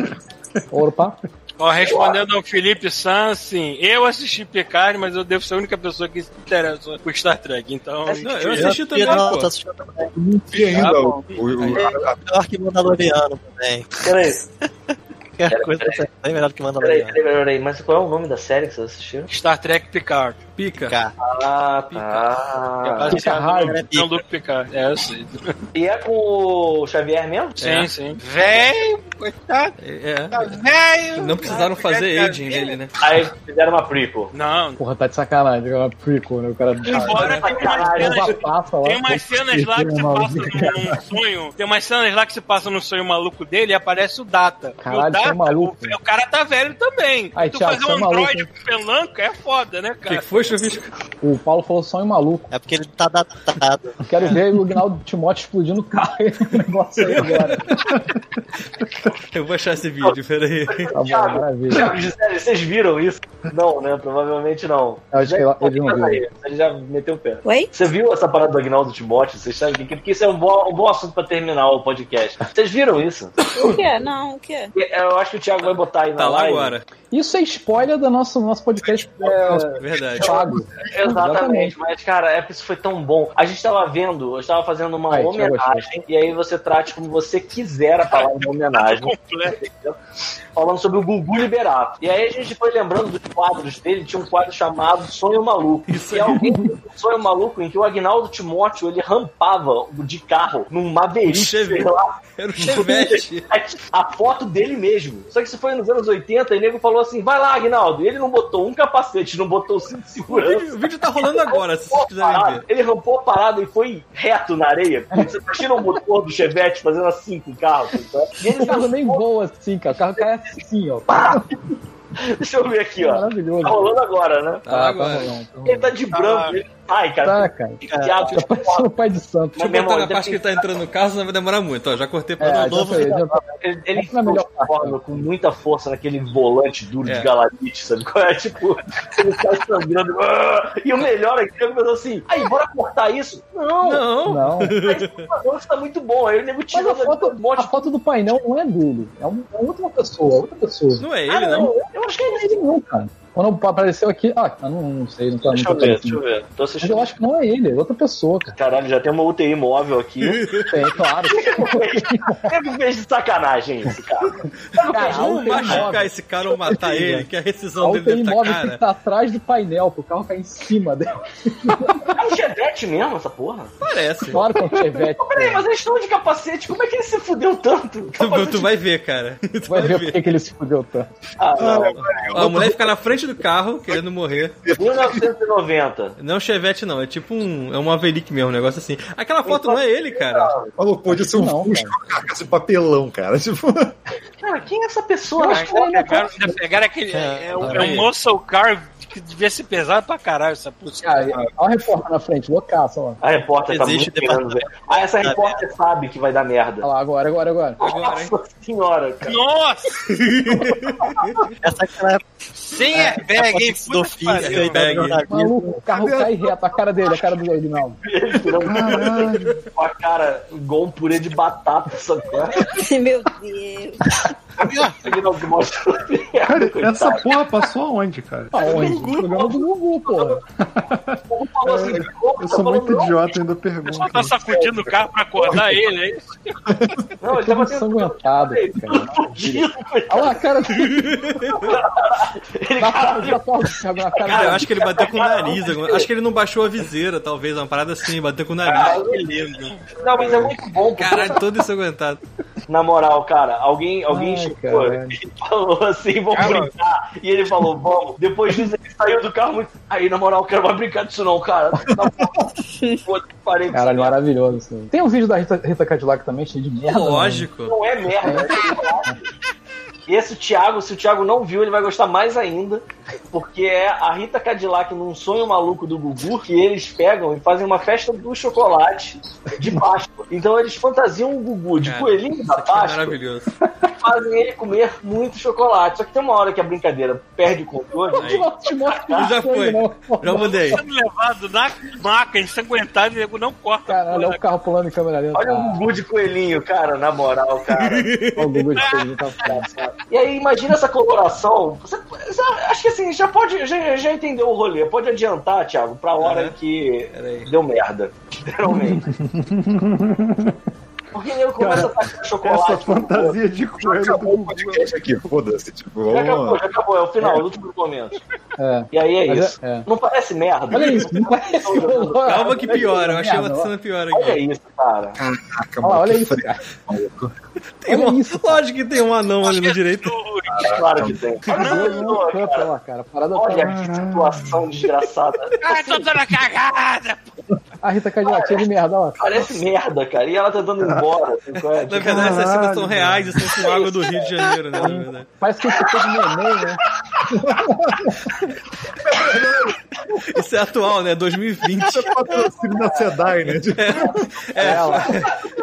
Opa. Ó, respondendo ao Felipe Sanz, sim, eu assisti Picard, mas eu devo ser a única pessoa que se interessa por Star Trek, então... Não, eu assisti também, não, pô. tô assistindo também. E ainda Tá o, Melhor que Mandaloriano também. Peraí, (laughs) Qualquer coisa é bem melhor que peraí, Mandaloriano. peraí, peraí, peraí. Mas qual é o nome da série que você assistiu? Star Trek Picard. Pica. Cara, Ah, É tá. baseado Hard. no Luke Picard. É, eu sei. E é com o Xavier mesmo? Sim, É. sim. Velho, coitado. É. Tá velho. Não precisaram fazer aging nele, né? Aí fizeram uma prequel. Não. Porra, tá de sacanagem. É uma prequel, né? O cara. Embora tenha umas Caralho. cenas passa lá. Tem umas cenas lá que se passa num, sonho. Tem umas cenas lá que se passa num sonho maluco dele e aparece o Data. Caralho, e o Data, é maluco. o, o cara tá velho também. Ai, tu Thiago, fazer é um maluco, androide com pelanca é foda, né, cara? que foi, O Paulo falou sonho maluco. é porque ele tá datado. Quero ver o Gnaldo Timóteo explodindo o carro. Esse negócio aí agora. Eu vou achar esse vídeo, peraí. Tá bom, Thiago, maravilha. Thiago, Gisele, vocês viram isso? Não, né? Provavelmente não. Eu acho que ela- ele não viu. Aí, Ele já meteu o pé. Oi? Você viu essa parada do Agnaldo Timóteo? Vocês sabem o que? Porque isso é um bom, um bom assunto pra terminar o podcast. Vocês viram isso? O quê? Não, o quê? Eu acho que o Thiago vai botar aí na Tá lá live. agora. Isso é spoiler do nosso, nosso podcast é, Verdade. Pago. Exatamente, mas cara, é isso foi tão bom. A gente tava vendo, eu estava fazendo uma Ai, homenagem, e aí você trate como você quiser a palavra homenagem. (laughs) Completo. Falando sobre o Gugu Liberato. E aí a gente foi lembrando dos quadros dele, tinha um quadro chamado Sonho Maluco. Isso e alguém fez um Sonho Maluco em que o Agnaldo Timóteo ele rampava de carro num Maverick, sei lá. Era o Chevette. A foto dele mesmo. Só que isso foi nos anos 80 e o nego falou assim: vai lá, Agnaldo. E ele não botou um capacete, não botou o cinto de O segurança. vídeo, o vídeo tá rolando agora, se vocês quiserem parada. ver. Ele rampou a parada e foi reto na areia. Você imagina o motor do Chevette fazendo assim com o carro. (laughs) tá? E ele O carro nem voa assim, cara. O carro cai assim, ó. Deixa eu ver aqui, ó. Maravilhoso. Tá rolando agora, né? Tá Ah, tá rolando, tá Ele tá de branco, ele sai, cara. Tá, cara. Enfiado Tá parecendo o pai de santo. Deixa eu botar na parte que ele tá entrando no carro, senão vai demorar muito. Ó, já cortei pra É, um novo. foi, já. Ele, ele é a melhor parte. transforma com muita força naquele volante duro É. de galatite, sabe? qual É (laughs) tipo, ele sai sangrando. ah! E o melhor é que ele falou assim: aí, bora cortar isso? Não, Não. Não. mas isso tá muito bom. Aí o nego Mas tirou a foto, um monte a foto do painel não é dele. É, um, é outra pessoa, outra pessoa. Não é Ah, ele, não, não. eu acho que é Ele não, cara. Quando apareceu aqui. Ah, eu não, não sei, não tá Deixa não eu tá ver, deixa eu ver. Tô Mas assistindo. eu acho que não é ele, é outra pessoa, cara. Caralho, já tem uma UTI móvel aqui. (laughs) Tem, claro. (laughs) Teve fez de sacanagem esse cara. Cara, a Vamos machucar móvel, esse cara ou matar (laughs) ele, que a a rescisão dele UTI deve estar móvel tem que cara. estar atrás do painel, pro carro cair em cima dela. É um chevette mesmo, essa porra? Parece. Claro que é um chevette. Peraí, mas eles estão de capacete, como é que ele se fudeu tanto? Tu, tu vai ver, cara. Tu Vai ver por que ele se fudeu tanto. Ah, não. Ó, a mulher fica na frente do carro, querendo morrer. 1990. Não é um Chevette, não. É tipo um. É um Maverick mesmo, um negócio assim. Aquela foto não é ele, cara. Falou, pode ser um Não, Fusca com carcaça de papelão, cara. Tipo, Cara, quem é essa pessoa? Acho que pegaram, ainda pegaram aquele. É, é, um- é um muscle car que devia ser pesado pra caralho essa puta. Cara, olha o repórter na frente, loucaço, ó. A repórter tá Existe muito querendo ver. Ah, essa repórter sabe que vai dar merda. Olha lá, agora, agora, agora. Agora, hein? Nossa senhora, cara. Nossa! (laughs) Essa cara Sem airbag, hein? do Puta que pariu. airbag. Maluco, o carro cai reto, a cara dele, a cara do. Ele tirou com a cara igual um purê de batata, sabe? qual é? (laughs) Meu Deus. Cara, essa porra passou aonde, cara? Aonde? No programa do Gugu, porra. Assim, "Pô, Eu sou muito idiota, ainda Só pergunto. tá sacudindo o carro pra acordar (laughs) ele, é isso? Não, ele tava sanguentado, cara. Olha lá a cara (laughs) dele. Cara eu acho que ele bateu com o nariz. Acho que ele não baixou a viseira, talvez. Uma parada assim, bateu com o nariz. Que lindo. Não, mas é muito bom, Caralho, todo ensanguentado. Na moral, cara, alguém, alguém Ai, chegou caralho. e falou assim, vamos brincar. E ele falou, vamos. Depois disso, ele saiu do carro muito. Aí, na moral, eu quero mais brincar disso, não, cara. Pô, (laughs) parei Caralho, isso. maravilhoso. Assim. Tem um vídeo da Rita, Rita Cadillac também, cheio de merda. né? Lógico. Não é merda. E (laughs) esse Thiago, se o Thiago não viu, ele vai gostar mais ainda. Porque é a Rita Cadillac num sonho maluco do Gugu, que eles pegam e fazem uma festa do chocolate de Páscoa. Então eles fantasiam o Gugu de Cara, coelhinho da É Páscoa maravilhoso. e fazem ele comer muito chocolate. Só que tem uma hora que a brincadeira perde o controle. Aí. Já foi. Já mudei. Sendo levado na maca, ensanguentado, e não corta. Caralho, olha o carro pulando em câmera lenta. Olha o Gugu de coelhinho, cara, na moral, cara. (laughs) Olha o Gugu de coelhinho, tá foda. E aí, imagina essa coloração. Você, você- acho que assim, já pode, já, já entendeu o rolê. Pode adiantar, Thiago, pra hora Aham. que deu merda. Literalmente. (laughs) Porque eu começo a tacar chocolate. Essa fantasia de coelho do Acabou o podcast aqui, foda-se. Tipo, Já acabou, vamos... já acabou, é o final, os últimos momentos. É. E aí é Mas é- isso. é. Não parece merda? Olha isso, não parece. Calma que piora. Eu achei uma cena pior Olha aqui. isso, cara. Caraca, Olha lá, olha isso, cara. Tem Olha uma... isso, cara. Lógico que tem um anão ali no direito. Claro que tem. Olha Olha cara. cara. Olha que situação desgraçada. Ai, tô dando a cagada! A Rita Cadillac, cheia de merda, lá. Parece merda, cara. E ela tá dando embora. assim, é? Na verdade, essas cenas são reais são com água do Rio de Janeiro, né? Na verdade. Parece que esse de neném, né? (laughs) (laughs) (laughs) Isso é atual, né? 2020. Isso é patrocínio da SEDAI, né? Tipo, Ela.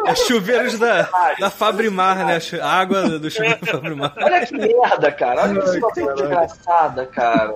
É chuveiros da, da Fabrimar, né? Chu- Água do chuveiro da Fabrimar. Olha que merda, cara. Olha que situação desgraçada, cara.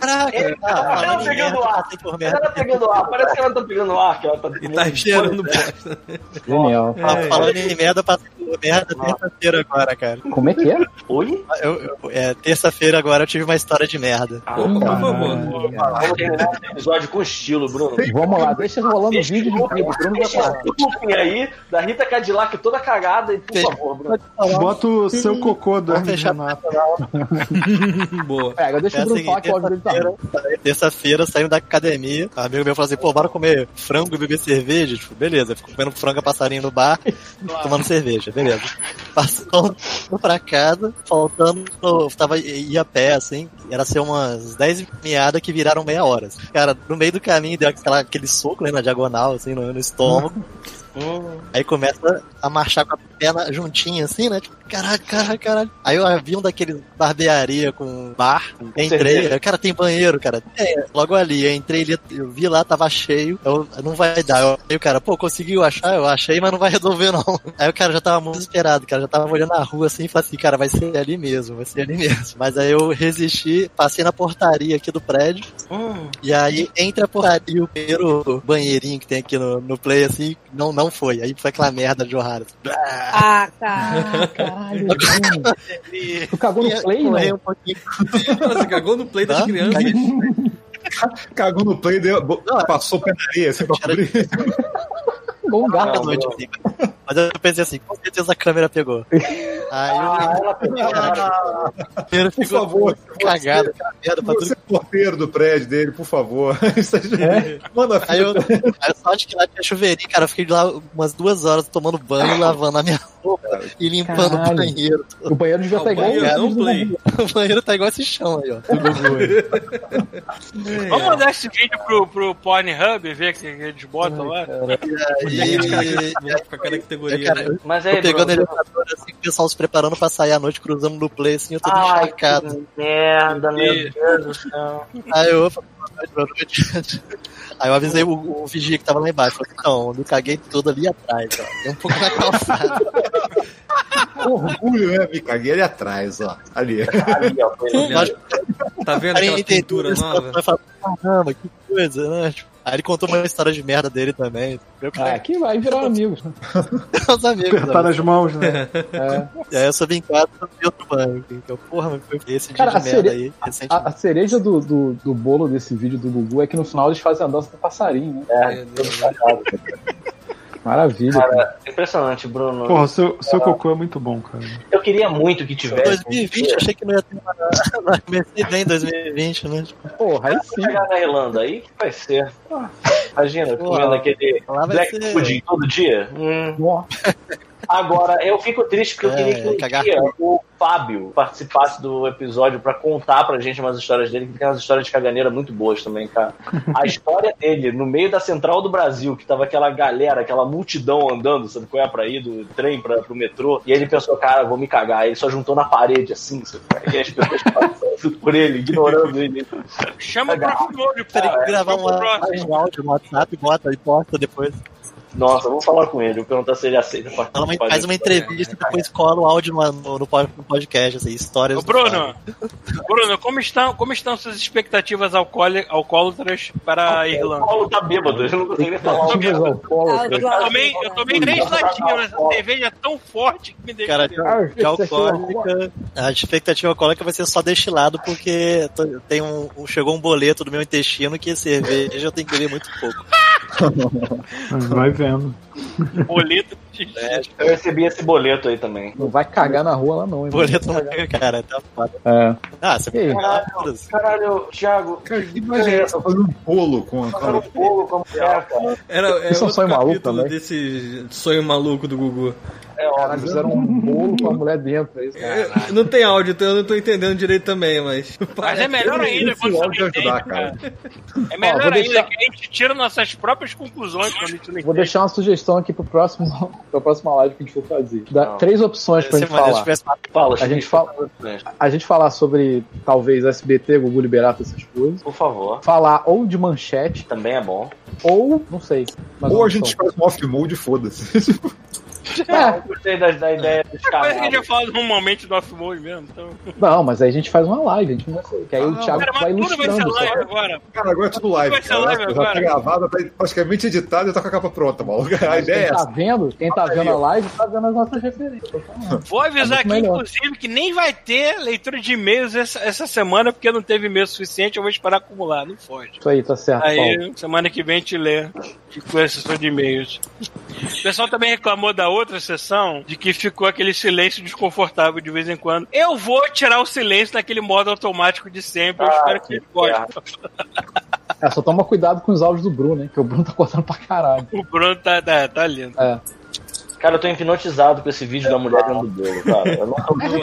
Caraca, Ela tá, tá pegando ar. por Ela tá pegando ar. Parece que ela tá pegando ar. Que ela tá E tá cheirando bosta. Genial. Tava falando em merda, passei por merda terça-feira agora, cara. Como é que é? Oi? Eu, eu- é, terça-feira agora eu tive uma história de merda. Opa, por favor. Vamos terminar esse episódio com estilo, Bruno. Vamos lá, deixa rolando o vídeo de tudo. Bruno vai falar. looping aí da Rita Cadillac toda cagada e por favor, Bruno. Bota o seu cocô do Renato. (laughs) Boa. Pega, deixa É o Bruno falar que o áudio dele tá terça-feira, saindo da academia, um amigo meu falou assim, pô, bora comer frango e beber cerveja? Tipo, beleza, fico comendo frango a passarinho no bar, tomando cerveja, beleza. Passando pra casa, faltando, tava, ia a pé, assim, era ser umas 10 meadas que viraram meia hora. assim. Cara, no meio do caminho deu aquela, aquele soco né, na diagonal, assim, no, no estômago. (laughs) Aí começa a marchar com a perna juntinha, assim, né? Tipo, caralho, caralho, caralho. Aí eu vi um daqueles barbearia com bar. Entrei, cerveja. aí, cara, tem banheiro, cara. É, logo ali, eu entrei ali, eu vi lá, tava cheio. Eu, não vai dar. Eu, aí o cara, pô, conseguiu achar? Eu achei, mas não vai resolver, não. (laughs) Aí o cara já tava muito desesperado, cara. Já tava olhando na rua assim e falei assim, cara, vai ser ali mesmo, vai ser ali mesmo. Mas aí eu resisti, passei na portaria aqui do prédio. E aí, entre a portaria e o primeiro banheirinho que tem aqui no, no play, assim, não, não foi. Aí foi aquela merda de jorrada. Ah, cara. Caralho. Tu cagou no play, não? um pouquinho. Você cagou no play das Hã? crianças. Cagou no play, deu, passou pé na Bom Caraca, gato. noite, assim. Mas eu pensei assim, com certeza a câmera pegou. Aí Ah, eu ela pegou. Por ficou favor, cagado, aquela merda pra tudo. Você é porteiro do prédio dele, por favor. (laughs) Aí- Manda Aí eu, aí eu só acho que lá tinha chuveirinho, cara. Eu fiquei lá umas duas horas tomando banho, lavando a minha roupa e limpando Caralho. o banheiro. O banheiro devia Ah, estar o igual banheiro, o não play. Gugu. O banheiro tá igual esse chão aí, ó. (laughs) Vamos mandar esse vídeo pro, pro Pornhub, ver que eles botam lá. Aí, Com aquela categoria. cara, né? Mas tô aí, pegando Bruno, elevador assim, o pessoal se preparando pra sair à noite, cruzando no play, assim, eu tô Ai, encharcado. que merda, meu E- Deus do céu. Aí eu falei, boa noite, boa noite. (laughs) Aí eu avisei o, o vigia que tava lá embaixo. Falei, então, eu caguei tudo ali atrás, ó. Tem um pouco na calçada. (laughs) orgulho, né? Me caguei ali atrás, ó. Ali. Ali, ó, Tá vendo Aí aquela pintura isso, nova? vai falar, caramba, que coisa, né? Tipo, aí ele contou uma história de merda dele também. Meu Ah, pai, que vai virar (laughs) amigos. os amigos. Apertar né? as mãos, né? É. E aí eu só vim em casa e outro banho. Então, porra, mas foi esse dia Cara, de a merda aí. A, a cereja do, do, do bolo desse vídeo do Gugu é que no final eles fazem a dança do passarinho, né? É, todo cagado. Maravilha. Cara, impressionante, Bruno. Porra, seu, seu cocô é muito bom, cara. Eu queria muito que tivesse. 2020, achei que não ia ter nada. Comecei bem em 2020, né? Porra, aí sim. chegar na Irlanda, aí que vai ser. Imagina, Porra, comendo aquele black ser- pudding todo dia. Hum. Agora, eu fico triste porque eu É, queria que um cagar dia o Fábio participasse do episódio pra contar pra gente umas histórias dele, que tem umas histórias de caganeira muito boas também, cara. A (laughs) história dele, no meio da central do Brasil, que tava aquela galera, aquela multidão andando, sabe qual é, pra ir do trem pra, pro metrô, e ele pensou, cara, vou me cagar. Aí ele só juntou na parede, assim, sabe? e as pessoas passando por ele, ignorando ele. Chama o próximo olho, teria que gravar um áudio no WhatsApp, bota e posta depois. Nossa, vou falar com ele, vou perguntar se ele aceita Fala uma- participar faz uma entrevista e depois cola o áudio no, no, no pod- no podcast, assim, histórias. Ô, Bruno. (laughs) Bruno, como estão, como estão suas expectativas alcoólatras para a O Irlanda? Paulo tá bêbado, ele não consegue nem falar. o. Eu tomei, eu tomei três latinhas, mas a cerveja é tão forte que me deixa. Cara, Ah, de expectativa alcoólica, a expectativa alcoólica vai ser só destilado porque tem um- chegou um boleto do meu intestino que cerveja eu tenho que beber muito pouco. (laughs) (laughs) Vai vendo. boleto de Eu recebi esse boleto aí também. Não vai cagar na rua lá não, hein? Boleto não pega, cara, tá foda. É. Ah, você E? Caralho. Caralho, Thiago, Cara, que imagem é essa? Fazer um bolo com, fazer um com bolo como é, cara. Era, é Isso é um sonho maluco também? desse sonho maluco do Gugu. É óbvio. fizeram um bolo com a mulher dentro. É isso, cara. É, não tem áudio, então eu não tô entendendo direito também, mas. (laughs) Mas é melhor ainda quando você não ajudar, cara. cara. É melhor Ó, ainda deixar- que a gente tira nossas próprias conclusões quando a gente não Vou entende. deixar uma sugestão aqui pro próximo, (laughs) pra próxima live que a gente for fazer. Dá Não. três opções pra gente falar. Fala, A gente fala, a gente falar sobre talvez SBT, Google Liberato, essas coisas. Por favor. Falar ou de manchete, Também é bom. ou não sei. Ou a gente faz um off-mode foda-se. (laughs) (laughs) É, eu gostei da, da ideia dos Coisa que a gente já caras. fala normalmente do off-mode mesmo. Então. Não, mas aí a gente faz uma live, a gente não vai. Que aí Ah, o. Thiago Cara, vai mas tudo vai ser ilustrando. live agora. Cara, agora é tudo live. Vai ser cara. live Já agora. tá gravado, tá praticamente editado e tá com a capa pronta, maluco. (laughs) A ideia é Quem tá essa. vendo, quem tá vendo a live tá vendo as nossas referências. falando. (laughs) Vou avisar É aqui, melhor. inclusive, que nem vai ter leitura de e-mails essa, essa semana, porque não teve e-mail suficiente, eu vou esperar acumular, não foge. Isso aí, tá certo. Paulo. Aí, semana que vem a gente lê com a sessão de e-mails. O pessoal também reclamou da outra sessão, de que ficou aquele silêncio desconfortável de vez em quando. Eu vou tirar o silêncio naquele modo automático de sempre, eu Ah, espero que que eles gostem. É, só toma cuidado com os áudios do Bruno, hein? Que o Bruno tá cortando pra caralho. O Bruno tá, tá, tá lindo. É. Cara, eu tô hipnotizado com esse vídeo da mulher dentro do bolo, cara. Eu não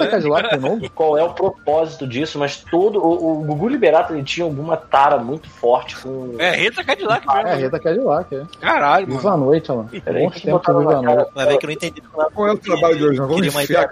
É de novo? qual é o propósito disso, mas todo. O, o Gugu Liberato ele tinha alguma tara muito forte com. É, Rita Cadillac mesmo. É, Rita Cadillac, é. Caralho, mano. Viva a noite, Alan. Peraí, que tempos botaram Viva a na cara. noite. Vai ver que eu não entendi. Qual é o trabalho de hoje? Nós vamos enfiar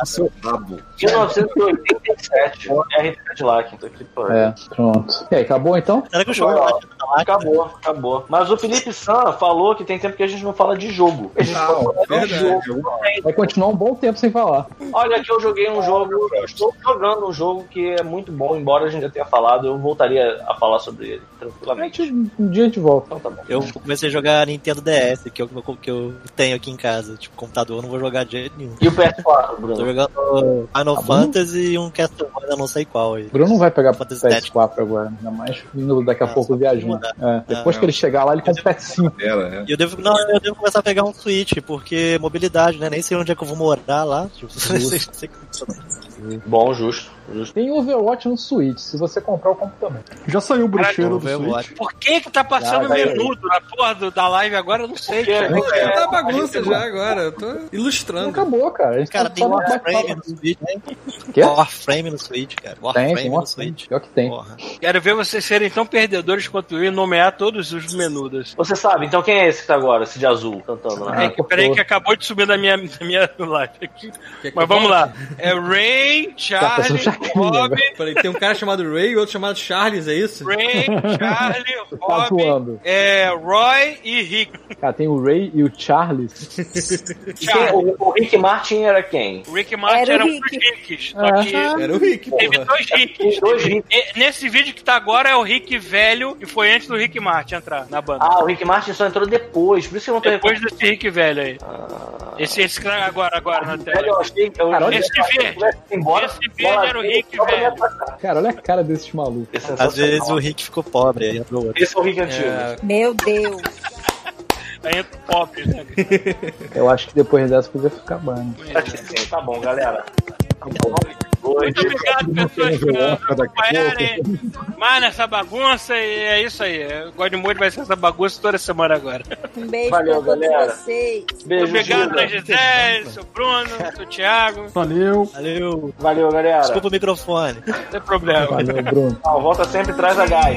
a seu rabo. 1987. É a Rita Cadillac. Então, que. É, pronto. E aí, acabou então? Será que o show Acabou. Acabou, acabou. Mas o Felipe San falou que tem tempo que a gente não fala de jogo. A gente Não, verdade. jogo. Vai continuar um bom tempo sem falar. Olha que eu joguei um jogo, eu estou jogando um jogo que é muito bom, embora a gente já tenha falado, eu voltaria a falar sobre ele tranquilamente. um dia a gente volta. Então tá bom. Eu comecei a jogar Nintendo DS, que é o que eu- tenho aqui em casa. Tipo, computador eu não vou jogar de jeito nenhum. E o PS4, Tô Bruno? jogando Final Tá. Fantasy e um Castlevania, não sei qual aí. O Bruno não vai pegar Fantasy PS4 agora, ainda mais vindo daqui a Ah, pouco viajando. É, depois Ah, que ele chegar lá, ele compra o PS5. Era, é. E eu devo, não, eu devo começar a pegar um Switch, porque mobilidade, né? Nem sei onde é que eu vou morar lá. Tipo, (laughs) não sei, sei Bom, justo, justo. Tem Overwatch no Switch, se você comprar, eu compro também. Já saiu o bruxeiro do Overwatch. Switch? Por que que tá passando Já, vai aí. menudo na porra do- da live agora? Eu não sei. Porque- cara. Pô, tá bagunça já agora, eu tô ilustrando. Acabou, cara. A Cara, tá tem no Warframe no Switch, né? Warframe no Switch, cara. Tem, Warframe tem no Warframe. Switch. Pior que tem. Porra. Quero ver vocês serem tão perdedores quanto eu e nomear todos os menudas. Você sabe, então quem é esse que tá agora, esse de azul, cantando, Ah, né? É, que- peraí que acabou de subir da minha, da minha (laughs) live aqui. Que Mas eu vamos lá. É Ray, Tá Charlie, Bob, Peraí, tem um cara chamado Ray e outro chamado Charles, é isso? Ray, Charlie, (laughs) Tá Bob, é, Roy e Rick. Cara, tem o Ray e o Charles. (laughs) Charlie. o, o Rick Martin era quem? O Rick Martin Era o era um Rick. dos Ricks. Só Ah. Era o Rick, teve porra. dois Ricks. Dois Ricks. E- Nesse vídeo que tá agora é o Rick velho, que foi antes do Rick Martin entrar na banda. Ah, o Rick Martin só entrou depois, por isso que eu não tô Depois desse Rick velho aí. Esse, esse que tá agora, agora na Velho, tela. eu achei que eu Cara, esse verde. Embora, Esse verde bola era o Rick velho. Cara, olha a cara desses malucos. É Às vezes o Rick ficou pobre, aí outro. Esse é o Rick antigo. É, Meu Deus. (laughs) Aí entra o pobre, né? Eu acho que depois dessa podia ficar bom. Acho que sim, tá bom, galera. Muito obrigado, pessoas, por acompanharem mais nessa bagunça. E é isso aí. O Godmode vai ser essa bagunça toda semana agora. Um beijo Valeu, pra todos galera. vocês. Beijo, obrigado, Gisele, seu Bruno, seu Thiago. Valeu. Valeu. Valeu, galera. Desculpa o microfone. Não tem problema. Valeu, Bruno. Não, volta sempre e traz a gás.